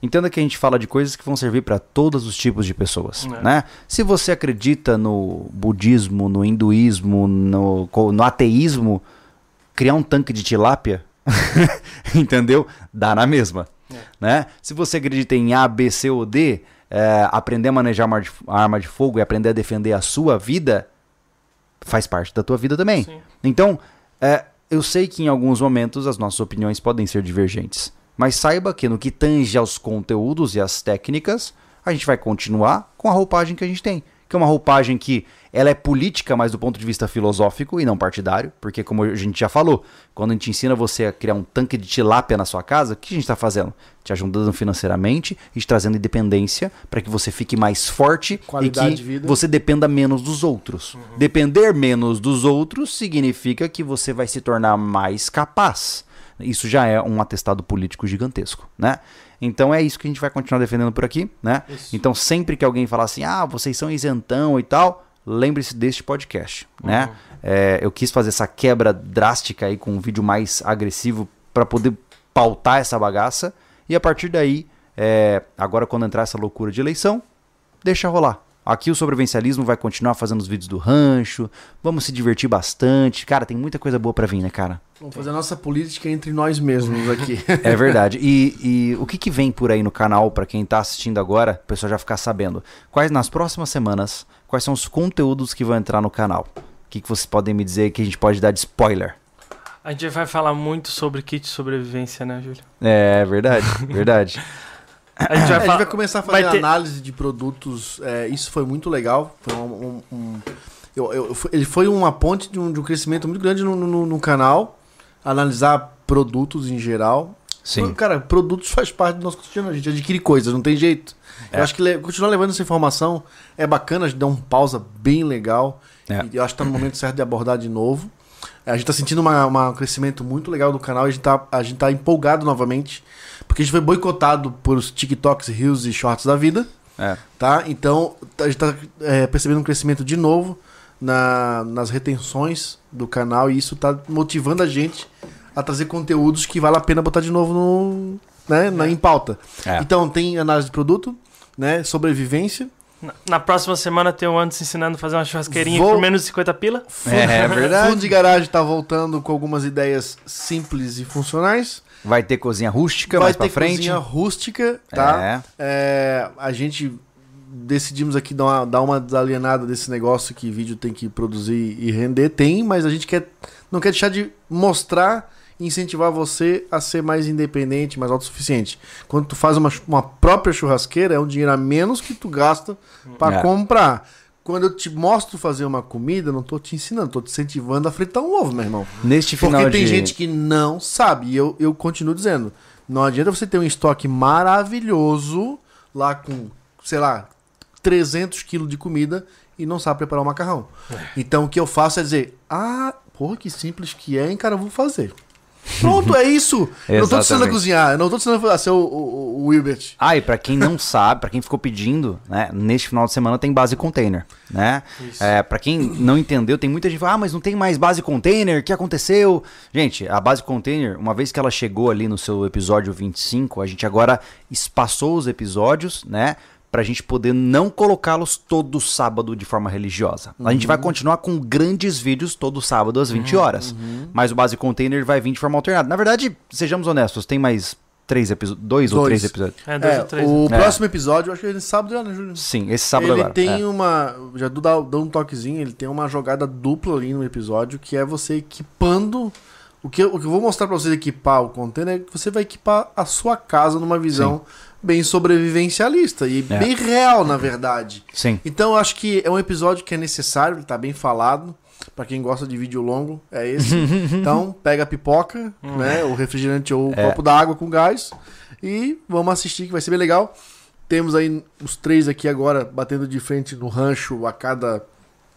entenda que a gente fala de coisas que vão servir para todos os tipos de pessoas, É. né? Se você acredita no budismo, no hinduísmo, no, no ateísmo, criar um tanque de tilápia, entendeu? Dá na mesma, É. né? Se você acredita em A, B, C ou D, é, aprender a manejar uma arma de- a arma de fogo e aprender a defender a sua vida, faz parte da tua vida também. Sim. Então, é, eu sei que em alguns momentos as nossas opiniões podem ser divergentes. Mas saiba que no que tange aos conteúdos e às técnicas, a gente vai continuar com a roupagem que a gente tem. Que é uma roupagem que ela é política, mas do ponto de vista filosófico e não partidário. Porque, como a gente já falou, quando a gente ensina você a criar um tanque de tilápia na sua casa, o que a gente está fazendo? Te ajudando financeiramente e te trazendo independência para que você fique mais forte Qualidade e que de vida. você dependa menos dos outros. Depender menos dos outros significa que você vai se tornar mais capaz. Isso já é um atestado político gigantesco, né? Então é isso que a gente vai continuar defendendo por aqui, né? Isso. Então sempre que alguém falar assim, ah, vocês são isentão e tal, lembre-se deste podcast, né? É, eu quis fazer essa quebra drástica aí com um vídeo mais agressivo para poder pautar essa bagaça e a partir daí, é, agora quando entrar essa loucura de eleição, deixa rolar. Aqui o sobrevivencialismo vai continuar fazendo os vídeos do rancho. Vamos se divertir bastante. Cara, tem muita coisa boa pra vir, né, cara? Vamos fazer a nossa política entre nós mesmos aqui. É verdade. E, e o que, que vem por aí no canal, pra quem tá assistindo agora, o pessoal já ficar sabendo? Quais nas próximas semanas, quais são os conteúdos que vão entrar no canal? O que, que vocês podem me dizer que a gente pode dar de spoiler? A gente vai falar muito sobre kit sobrevivência, né, Júlio? É verdade, verdade. A gente É, vai, a gente vai começar a fazer ter- análise de produtos. é, isso foi muito legal. Foi um, um- um- eu- eu- ele foi uma ponte de um, de crescimento muito grande no, no- no canal. Analisar produtos em geral. Sim. Cara, produtos faz parte do nosso cotidiano. A gente adquire coisas, não tem jeito. É. Eu acho que le- continuar levando essa informação é bacana, a gente dá um pausa bem legal. É. E eu acho que tá no momento certo de abordar de novo. A gente tá sentindo uma- uma- um crescimento muito legal do canal e a gente, tá, a gente tá empolgado novamente. Porque a gente foi boicotado por os TikToks, Reels e Shorts da vida. É. Tá? Então, a gente tá é, percebendo um crescimento de novo na- nas retenções do canal e isso tá motivando a gente a trazer conteúdos que vale a pena botar de novo no, né, na, em pauta. É. Então, tem análise de produto, né, sobrevivência. Na, próxima semana tem o Anderson ensinando a fazer uma churrasqueirinha Vou- por menos de 50 pila. É verdade. Fundo de garagem tá voltando com algumas ideias simples e funcionais. Vai ter cozinha rústica Vai mais pra ter frente. cozinha rústica, tá? É. É, a gente decidimos aqui dar uma, dar uma desalienada desse negócio que vídeo tem que produzir e render. Tem, mas a gente quer, não quer deixar de mostrar e incentivar você a ser mais independente, mais autossuficiente. Quando tu faz uma, uma própria churrasqueira, é um dinheiro a menos que tu gasta para É. comprar. Quando eu te mostro fazer uma comida, eu não tô te ensinando, tô te incentivando a fritar um ovo, meu irmão. Neste Porque final tem de... gente que não sabe. E eu, eu continuo dizendo: não adianta você ter um estoque maravilhoso lá com, sei lá, 300 quilos de comida e não sabe preparar um macarrão. Então o que eu faço é dizer: ah, porra, que simples que é, hein, cara, eu vou fazer. Pronto, é isso. eu não tô Exatamente. cozinhar, eu não tô te ensinando a ser o, o, o Wilbert. Ah, e pra quem não sabe, pra quem ficou pedindo, né, neste final de semana tem base container, né? É, para quem não entendeu, tem muita gente que fala, ah, mas não tem mais base container, o que aconteceu? Gente, a base container, uma vez que ela chegou ali no seu episódio 25, a gente agora espaçou os episódios, né? Pra gente poder não colocá-los todo sábado de forma religiosa. A gente vai continuar com grandes vídeos todo sábado às 20 horas. Mas o base container vai vir de forma alternada. Na verdade, sejamos honestos, tem mais três episódios, dois, ou Dois. três episódios. É, dois É, ou três. o É. próximo episódio, eu acho que ele sábado já, né, Júlio? Sim, esse sábado ele agora. tem é. uma. Já dou, dá- dou um toquezinho, ele tem uma jogada dupla ali no episódio, que é você equipando. O que, eu- o que eu vou mostrar pra vocês equipar o container é que você vai equipar a sua casa numa visão bem sobrevivencialista e É. bem real, na verdade. Sim. Então eu acho que é um episódio que é necessário, ele tá bem falado. Pra quem gosta de vídeo longo, é esse. então, pega a pipoca, né? O refrigerante ou o É. copo d'água com gás. E vamos assistir, que vai ser bem legal. Temos aí os três aqui agora batendo de frente no rancho a cada.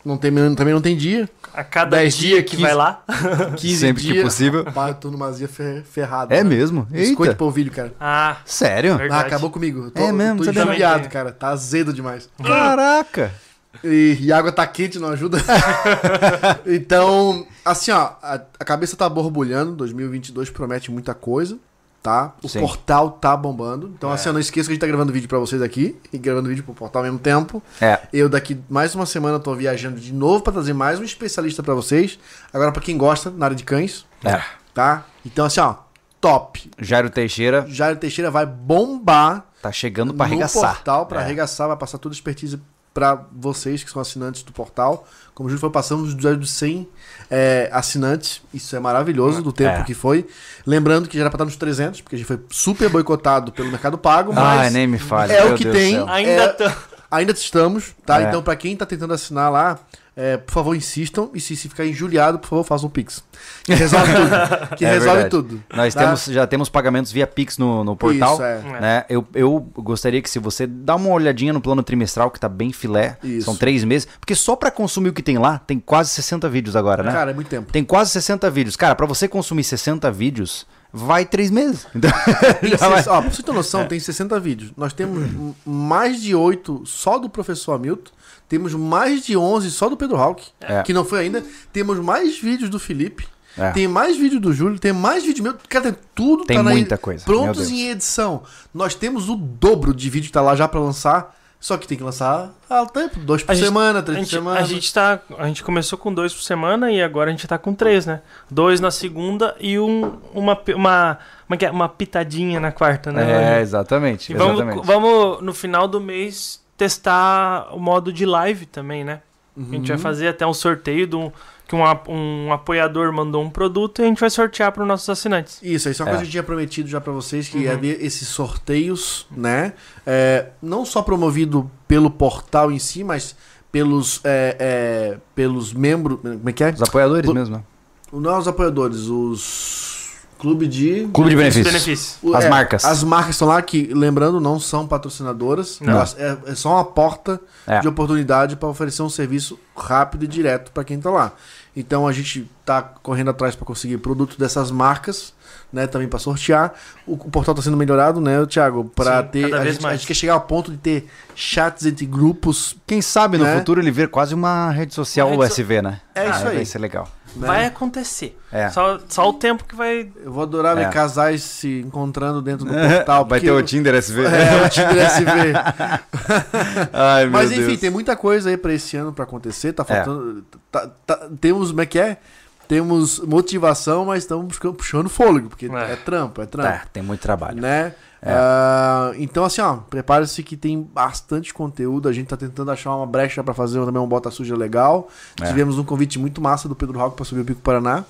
Não tem, também não tem dia. A cada 10 dia dias, que 15 vai lá. 15 Sempre que dias. possível. Rapaz, eu tô numa azia fer- ferrada. É né? mesmo? Biscoito Eita. de polvilho, cara. Ah, Sério? Ah, acabou comigo. Eu tô, É mesmo, tô Também cara. Tá azedo demais. Caraca! E, e a água tá quente, não ajuda. então, assim, ó, a, a cabeça tá borbulhando. 2022 promete muita coisa, tá? O Sim. portal tá bombando. Então, É. assim, ó, não esqueça que a gente tá gravando vídeo pra vocês aqui e gravando vídeo pro portal ao mesmo tempo. É. Eu daqui mais uma semana tô viajando de novo pra trazer mais um especialista pra vocês. Agora, pra quem gosta, na área de cães, É. tá? Então, assim, ó, top. Jairo Teixeira Jairo Teixeira vai bombar tá chegando pra no arregaçar. portal para É. arregaçar, vai passar toda a expertise para vocês que são assinantes do portal. Como o Júlio foi passando os episódios de 100 é, assinantes, isso é maravilhoso do tempo É. que foi. Lembrando que já era para estar nos 300, porque a gente foi super boicotado pelo Mercado Pago, Ai, mas nem me fale. é meu o que Deus tem. Ainda É, tá- ainda estamos, tá? É. Então, para quem tá tentando assinar lá, é, por favor, insistam. E se, se ficar injuliado, por favor, façam um Pix. Que resolve tudo. Que É resolve verdade. tudo. Nós tá? temos, já temos pagamentos via Pix no, no portal. Isso, é. Né? Eu, eu gostaria que se você dá uma olhadinha no plano trimestral, que tá bem filé, Isso. são três meses, porque só pra consumir o que tem lá, tem quase 60 vídeos agora, né? Cara, é muito tempo. Tem quase 60 vídeos. Cara, pra você consumir 60 vídeos, vai três meses. Então, vai- ó, pra você ter noção, tem 60 vídeos. Nós temos mais de 8 só do professor Hamilton. Temos mais de 11 só do Pedro Hawk, É. que não foi ainda. Temos mais vídeos do Felipe. É. Tem mais vídeo do Júlio, tem mais vídeo meu. Cara, tem tudo Tem tá na- muita coisa, meu Prontos em edição. Nós temos o dobro de vídeo que tá lá já pra lançar. Só que tem que lançar ao tempo, dois por A gente- semana, três A por gente, semana. a, gente tá, a gente começou com dois por semana e agora a gente tá com três, né? Dois na segunda e um, uma, uma, uma, que é? uma pitadinha na quarta, né? É, exatamente. E vamos, exatamente. vamos, no final do mês, testar o modo de live também, né? A gente vai Uhum. fazer até um sorteio de um, que um, um apoiador mandou um produto e a gente vai sortear para os nossos assinantes. Isso, isso é uma É. coisa que eu tinha prometido já pra vocês, que Uhum. é ver esses sorteios, né? É, não só promovido pelo portal em si, mas pelos, é, é, pelos membros. Como é que é? Os apoiadores mesmo. né? Não os apoiadores, os. Clube de. Clube de Os benefícios. benefícios. As é, marcas. As marcas estão lá que, lembrando, não são patrocinadoras. Não. Elas- é, é só uma porta É. de oportunidade para oferecer um serviço rápido e direto para quem tá lá. Então a gente tá correndo atrás para conseguir produto dessas marcas, né, também para sortear. O, o portal tá sendo melhorado, né, Thiago, para ter cada a vez gente, mais. a gente quer chegar ao ponto de ter chats entre grupos. Quem sabe no Né? futuro ele vir quase uma rede social Uma rede so- USB, né? É isso aí. Vai ser legal. Né? Vai acontecer. É. Só, só o tempo que vai. Eu vou adorar ver É. casais se encontrando dentro do portal. Vai ter o Tinder SV. É, o Tinder SV. Ai, meu Mas enfim, Deus. tem muita coisa aí pra esse ano pra acontecer. Tá faltando. tá- tá- temos, como é que é? Temos motivação, mas estamos buscando- puxando fôlego, porque é, É. trampo, é trampo. É, tem muito trabalho. Né? É. Ah, então, assim, ó, prepare-se que tem bastante conteúdo. A gente tá tentando achar uma brecha pra fazer também um bota suja legal. É. Tivemos um convite muito massa do Pedro Roque pra subir o Pico Paraná.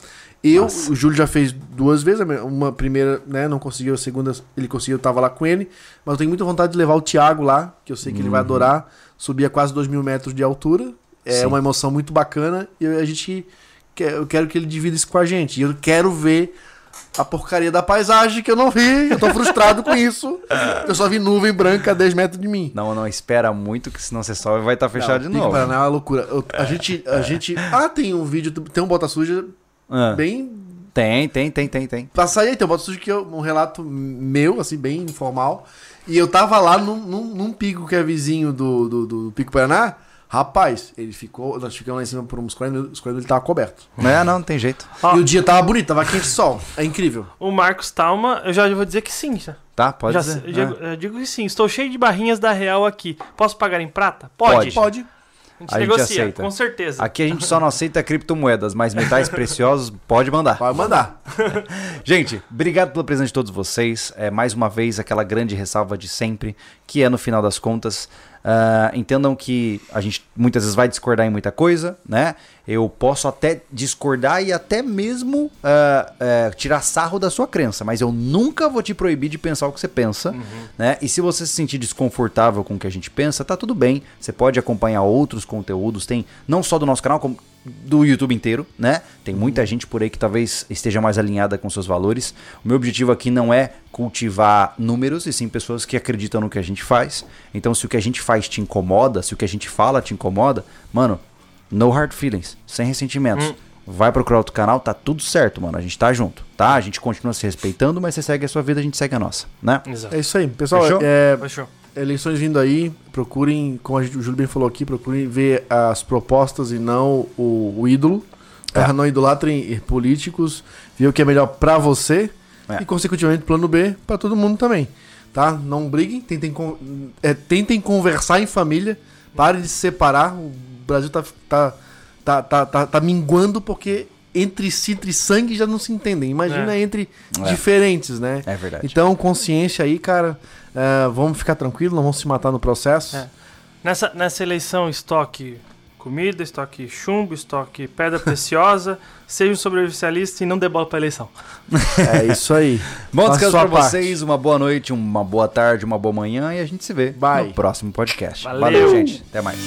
Eu, Massa. o Júlio já fez duas vezes, uma primeira, né, não conseguiu, a segunda ele conseguiu, eu tava lá com ele, mas eu tenho muita vontade de levar o Thiago lá, que eu sei que ele vai Uhum. adorar, subir a quase 2 mil metros de altura, é Sim. uma emoção muito bacana, e a gente, quer- eu quero que ele divida isso com a gente, e eu quero ver a porcaria da paisagem que eu não vi, eu tô frustrado com isso, eu só vi nuvem branca a 10 metros de mim. Não, não espera muito, que senão você sobe e vai estar fechado Não, de Pico novo. Paraná é uma loucura. Eu- a gente, a gente, ah, tem um vídeo, tem um bota suja Ah, bem Tem, tem, tem, tem, tem. Pra sair aí, tem um bota sujo que é um relato meu, assim, bem informal. E eu tava lá num, num, num pico que é vizinho do, do, do Pico Paraná. Rapaz, ele ficou. Nós ficamos lá em cima por uns 40 minutos, os 40 minutos ele tava coberto. É, não, não tem jeito. Ó. E o dia tava bonito, tava quente sol. É incrível. O Marcos Talma, eu já vou dizer que sim. já. Tá, pode Já dizer. eu digo, eu digo que sim. Estou cheio de barrinhas da Real aqui. Posso pagar em prata? Pode. Pode. Pode. A gente A gente negocia, aceita. com certeza. Aqui a gente só não aceita criptomoedas, mas metais preciosos pode mandar. Pode mandar. Gente, obrigado pela presença de todos vocês. É mais uma vez aquela grande ressalva de sempre, que é no final das contas. Ah, entendam que a gente muitas vezes vai discordar em muita coisa, né? Eu posso até discordar e até mesmo ah, eh, tirar sarro da sua crença, mas eu nunca vou te proibir de pensar o que você pensa, né? E se você se sentir desconfortável com o que a gente pensa, tá tudo bem. Você pode acompanhar outros conteúdos, tem não só do nosso canal, como do YouTube inteiro, né? Tem muita gente por aí que talvez esteja mais alinhada com seus valores. O meu objetivo aqui não é cultivar números, e sim pessoas que acreditam no que a gente faz. Então, se o que a gente faz te incomoda, se o que a gente fala te incomoda, mano, no hard feelings, sem ressentimentos. Hum. Vai procurar outro canal, tá tudo certo, mano. A gente tá junto, tá? A gente continua se respeitando, mas você segue a sua vida, a gente segue a nossa, né? Exato. É isso aí. Pessoal, Fechou? é, Fechou. eleições vindo aí, procurem, como a gente, o Júlio bem falou aqui, procurem ver as propostas e não o, o ídolo. É. Não idolatrem políticos, ver o que é melhor pra você É. e, consequentemente, plano B pra todo mundo também. Tá? Não briguem, tentem, con- é, tentem conversar em família, parem de se separar. O Brasil tá, tá, tá, tá, tá, tá minguando porque entre si, entre sangue, já não se entendem. Imagina entre É. diferentes, né? É verdade. Então, consciência aí, cara. é, vamos ficar tranquilo, não vamos se matar no processo. É. Nessa, nessa eleição, estoque comida, estoque chumbo, estoque pedra preciosa, seja um sobrevivencialista e não dê bola pra eleição. É isso aí. Bom descanso parte. vocês, uma boa noite, uma boa tarde, uma boa manhã e a gente se vê Bye. no próximo podcast. Valeu. Valeu gente. Até mais.